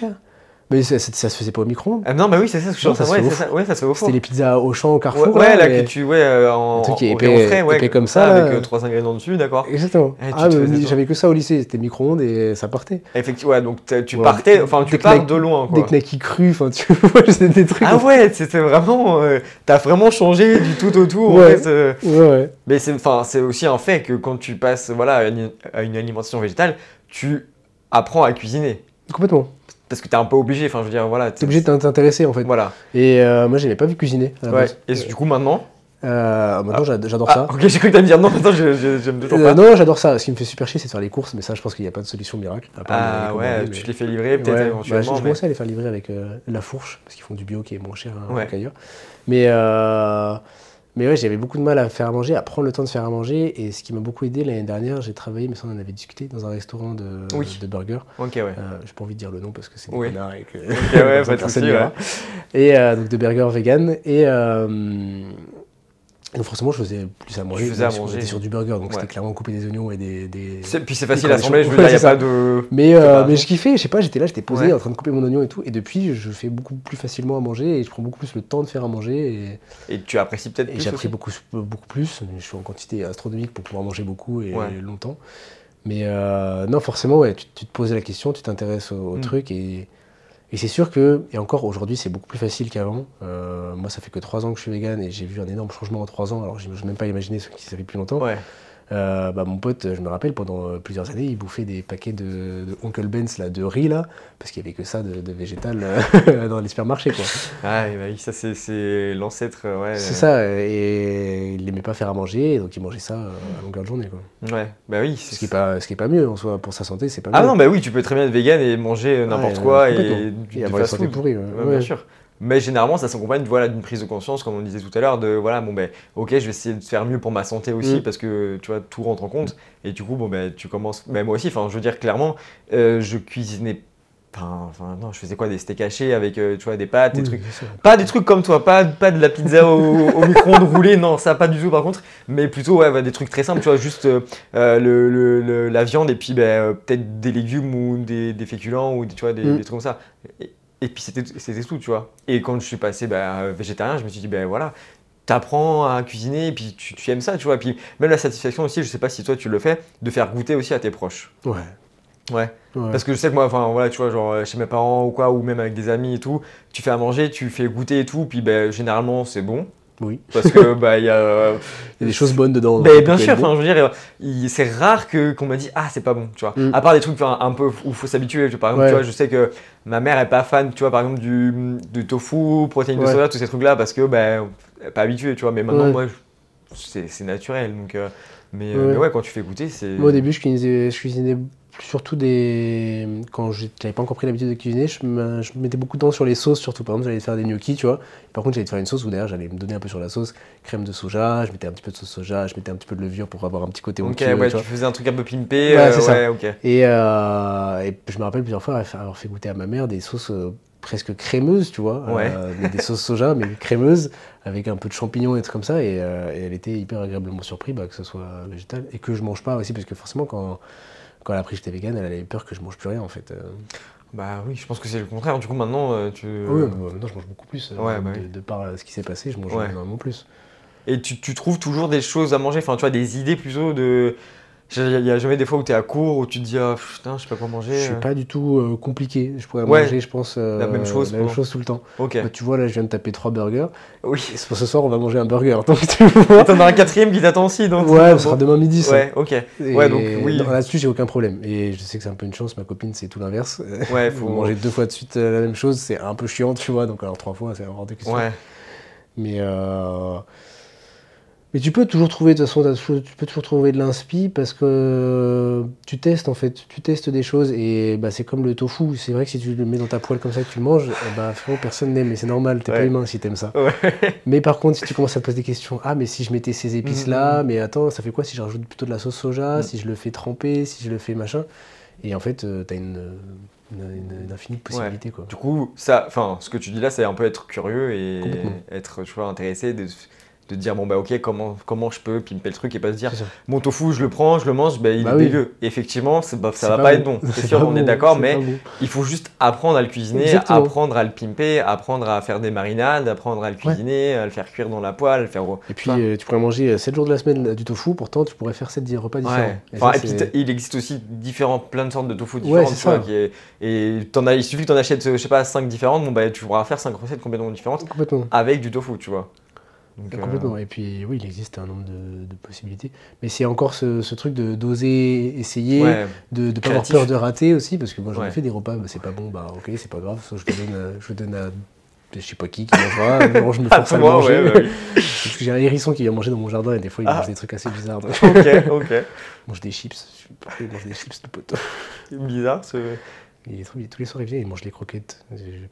Mais ça, ça, ça se faisait pas au micro-ondes. Ah non, bah oui, c'est ça ce que je ça ouais, ça, ouais, ça se fait au four. C'était les pizzas au champ, au carrefour. ouais, là, mais- que tu, ouais, euh, en, truc en- épais- en frais, ouais, épais comme ça, avec euh, trois ingrédients dessus, d'accord. Exactement. Eh, ah, j'avais que ça au lycée, c'était micro-ondes et ça partait. Effectivement, ouais, donc tu partais, enfin tu Des pars de loin, Des quoi. knackis crus, enfin, tu vois, c'était des trucs. Ah ouais, c'était vraiment, euh, t'as vraiment changé du tout au tout. en Ouais. fait, euh. ouais, ouais. mais c'est, enfin, c'est aussi un fait que quand tu passes, voilà, à une alimentation végétale, tu apprends à cuisiner. Complètement. Parce que t'es un peu obligé, enfin je veux dire, voilà. T'es obligé de t'intéresser en fait. Voilà. Et euh, moi, j'avais pas vu cuisiner. à la Ouais. base. Et du coup, maintenant. Euh, maintenant, j'ad- j'adore Ah, ça. ok, j'ai cru que t'allais me dire non, maintenant je- je- j'aime toujours Euh, pas. non, j'adore ça. Ce qui me fait super chier, c'est de faire les courses, mais ça, je pense qu'il n'y a pas de solution miracle. à part Ah les ouais, tu te les fais livrer peut-être Ouais, bah, je, éventuellement. je mais- commençais à les faire livrer avec euh, la fourche, parce qu'ils font du bio qui est moins cher hein, Ouais. qu'ailleurs. Mais, euh, mais ouais, j'avais beaucoup de mal à faire à manger, à prendre le temps de faire à manger. Et ce qui m'a beaucoup aidé l'année dernière, j'ai travaillé, mais ça on en avait discuté, dans un restaurant de, Oui. de burgers. Ok, ouais. Euh, j'ai pas envie de dire le nom parce que c'est Oui. et que Ok, ouais, pas de soucis. Et euh, donc de burgers vegan. Et euh, donc forcément, je faisais plus à manger. faisais à manger. était sur du burger, donc Ouais. c'était clairement couper des oignons et des. Puis c'est facile à assembler, je veux dire, il n'y a Ouais, pas de. Mais, euh, mais je kiffais, je sais pas, j'étais là, j'étais posé Ouais. en train de couper mon oignon et tout. Et depuis, je fais beaucoup plus facilement à manger et je prends beaucoup plus le temps de faire à manger. Et, Et tu apprécies peut-être et plus aussi beaucoup, beaucoup plus. Je suis en quantité astronomique pour pouvoir manger beaucoup et Ouais. longtemps. Mais euh, non, forcément, ouais, tu, tu te poses la question, tu t'intéresses au, au Mm. truc. Et, et c'est sûr que, et encore aujourd'hui, c'est beaucoup plus facile qu'avant. Euh, moi, ça fait que 3 ans que je suis vegan et j'ai vu un énorme changement en 3 ans. Alors, je n'ose même pas imaginer ceux qui ça fait plus longtemps. Euh, bah, mon pote, je me rappelle, pendant euh, plusieurs années, il bouffait des paquets de, de Uncle Ben's là, de riz, là, parce qu'il n'y avait que ça de, de végétal euh, dans les supermarchés. quoi. Ah, bah oui, ça c'est- l'ancêtre, ouais. C'est ça, et il n'aimait pas faire à manger, donc il mangeait ça à longueur de journée. Quoi. Ouais, bah oui. Ce qui n'est pas, ce qui est pas mieux en soi, pour sa santé, c'est pas Ah mieux. non, bah oui, tu peux très bien être vegan et manger n'importe Ouais, quoi et Et avoir une santé pourrie. Ouais. Bien sûr. Mais généralement, ça s'accompagne voilà, d'une prise de conscience, comme on disait tout à l'heure, de voilà, bon ben, ok, je vais essayer de faire mieux pour ma santé aussi, Mm. parce que tu vois, tout rentre en compte. Et du coup, bon ben, tu commences. Ben, moi aussi, enfin, je veux dire clairement, euh, je cuisinais. Enfin, non, je faisais quoi Des steaks hachés avec, euh, tu vois, des pâtes, des trucs. Pas des trucs comme toi, pas, pas de la pizza au, au micro-ondes roulé, non, ça pas du tout par contre, mais plutôt ouais, bah, des trucs très simples, tu vois, juste euh, euh, le, le- le- la viande et puis bah, euh, peut-être des légumes ou des, des féculents ou des, tu vois, des, Mm. des trucs comme ça. Et, et puis c'était tout, tu vois. Et quand je suis passé bah, végétarien, je me suis dit, ben voilà, t'apprends à cuisiner et puis tu, tu aimes ça, tu vois. Et puis même la satisfaction aussi, je sais pas si toi tu le fais, de faire goûter aussi à tes proches. Ouais. Ouais. ouais. Parce que je sais que moi, enfin voilà, tu vois, genre euh, chez mes parents ou quoi, ou même avec des amis et tout, tu fais à manger, tu fais goûter et tout, puis ben, généralement c'est bon. Oui. Parce que bah il y a. Il y a des choses bonnes dedans. ça bien sûr, enfin je veux dire, il- c'est rare que qu'on m'a dit ah c'est pas bon, tu vois. Mm. À part des trucs un peu où il faut s'habituer. Par exemple, Ouais. tu vois, je sais que ma mère est pas fan, tu vois, par exemple du, du tofu, protéines de soja, tous ces trucs là, parce que ben elle est pas habituée, tu vois. Mais maintenant Ouais. moi, je- c'est naturel, donc. euh, mais, euh, Ouais. mais ouais, quand tu fais goûter, c'est. Moi, au début, je cuisinais, je cuisinais surtout des. Quand je n'avais pas encore pris l'habitude de cuisiner, je, me- je mettais beaucoup de temps sur les sauces, surtout. Par exemple, j'allais faire des gnocchis, tu vois. Par contre, j'allais te faire une sauce où derrière, j'allais me donner un peu sur la sauce. Crème de soja, je mettais un petit peu de sauce soja, je mettais un petit peu de levure pour avoir un petit côté Ok, onctueux, ouais, tu faisais un truc un peu pimpé. Ouais, euh, c'est ça. ouais, ok. Et, euh, et je me rappelle plusieurs fois avoir fait goûter à ma mère des sauces euh, presque crémeuses, tu vois. Ouais. Euh, des sauces soja, mais crémeuses, avec un peu de champignons et trucs comme ça. Et, euh, et elle était hyper agréablement surprise bah, que ce soit végétal. Et que je mange pas aussi, parce que forcément, quand, quand elle a appris que j'étais vegan, elle avait peur que je mange plus rien, en fait. Euh, Bah oui, je pense que c'est le contraire. Du coup, maintenant, euh, tu. oui, bah, maintenant, je mange beaucoup plus. euh, Ouais, bah de, oui. de par ce qui s'est passé, je mange Ouais. énormément plus. Et tu, tu trouves toujours des choses à manger, enfin, tu vois, des idées plutôt de. Il n'y a jamais des fois où tu es à court, où tu te dis, ah putain, je sais pas quoi manger. Je suis euh. pas du tout euh, compliqué. Je pourrais Ouais. manger, je pense, euh, La même chose la même chose tout le temps. Bah, tu vois, là, je viens de taper trois burgers. Oui. Et pour ce soir, on va manger un burger. Donc, tu vois. T'en as un quatrième qui t'attend aussi, donc. Ouais, ce sera demain midi. ça. Ouais, ok. Et Ouais, donc, oui. Là-dessus, j'ai aucun problème. Et je sais que c'est un peu une chance. Ma copine, c'est tout l'inverse. Ouais, Faut faut. manger deux fois de suite la même chose, c'est un peu chiant, tu vois. Donc, alors trois fois, c'est hors de question. Ouais. Mais, euh, mais tu peux toujours trouver, de toute façon, tu peux toujours trouver de l'inspi parce que tu testes en fait, tu testes des choses et bah, c'est comme le tofu. C'est vrai que si tu le mets dans ta poêle comme ça et que tu le manges, eh bah, frérot, personne n'aime, mais c'est normal, t'es Ouais. pas humain si t'aimes ça. Ouais. Mais par contre, si tu commences à te poser des questions, ah, mais si je mettais ces épices-là, mais attends, ça fait quoi si je rajoute plutôt de la sauce soja, Mm. si je le fais tremper, si je le fais machin? Et en fait, euh, t'as une, une, une- une infinie de possibilités, quoi. Du coup, ça, ce que tu dis là, c'est un peu être curieux et être, tu vois, intéressé, de, de dire bon bah ok, comment, comment je peux pimper le truc et pas se dire mon tofu, je le prends, je le mange, bah, il Bah est oui. dégueu. Et effectivement, bah, ça C'est va pas, être bon. bon. C'est sûr, on est d'accord, mais bon. il faut juste apprendre à le cuisiner, Exactement. apprendre à le pimper, apprendre à faire des marinades, apprendre à le cuisiner, à le faire cuire dans la poêle, le faire. Et puis, Enfin, euh, tu pourrais manger 7 jours de la semaine euh, du tofu, pourtant, tu pourrais faire 7 repas différents. Ouais. Et Enfin, ça, et puis il existe aussi différents, plein de sortes de tofu Ouais, différentes. c'est tu vois, ça. qui est- et t'en as, il suffit que tu en achètes, je sais pas, 5 différentes, bon, bah, tu pourras faire 5 recettes complètement différentes complètement. avec du tofu, tu vois. Donc, euh, Complètement. Et puis, oui, il existe un nombre de, de possibilités. Mais c'est encore ce, ce truc de d'oser essayer, ouais. de ne pas avoir peur de rater aussi, parce que moi j'en ai Ouais. fait des repas, bah, c'est pas bon, bah ok, c'est pas grave, je le donne, à- je donne à je sais pas qui qui mangera, non, je me force à manger. ouais, bah oui. Que j'ai un hérisson qui vient manger dans mon jardin et des fois il Ah. mange des trucs assez bizarres. donc ok, ok. il mange des chips, je sais pas il mange des chips de poteau. Bizarre ce. Il est trop- tous les soirs il vient, il mange les croquettes.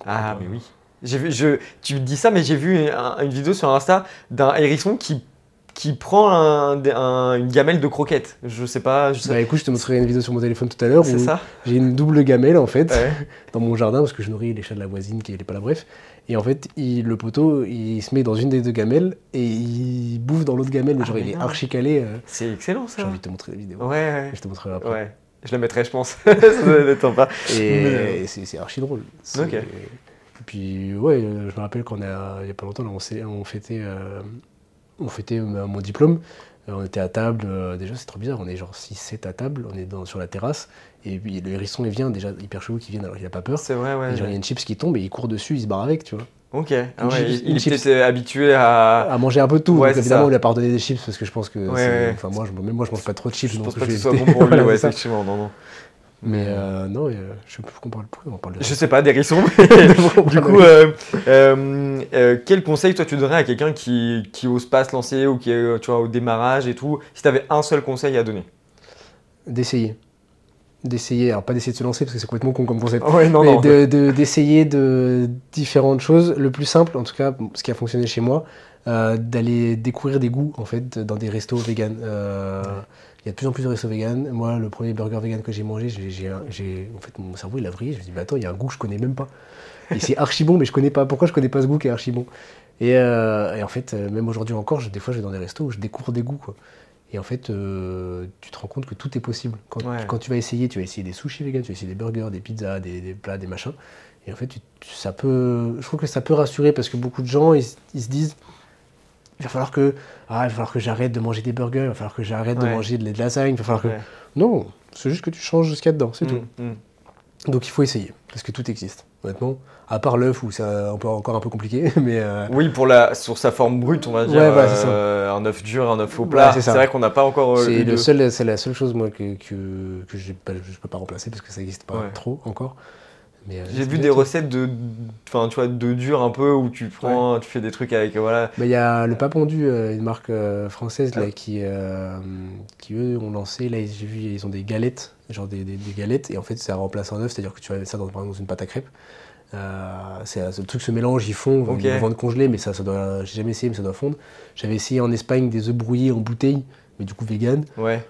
Ah, mais oui. J'ai vu, je, tu me dis ça, mais j'ai vu un- une vidéo sur Insta d'un hérisson qui, qui prend un- un- une gamelle de croquettes. Je sais pas, je sais Bah écoute, je te montrerai une vidéo sur mon téléphone tout à l'heure c'est où ça j'ai une double gamelle en fait Ouais. dans mon jardin parce que je nourris les chats de la voisine qui n'est pas là, bref. Et en fait, il- le poteau, il se met dans une des deux gamelles et il bouffe dans l'autre gamelle, Ah, genre il est archi calé. euh. C'est excellent J'ai ça. envie de te montrer la vidéo. Ouais, ouais. Je te montrerai après. Ouais. Je la mettrai, je pense. ça doit être sympa. Et, et c'est archi drôle. Ok. Et puis, ouais, euh, je me rappelle qu'on a, il y a pas longtemps, là, on, s'est- on fêtait, euh, on fêtait mon diplôme. Euh, on était à table, euh, déjà c'est trop bizarre, on est genre 6-7 à table, on est dans, sur la terrasse. Et puis le hérisson, il vient, déjà hyper chelou, qui vient alors qu'il a pas peur. C'est vrai, ouais. Et genre, il y a une chips qui tombe et il court dessus, il se barre avec, tu vois. Ok. Ah Une ouais, chips- il, il peut-être habitué à. À manger un peu de tout. Ouais, donc évidemment, ça. on lui a pardonné des chips parce que je pense que. Ouais, moi, je, même moi, je mange pas trop de chips. Je donc pense pas que vais ce soit bon pour lui, ouais, effectivement. Non, non. Mais euh, non, je sais plus pourquoi on parle, pourquoi on parle de Je sais pas, d'hérisson. du coup, euh, euh, quel conseil toi tu donnerais à quelqu'un qui, qui ose pas se lancer ou qui est tu vois, au démarrage et tout Si tu avais un seul conseil à donner? D'essayer. D'essayer, alors pas d'essayer de se lancer parce que c'est complètement con comme concept. Ouais, non, mais non. de- de- d'essayer de, différentes choses. Le plus simple, en tout cas, ce qui a fonctionné chez moi, d'aller découvrir des goûts en fait dans des restos vegan. Il y a de plus en plus de restos vegan. Moi, le premier burger vegan que j'ai mangé, j'ai, en fait, mon cerveau il a vrillé. Je me suis dit, bah, attends, il y a un goût que je connais même pas. Et c'est archi bon, mais je connais pas. Pourquoi je connais pas ce goût qui est archi bon et, euh, et en fait, euh, même aujourd'hui encore, je- des fois, je vais dans des restos où je découvre des goûts. Quoi. Et en fait, euh, tu te rends compte que tout est possible. Quand, Ouais. quand tu vas essayer, tu vas essayer des sushis vegan, tu vas essayer des burgers, des pizzas, des, des plats, des machins. Et en fait, tu- ça peut, je trouve que ça peut rassurer parce que beaucoup de gens, ils se disent, il va falloir que, ah, il va falloir que j'arrête de manger des burgers, il va falloir que j'arrête de Ouais. manger de la de la lasagne, il va falloir que... Ouais. Non, c'est juste que tu changes ce qu'il y a dedans, c'est tout. Mm, mm. Donc il faut essayer, parce que tout existe, honnêtement. À part l'œuf où c'est encore un peu compliqué, mais... euh, Oui, pour la, sur sa forme brute, on va dire. Ouais, ça. euh, un œuf dur, un œuf au plat. c'est vrai qu'on n'a pas encore. euh, C'est le seul, c'est la seule chose moi que que, que je peux pas remplacer parce que ça n'existe pas trop encore. Mais euh, J'ai vu des recettes de, enfin, tu vois, de dur un peu où tu prends, tu fais des trucs avec, voilà. Il y a le Papondu, euh, une marque euh, française là, Ah. qui, euh, qui eux ont lancé. Là, j'ai vu, ils ont des galettes, genre des, des- des galettes, et en fait, ça remplace un œuf, c'est-à-dire que tu vas mettre ça dans, par exemple, dans une pâte à crêpes. Euh, c'est le truc se mélange, ils font, ils le vendent congelé, mais ça, ça doit. J'ai jamais essayé, mais ça doit fondre. J'avais essayé en Espagne des œufs brouillés en bouteille, mais du coup vegan. Ouais.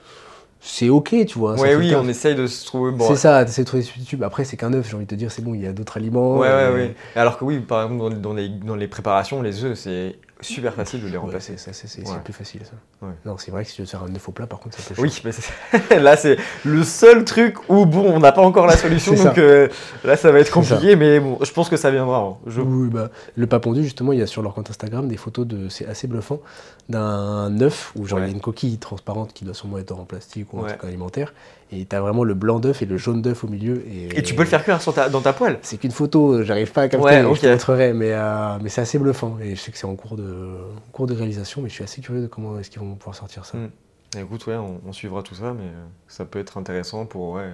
C'est ok, tu vois. Ouais, oui, on essaye de se trouver. Bon, C'est ça, t'essaies de trouver sur YouTube. Après, c'est qu'un œuf, j'ai envie de te dire, c'est bon, il y a d'autres aliments. Ouais, ouais, euh, ouais. Alors que oui, par exemple, dans, dans les, dans les préparations, les œufs, c'est super facile de les remplacer. ça, c'est Ouais. c'est plus facile ça. Ouais. Non, c'est vrai que si tu veux te faire un œuf au plat, par contre, ça peut Oui, mais là, c'est le seul truc où, bon, on n'a pas encore la solution, donc ça. euh, là, ça va être compliqué, mais bon, je pense que ça viendra. hein. Je... Oui, bah, le papondu, justement, il y a sur leur compte Instagram des photos de, c'est assez bluffant, d'un œuf où genre il y a une coquille transparente qui doit sûrement être en plastique ou en Ouais. truc alimentaire, et t'as vraiment le blanc d'œuf et le jaune d'œuf au milieu. Et, Et tu peux le faire cuire sur ta- dans ta poêle C'est qu'une photo, j'arrive pas à capter, Ouais, je te montrerai, mais, euh, mais c'est assez bluffant. Et je sais que c'est en cours de, en cours de réalisation, mais je suis assez curieux de comment est-ce qu'ils vont pouvoir sortir ça. Mm. Écoute, ouais, on, on suivra tout ça, mais euh, ça peut être intéressant pour ouais,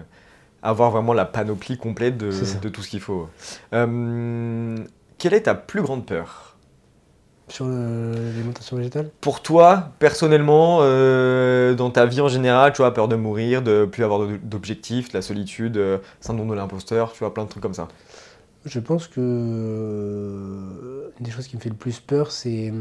avoir vraiment la panoplie complète de, de tout ce qu'il faut. Euh, quelle est ta plus grande peur? Sur l'alimentation végétale? Pour toi, personnellement, euh, dans ta vie en général, tu vois, peur de mourir, de plus avoir de- d'objectifs, de la solitude, euh, syndrome de l'imposteur, tu vois, plein de trucs comme ça. Je pense que euh, une des choses qui me fait le plus peur, c'est.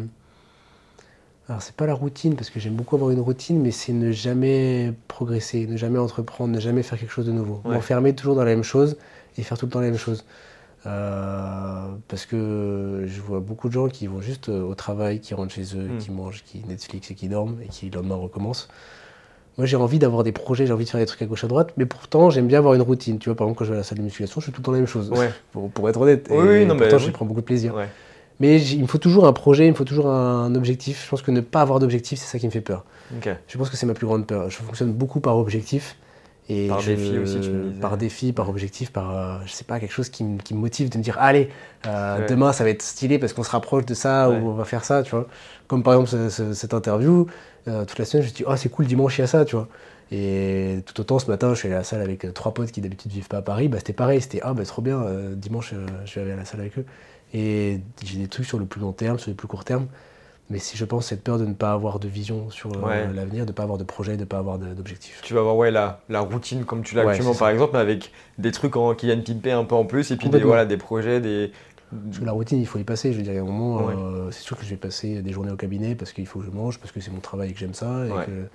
Alors, c'est pas la routine, parce que j'aime beaucoup avoir une routine, mais c'est ne jamais progresser, ne jamais entreprendre, ne jamais faire quelque chose de nouveau. Ouais. M'enfermer toujours dans la même chose et faire tout le temps la même chose. Euh, parce que je vois beaucoup de gens qui vont juste euh, au travail, qui rentrent chez eux, Mm. qui mangent, qui Netflix et qui dorment, et qui le lendemain recommencent. Moi, j'ai envie d'avoir des projets, j'ai envie de faire des trucs à gauche à droite, mais pourtant, j'aime bien avoir une routine. Tu vois, par exemple, quand je vais à la salle de musculation, je fais tout le temps la même chose. Ouais. pour, pour être honnête. Oui, Et oui, non, mais pourtant, oui. j'y prends beaucoup de plaisir. Ouais. Mais il me faut toujours un projet, il me faut toujours un objectif. Je pense que ne pas avoir d'objectif, c'est ça qui me fait peur. Je pense que c'est ma plus grande peur. Je fonctionne beaucoup par objectif. Et Par je- défi aussi, tu me disais. Par défi, par objectif, par, euh, je sais pas, quelque chose qui, me- motive de me dire, allez, euh, Ouais. demain ça va être stylé parce qu'on se rapproche de ça Ouais. ou on va faire ça, tu vois. Comme par exemple ce- ce- cette interview, euh, toute la semaine, je me dis, oh c'est cool, dimanche il y a ça, tu vois. Et tout autant, ce matin, je suis allé à la salle avec trois potes qui d'habitude vivent pas à Paris, bah, c'était pareil, c'était, ah bah trop bien, dimanche je vais aller à la salle avec eux. Et j'ai des trucs sur le plus long terme, sur le plus court terme. Mais si je pense cette peur de ne pas avoir de vision sur euh, Ouais. l'avenir, de ne pas avoir de projet, de ne pas avoir d'objectif. Tu vas avoir ouais, la, la routine comme tu l'as Ouais, actuellement par ça. exemple, mais avec des trucs en, qui viennent pimper un peu en plus, et puis des, voilà, des projets, des... Parce que la routine, il faut y passer. Je veux dire, il y a un moment, Ouais. euh, c'est sûr que je vais passer des journées au cabinet parce qu'il faut que je mange, parce que c'est mon travail et que j'aime ça. et Ouais. que-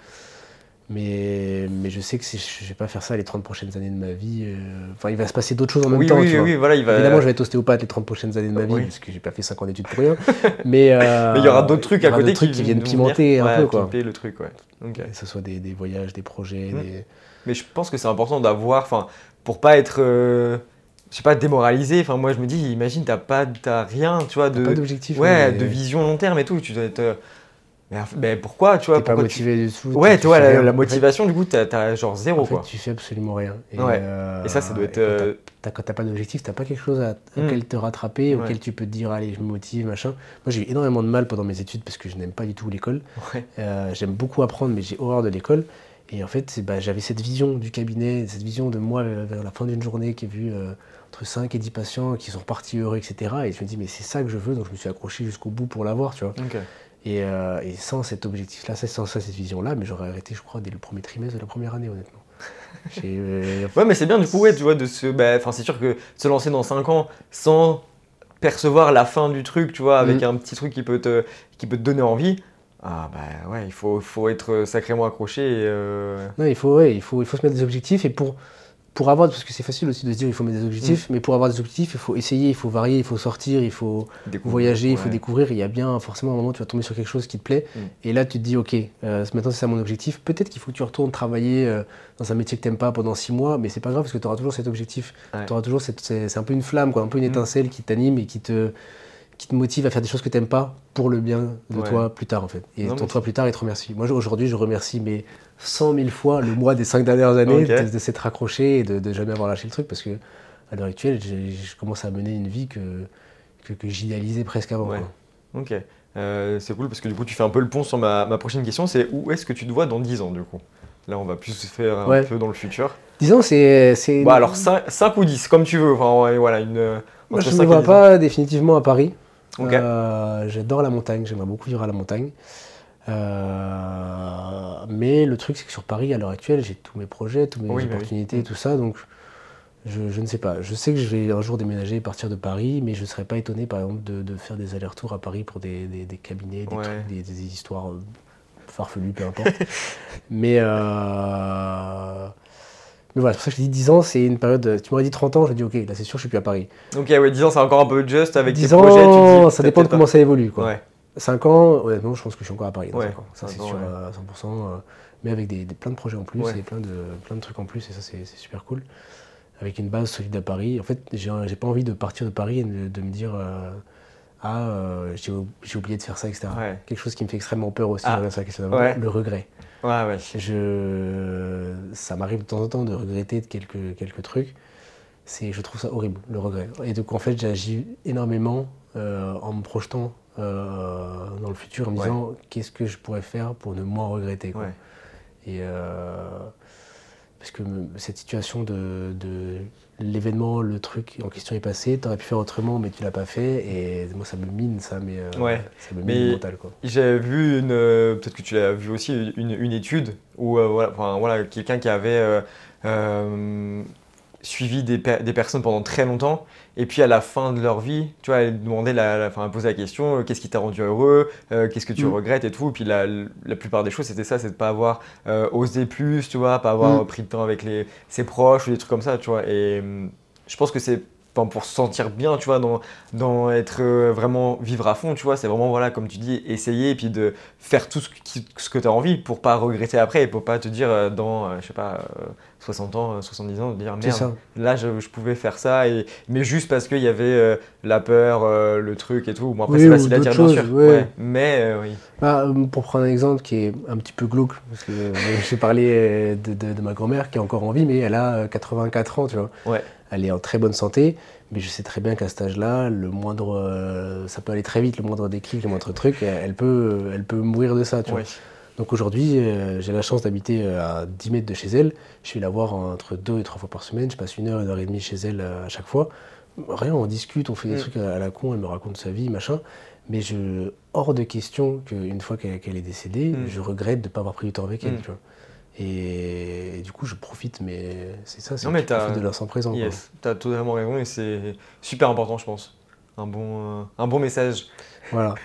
Mais, mais je sais que si je ne vais pas faire ça les 30 prochaines années de ma vie. euh, Enfin, il va se passer d'autres choses en même oui, temps. oui, tu oui, vois. oui, voilà, il va... Évidemment, je vais être ostéopathe les 30 prochaines années de ma vie parce que j'ai pas fait 5 ans d'études pour rien. mais, euh, Mais il y aura d'autres trucs à côté trucs qui viennent pimenter un ouais, peu. Quoi. le truc, ouais. Que ce soit des, des voyages, des projets. Des- Mais je pense que c'est important d'avoir, pour pas être, euh, je sais pas, démoralisé. Enfin, moi, je me dis, imagine, t'as pas, t'as rien, tu vois, de, pas ouais, mais de vision long terme et tout. Tu dois être, mais, mais pourquoi, tu vois, T'es pas tu- motivé du tout. Ouais, tu vois, la, En fait, motivation, du coup, t'as, t'as genre zéro, En fait, quoi. tu fais absolument rien. Et, Ouais. euh, Et ça, ça doit être. t'as- euh, t'as- quand t'as pas d'objectif, t'as pas quelque chose à, Mm. auquel te rattraper, Ouais. auquel tu peux te dire, allez, je me motive, machin. Moi, j'ai eu énormément de mal pendant mes études parce que je n'aime pas du tout l'école. Ouais. Euh, J'aime beaucoup apprendre, mais j'ai horreur de l'école. Et en fait, bah, j'avais cette vision du cabinet, cette vision de moi vers la fin d'une journée qui a vu euh, entre 5 et 10 patients qui sont repartis heureux, etc. Et je me dis, mais c'est ça que je veux, donc je me suis accroché jusqu'au bout pour l'avoir, tu vois. Ok. Et, euh, et sans cet objectif-là, sans cette vision-là, mais j'aurais arrêté, je crois, dès le premier trimestre de la première année, honnêtement. Euh, Ouais, mais c'est bien, du coup, ouais, tu vois, de se. bah, Enfin, c'est sûr que se lancer dans 5 ans sans percevoir la fin du truc, tu vois, avec Mm. un petit truc qui peut te, qui peut te donner envie. Ah, bah ouais, il faut, faut être sacrément accroché et. euh, Non, il faut, ouais, il faut, il faut se mettre des objectifs et pour, pour avoir, parce que c'est facile aussi de se dire il faut mettre des Mm. objectifs, mais pour avoir des objectifs, il faut essayer, il faut varier, il faut sortir, il faut découvrir. voyager, il faut découvrir. Il y a bien forcément un moment où tu vas tomber sur quelque chose qui te plaît Mm. et là tu te dis ok, euh, maintenant c'est ça mon objectif. Peut-être qu'il faut que tu retournes travailler euh, dans un métier que tu n'aimes pas pendant six mois, mais c'est pas grave parce que tu auras toujours cet objectif. Ouais. Tu auras toujours c'est, un peu une flamme, quoi, un peu une Mm. étincelle qui t'anime et qui te, qui te motive à faire des choses que tu n'aimes pas pour le bien de Ouais. toi plus tard en fait. Et Non, ton toi plus tard, il te remercie. Moi aujourd'hui, je remercie mes 100 000 fois le mois des cinq dernières années de, de s'être accroché et de, de jamais avoir lâché le truc parce que à l'heure actuelle, je commence à mener une vie que, que, que j'idéalisais presque avant. Ouais. quoi. Ok. Euh, c'est cool parce que du coup, tu fais un peu le pont sur ma, ma prochaine question c'est où est-ce que tu te vois dans 10 ans, du coup? Là, on va plus se faire un Ouais. peu dans le futur. Disons, c'est. c'est- Bon, alors 5, ou 10, comme tu veux. Enfin, voilà, une. euh, Moi, je ne 5 me vois 10 ans. pas définitivement à Paris. Euh, J'adore la montagne, j'aimerais beaucoup vivre à la montagne. Euh, mais le truc, c'est que sur Paris, à l'heure actuelle, j'ai tous mes projets, toutes mes Oui, bah oui. opportunités, Mm. tout ça. Donc, je, je ne sais pas. Je sais que je vais un jour déménager et partir de Paris, mais je ne serais pas étonné, par exemple, de, de faire des allers-retours à Paris pour des, des- des cabinets, des, Ouais. trucs, des, des histoires euh, farfelues, peu importe. mais. euh, Mais voilà, c'est pour ça que je dis 10 ans, c'est une période. Tu m'aurais dit 30 ans, je dis ok, là c'est sûr, je suis plus à Paris. Ok, ouais, 10 ans, c'est encore un peu juste avec 10 tes ans, projets. Tu dis, ça dépend de comment ça évolue. Quoi. Ouais. 5 ans, honnêtement, je pense que je suis encore à Paris dans Ouais, 5 ans. Ça, c'est sûr à 100%. euh, mais avec des, des- plein de projets en plus et plein de, plein de trucs en plus, et ça, c'est super cool. Avec une base solide à Paris. En fait, j'ai pas envie de partir de Paris et de, de me dire euh, Ah, euh, j'ai ou- j'ai oublié de faire ça, etc. Ouais. Quelque chose qui me fait extrêmement peur aussi, Ah, ça, question ouais. le regret. Ouais, ouais. Je, ça m'arrive de temps en temps de regretter de quelques, quelques trucs. Je trouve ça horrible, le regret. Et donc, en fait, j'agis énormément euh, en me projetant euh, dans le futur, en me Ouais. disant qu'est-ce que je pourrais faire pour ne moins regretter. Quoi. Ouais. Et euh, parce que cette situation de, de l'événement, le truc en question est passé, tu aurais pu faire autrement, mais tu l'as pas fait. Et moi, ça me mine, ça, mais euh, Ouais. ça me mine le mental. Quoi. J'avais vu une, euh, peut-être que tu l'as vu aussi, une, une étude où euh, voilà, enfin, voilà, quelqu'un qui avait euh, euh, suivi des personnes pendant très longtemps et puis à la fin de leur vie, tu vois, elle demandait, la, la- enfin, elle posait la question, euh, qu'est-ce qui t'a rendu heureux, Euh, qu'est-ce que tu Mm. regrettes et tout. Et puis la, la plupart des choses, c'était ça, c'est de pas avoir euh, osé plus, tu vois, pas avoir Mm. pris de temps avec les, ses proches ou des trucs comme ça, tu vois. Et hum, je pense que c'est pour se sentir bien, tu vois, dans, dans être euh, vraiment vivre à fond, tu vois, c'est vraiment, voilà, comme tu dis, essayer et puis de faire tout ce, qui- ce que tu as envie pour pas regretter après et pour pas te dire euh, dans, euh, je sais pas, euh, 60 ans, 70 ans, de dire merde, là je, je pouvais faire ça, et, mais juste parce qu'il y avait la peur, le truc et tout. Bon, après Oui, c'est facile à dire, bien choses, sûr. ouais. Mais oui. Bah, pour prendre un exemple qui est un petit peu glauque, parce que j'ai parlé de, de- de ma grand-mère qui est encore en vie, mais elle a euh, 84 ans, tu vois. Ouais. Elle est en très bonne santé, mais je sais très bien qu'à cet âge-là, le moindre, euh, ça peut aller très vite, le moindre déclic, le moindre truc, elle elle peut, elle peut mourir de ça, tu vois. Ouais. Donc aujourd'hui, euh, j'ai la chance d'habiter euh, à 10 mètres de chez elle. Je vais la voir entre deux et trois fois par semaine. Je passe une heure, une heure et demie chez elle euh, à chaque fois. Rien, on discute, on fait des Mm. trucs à, la con, elle me raconte sa vie, machin. Mais je, hors de question qu'une fois qu'elle est décédée, Mm. je regrette de ne pas avoir pris du temps avec elle. Mm. Tu vois. Et, et du coup, je profite, mais c'est ça, c'est tu de l'instant présent. Yes, t'as totalement raison, et c'est super important, je pense. Un bon, euh, un bon message. Voilà.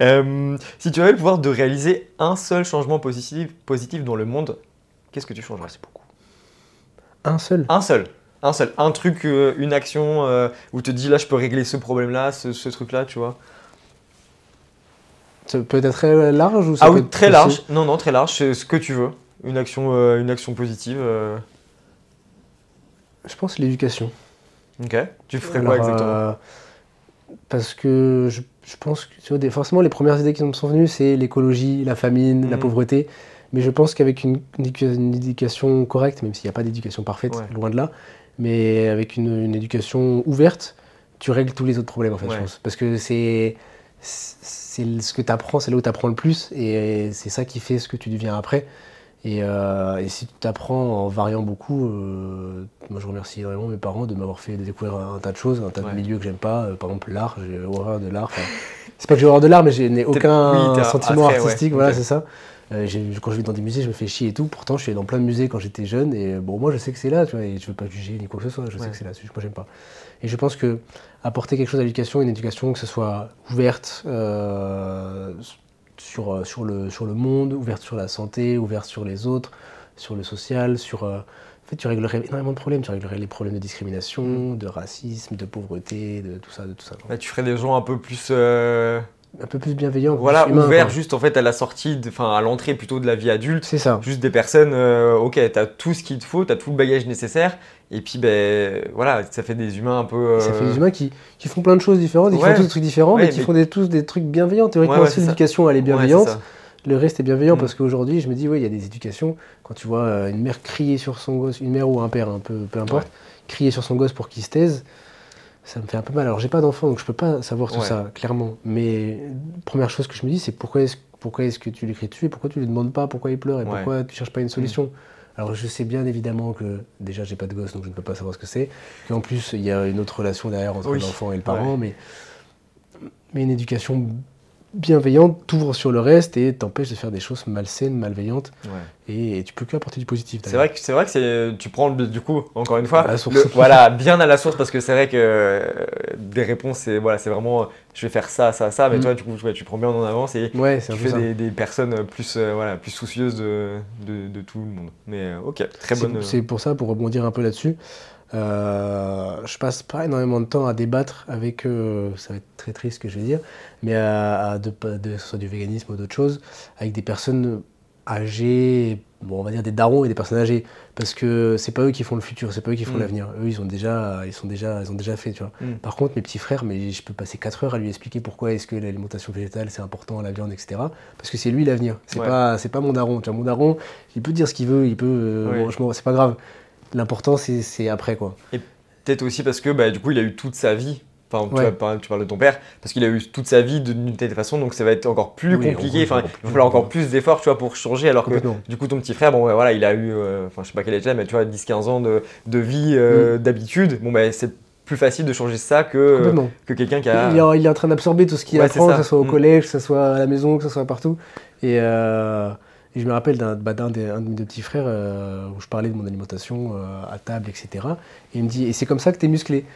Euh, si tu avais le pouvoir de réaliser un seul changement positif, positif dans le monde, qu'est-ce que tu changerais? C'est beaucoup. Un seul? Un seul. Un seul. Un truc, euh, une action où tu te dis là, je peux régler ce problème-là, ce, ce truc-là, tu vois. Ça peut être très large ou ça Ah peut oui, être très large. Non, non, très large. C'est ce que tu veux. Une action, euh, une action positive. euh. Je pense l'éducation. Ok. Tu ferais quoi exactement? euh, Parce que je, je pense que tu vois, des- forcément les premières idées qui me sont venues, c'est l'écologie, la famine, la Mhm. pauvreté. Mais je pense qu'avec une, une éduca- une éducation correcte, même s'il n'y a pas d'éducation parfaite, Ouais. loin de là, mais avec une, une éducation ouverte, tu règles tous les autres problèmes en fait, Ouais. je pense. Parce que c'est c'est ce que tu apprends, c'est là où tu apprends le plus, et c'est ça qui fait ce que tu deviens après. Et, euh, et si tu apprends en variant beaucoup, euh, moi je remercie vraiment mes parents de m'avoir fait découvrir un, tas de choses, un tas Ouais. de milieux que j'aime pas. Euh, par exemple, l'art, j'ai horreur de l'art. C'est pas que j'ai horreur de l'art, mais je n'ai aucun oui, sentiment attrait, ouais. artistique. Voilà, c'est ça. Quand je vais dans des musées, je me fais chier et tout. Pourtant, je suis dans plein de musées quand j'étais jeune. Et bon, moi, je sais que c'est là, tu vois, et je veux pas juger ni quoi que ce soit. Je sais que c'est là. moi, j'aime pas. Et je pense que apporter quelque chose à l'éducation, une éducation que ce soit ouverte sur, euh, sur, le, sur le monde, ouverte sur la santé, ouverte sur les autres, sur le social, sur. euh, en fait, tu réglerais énormément de problèmes. Tu réglerais les problèmes de discrimination, de racisme, de pauvreté, de tout ça, de tout ça. Bah, Tu ferais des gens un peu plus. euh, Un peu plus bienveillant, voilà, plus humain, ouverts quoi. juste en fait à la sortie, enfin à l'entrée plutôt de la vie adulte. C'est ça. Juste des personnes, euh, ok, t'as tout ce qu'il te faut, t'as tout le bagage nécessaire, et puis ben voilà, ça fait des humains un peu. Ça fait euh, des humains qui, qui font plein de choses différentes, et qui Ouais. font tous des trucs différents, Ouais, mais qui mais- font des, tous des trucs bienveillants. Théoriquement, Ouais, si l'éducation elle est bienveillante, le reste est bienveillant Mm. parce qu'aujourd'hui, je me dis, oui, il y a des éducations. Quand tu vois euh, une mère crier sur son gosse, une mère ou un père, un peu, peu importe, crier sur son gosse pour qu'il se taise, ça me fait un peu mal. Alors, j'ai pas d'enfant, donc je peux pas savoir tout Ouais. ça, clairement. Mais première chose que je me dis, c'est pourquoi est-ce pourquoi est que tu l'écris dessus et pourquoi tu lui demandes pas pourquoi il pleure et Ouais. Mm. pourquoi tu cherches pas une solution? Alors, je sais bien évidemment que déjà, j'ai pas de gosse, donc je ne peux pas savoir ce que c'est. Qu'en plus, il y a une autre relation derrière entre Oui. l'enfant et le parent, mais, mais une éducation bienveillante t'ouvre sur le reste et t'empêche de faire des choses malsaines, malveillantes. Ouais. Et, tu peux que apporter du positif. C'est vrai que c'est vrai que c'est tu prends le, du coup encore une fois À la source. le- voilà bien à la source parce que c'est vrai que euh, des réponses c'est voilà c'est vraiment je vais faire ça ça ça mais Mm. toi du coup ouais, tu prends bien en avance et Ouais, tu fais des, des personnes plus euh, voilà plus soucieuses de, de, de tout le monde mais euh, ok très bonne C'est pour ça, pour rebondir un peu là-dessus, euh, je passe pas énormément de temps à débattre avec, euh, ça va être très triste ce que je vais dire, mais à, à de, de- que ce soit du véganisme ou d'autres choses, avec des personnes âgées, bon, on va dire des darons et des personnes âgées, parce que c'est pas eux qui font le futur, c'est pas eux qui font Mm. l'avenir. Eux, ils ont déjà, ils sont déjà, ils ont déjà fait, tu vois. Mm. Par contre, mes petits frères, mais je peux passer 4 heures à lui expliquer pourquoi est-ce que l'alimentation végétale c'est important, la viande, etc. Parce que c'est lui l'avenir. C'est Ouais. pas, c'est pas mon daron. Tu vois, mon daron, il peut dire ce qu'il veut, il peut, euh, Oui. bon, c'est pas grave. L'important c'est, après quoi. peut-être aussi parce que bah, du coup il a eu toute sa vie enfin tu, vois, parles de ton père parce qu'il a eu toute sa vie d'une telle façon donc ça va être encore plus Oui, compliqué enfin il va falloir encore plus d'efforts tu vois pour changer alors que. Du coup, ton petit frère, bon, ouais, voilà, il a eu, euh, enfin, je sais pas quel âge il a, mais tu vois, 10-15 ans de, de vie Mm. euh, d'habitude. Bon, ben, c'est plus facile de changer ça que, euh, que quelqu'un qui a. Il, est, il est en train d'absorber tout ce qu'il Ouais, apprend, que ce soit au Mm. collège, que ce soit à la maison, que ce soit partout. Et, euh, et je me rappelle d'un, bah, des, un de mes deux petits frères euh, où je parlais de mon alimentation euh, à table, etc. Et il me dit, et c'est comme ça que tu es musclé.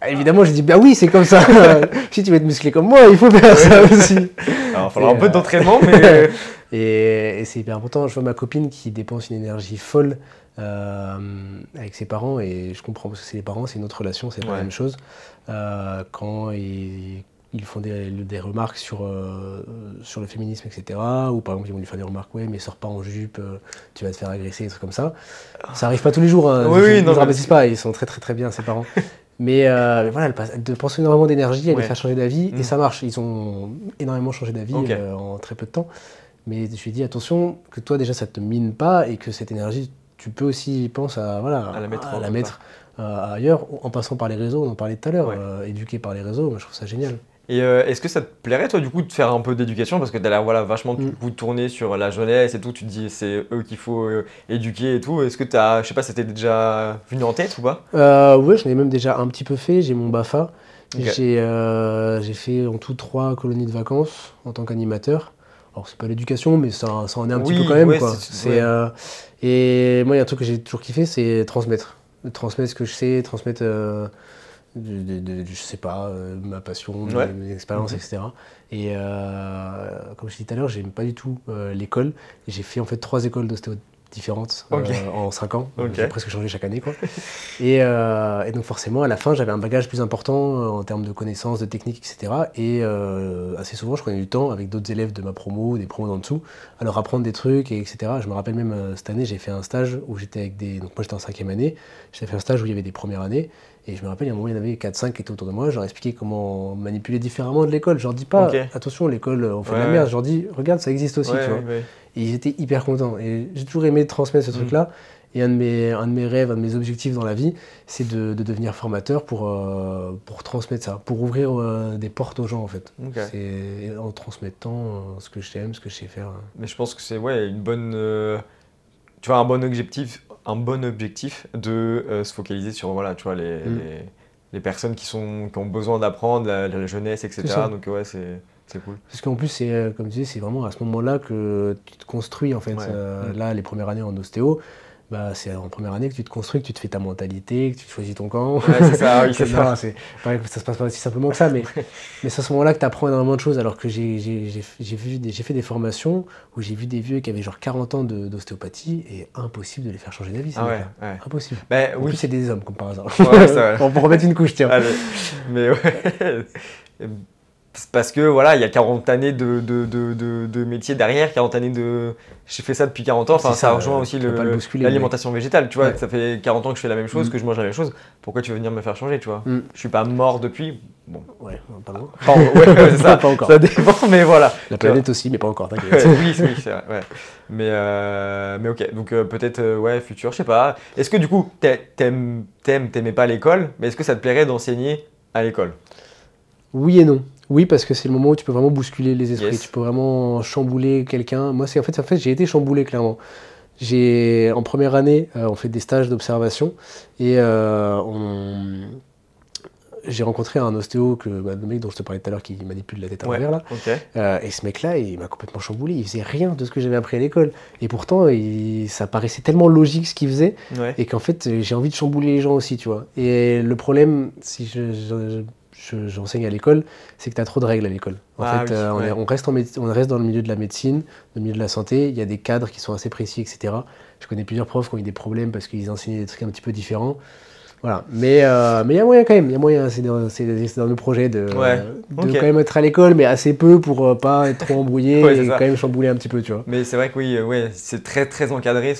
Ah, Évidemment, j'ai dit, bah oui, c'est comme ça. si tu veux être musclé comme moi, il faut faire ça aussi. Alors, il va falloir Et, un peu euh, d'entraînement, mais. Et, et c'est hyper important. Je vois ma copine qui dépense une énergie folle euh, avec ses parents, et je comprends parce que c'est les parents, c'est une autre relation, c'est pas Ouais. la même chose. Euh, quand ils, ils font des, des remarques sur, euh, sur le féminisme, etc. Ou par exemple, ils vont lui faire des remarques, ouais, mais sors pas en jupe, euh, tu vas te faire agresser, des trucs comme ça. Ça arrive pas tous les jours, hein. Oui, ils, oui, ils non, ne mais- rabaissent pas, ils sont très très très bien, ses parents. mais, euh, mais voilà, elle, passe, elle dépense énormément d'énergie, elle Ouais. les fait changer d'avis, Mm. et ça marche. Ils ont énormément changé d'avis en très peu de temps. Mais je lui ai dit, attention, que toi déjà ça te mine pas, et que cette énergie, tu peux aussi, je pense, à, voilà, À la mettre à la mettre euh, ailleurs, en passant par les réseaux, on en parlait tout à l'heure, Ouais. euh, éduqué par les réseaux, moi je trouve ça génial. Et euh, est-ce que ça te plairait, toi, du coup, de faire un peu d'éducation? Parce que tu as l'air voilà, vachement du Mm. coup, tourné sur la jeunesse et tout. Tu te dis, c'est eux qu'il faut euh, éduquer et tout. Est-ce que tu as, je sais pas, c'était déjà venu en tête ou pas? Euh, ouais, j'en ai même déjà un petit peu fait. J'ai mon BAFA. Ok. J'ai fait en tout trois colonies de vacances en tant qu'animateur. Alors, c'est pas l'éducation, mais ça, ça en est un petit Oui, peu quand même. ouais, quoi. ouais. et moi, il y a un truc que j'ai toujours kiffé, c'est transmettre. Transmettre ce que je sais, transmettre, de- de- de- je sais pas, euh, ma passion, mes- Ouais. mes, expériences, Mhm. etc. Et euh, comme je disais tout à l'heure, j'aime pas du tout euh, l'école. J'ai fait en fait trois écoles d'ostéo différentes en cinq ans. Ok. J'ai presque changé chaque année. Quoi. Et, et donc forcément, à la fin, j'avais un bagage plus important en termes de connaissances, de techniques, etc. Et assez souvent, je prenais du temps avec d'autres élèves de ma promo, des promos en dessous, à leur apprendre des trucs, et etc. Je me rappelle même cette année, j'ai fait un stage où j'étais avec des... Donc moi, j'étais en cinquième année. J'ai fait un stage où il y avait des premières années. Et je me rappelle, il y a un moment, il y en avait 4-5 qui étaient autour de moi. Je leur expliquais comment manipuler différemment de l'école. Je leur dis pas, attention, l'école, on fait de la merde. Je leur dis, regarde, ça existe aussi, Ouais, tu vois. ouais, ouais. Et ils étaient hyper contents. Et j'ai toujours aimé transmettre ce Mm. truc-là. Et un de, mes, un de mes rêves, un de mes objectifs dans la vie, c'est de, de devenir formateur pour, euh, pour transmettre ça, pour ouvrir euh, des portes aux gens, en fait. En transmettant euh, ce que j'aime, ce que je sais faire. Mais je pense que c'est ouais, une bonne. euh, tu vois, un bon objectif, un bon objectif de euh, se focaliser sur voilà, tu vois, les, Mm. les, les personnes qui, sont, qui ont besoin d'apprendre, la, la jeunesse, etc. Donc, ouais, c'est c'est cool. Parce qu'en plus, c'est, euh, comme tu disais, c'est vraiment à ce moment-là que tu te construis, en fait. Ouais. Euh, Mm. Là, les premières années en ostéo, bah, c'est en première année que tu te construis, que tu te fais ta mentalité, que tu choisis ton camp. Ouais, c'est ça, oui, c'est ça. c'est pareil, ça se passe pas aussi simplement que ça, mais, mais c'est à ce moment-là que tu apprends énormément de choses. Alors que j'ai fait des formations où j'ai vu des vieux qui avaient genre 40 ans d'ostéopathie et impossible de les faire changer d'avis. Ah ouais. Impossible. Ben En plus, c'est des hommes, comme par hasard. Ouais, ça, ouais. On peut remettre une couche, tiens. Allez. Mais ouais. Parce que voilà, il y a 40 années de, de, de, de, de métier derrière, 40 années de. J'ai fait ça depuis 40 ans, enfin ça, ça, rejoint euh, aussi pas l'alimentation végétale, tu vois. Ouais. Ça fait 40 ans que je fais la même chose, Mm. que je mange la même chose. Pourquoi tu veux venir me faire changer, tu vois? Mm. Je suis pas mort depuis. Bon. Ouais, pas loin. Enfin, ouais, ouais, c'est ça. Pas encore. Ça dépend, mais voilà. La planète aussi, mais pas encore, t'inquiète. oui, oui, c'est vrai. ouais. Mais, euh, mais ok, donc euh, peut-être, euh, ouais, futur, je sais pas. Est-ce que du coup, t'a- t'aimes, t'aimes, t'aimais pas l'école, mais est-ce que ça te plairait d'enseigner à l'école? Oui et non. Oui, parce que c'est le moment où tu peux vraiment bousculer les esprits, Yes. tu peux vraiment chambouler quelqu'un. Moi, c'est en fait, en fait j'ai été chamboulé clairement. J'ai en première année, euh, on fait des stages d'observation et euh, on- j'ai rencontré un ostéo que bah, le mec dont je te parlais tout à l'heure qui manipule la tête à Ouais. l'envers là. Euh, et ce mec-là, il m'a complètement chamboulé. Il faisait rien de ce que j'avais appris à l'école. Et pourtant, il- ça paraissait tellement logique ce qu'il faisait Ouais. et qu'en fait j'ai envie de chambouler les gens aussi, tu vois. Et le problème, si je- je- je- j'enseigne à l'école, c'est que tu as trop de règles à l'école. En Ah fait, oui, euh, on, est- ouais. on reste en méde- on reste dans le milieu de la médecine, dans le milieu de la santé, il y a des cadres qui sont assez précis, etc. Je connais plusieurs profs qui ont eu des problèmes parce qu'ils enseignaient des trucs un petit peu différents. Voilà, mais euh, mais il y a moyen quand même, il y a moyen, c'est dans, dans le projet de, Ouais, de ok. quand même être à l'école, mais assez peu pour euh, pas être trop embrouillé Ouais, et ça. quand même chambouler un petit peu, tu vois. Mais c'est vrai que oui, euh, ouais, c'est très très encadré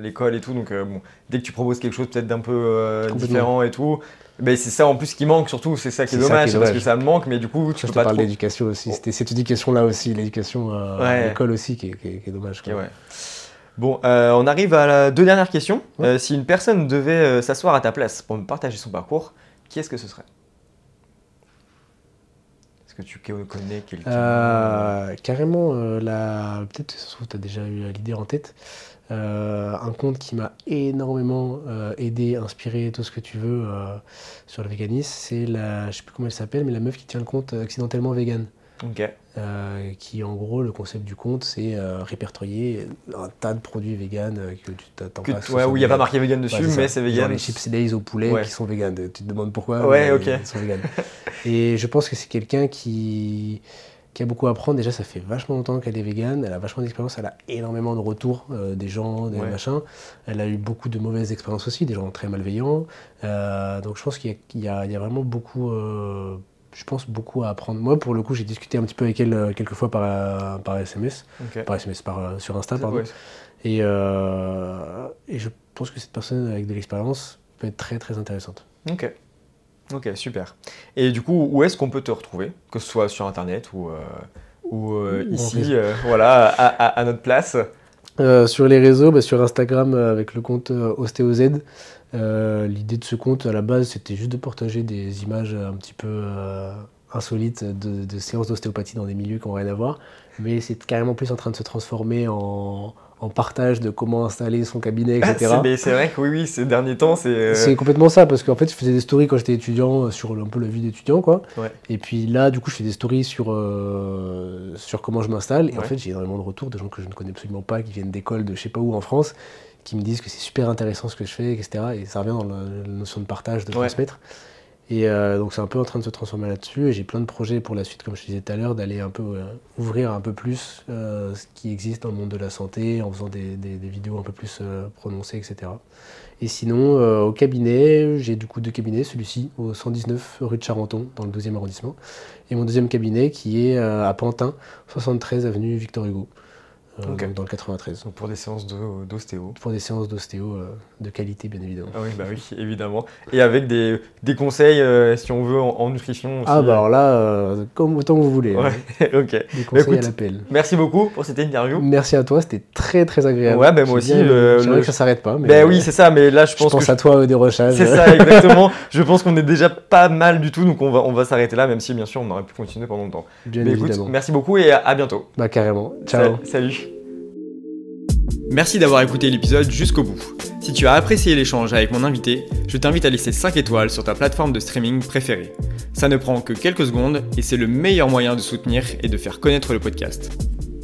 l'école et tout. Donc euh, bon, dès que tu proposes quelque chose peut-être d'un peu euh, différent et tout, ben c'est ça en plus qui manque surtout. C'est ça qui est, dommage, qui est c'est parce que ça manque, mais du coup tu Ça, je peux te pas parle trop. d'éducation aussi. Oh. C'était cette éducation-là aussi, l'éducation euh, à l'école aussi, qui est, qui qui dommage. Ok, quoi. ouais. Bon, euh, on arrive à la deux dernières questions. Ouais. Euh, si une personne devait euh, s'asseoir à ta place pour me partager son parcours, qui est-ce que ce serait? Est-ce que tu connais quelqu'un? Carrément, la... peut-être que tu as déjà eu l'idée en tête. Euh, un compte qui m'a énormément euh, aidé, inspiré, tout ce que tu veux euh, sur le véganisme, c'est la, je sais plus comment elle s'appelle, mais la meuf qui tient le compte accidentellement vegan. Qui en gros, le concept du compte, c'est répertorier un tas de produits vegan que tu t'attends pas. ouais, où il n'y a pas marqué vegan dessus, mais c'est Genre vegan. les chips Lay's au poulet Ouais. qui sont vegan. Tu te demandes pourquoi Ouais, ok. ils sont vegan. Et je pense que c'est quelqu'un qui, qui a beaucoup à apprendre. Déjà, ça fait vachement longtemps qu'elle est vegan. Elle a vachement d'expérience. Elle a énormément de retours euh, des gens, des Ouais. machins. Elle a eu beaucoup de mauvaises expériences aussi, des gens très malveillants. Euh, donc je pense qu'il y, a- y y vraiment beaucoup, euh, je pense, beaucoup à apprendre. Moi, pour le coup, j'ai discuté un petit peu avec elle quelques fois par, par SMS, par SMS, par, sur Insta, pardon. Et, et je pense que cette personne avec de l'expérience peut être très très intéressante. Ok. Ok, super. Et du coup, où est-ce qu'on peut te retrouver Que ce soit sur Internet ou, ou ici, voilà, à, notre place? Sur les réseaux, bah, sur Instagram avec le compte OstéoZ. Euh, l'idée de ce compte, à la base, c'était juste de partager des images un petit peu euh, insolites de, séances d'ostéopathie dans des milieux qui n'ont rien à voir. Mais c'est carrément plus en train de se transformer en, partage de comment installer son cabinet, etc. c'est vrai que oui, oui, ces derniers temps, c'est... Euh, c'est complètement ça, parce qu'en fait, je faisais des stories quand j'étais étudiant sur un peu la vie d'étudiant, quoi. Et puis là, du coup, je fais des stories sur, sur comment je m'installe. Et en fait, j'ai énormément de retours de gens que je ne connais absolument pas, qui viennent d'écoles de je sais pas où en France, qui me disent que c'est super intéressant ce que je fais, etc. Et ça revient dans la, notion de partage, de transmettre. Et euh, donc c'est un peu en train de se transformer là-dessus. Et j'ai plein de projets pour la suite, comme je disais tout à l'heure, d'aller un peu euh, ouvrir un peu plus euh, ce qui existe dans le monde de la santé, en faisant des, vidéos un peu plus prononcées, etc. Et sinon, au cabinet, j'ai du coup deux cabinets, celui-ci au 119 rue de Charenton, dans le 12e arrondissement, et mon deuxième cabinet qui est à Pantin, 73 avenue Victor Hugo. Euh, dans le 93. pour des séances d'ostéo Pour des séances d'ostéo euh, de qualité, bien évidemment. Ah oui, bah oui, évidemment. Et avec des, des conseils, euh, si on veut, en, nutrition aussi. Ah bah alors là, comme autant que vous voulez. Hein. Ouais, ok. Des conseils à l'appel. Merci beaucoup pour cette interview. Merci à toi, c'était très très agréable. Ouais, bah moi aussi. J'aimerais que ça s'arrête pas. Mais bah oui, c'est ça, mais là je pense. Je pense à toi au dérochage. C'est ça, exactement. je pense qu'on est déjà pas mal du tout, donc on va, on va s'arrêter là, même si bien sûr on aurait pu continuer pendant longtemps. Bien mais évidemment. Écoute, merci beaucoup et à bientôt. Bah carrément. Ciao. Salut. Merci d'avoir écouté l'épisode jusqu'au bout. Si tu as apprécié l'échange avec mon invité, je t'invite à laisser 5 étoiles sur ta plateforme de streaming préférée. Ça ne prend que quelques secondes et c'est le meilleur moyen de soutenir et de faire connaître le podcast.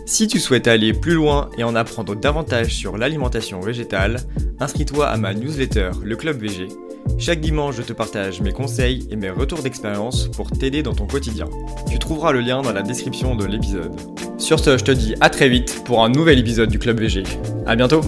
Si tu souhaites aller plus loin et en apprendre davantage sur l'alimentation végétale, inscris-toi à ma newsletter Le Club VG chaque dimanche, je te partage mes conseils et mes retours d'expérience pour t'aider dans ton quotidien. Tu trouveras le lien dans la description de l'épisode. Sur ce, je te dis à très vite pour un nouvel épisode du Club VG. À bientôt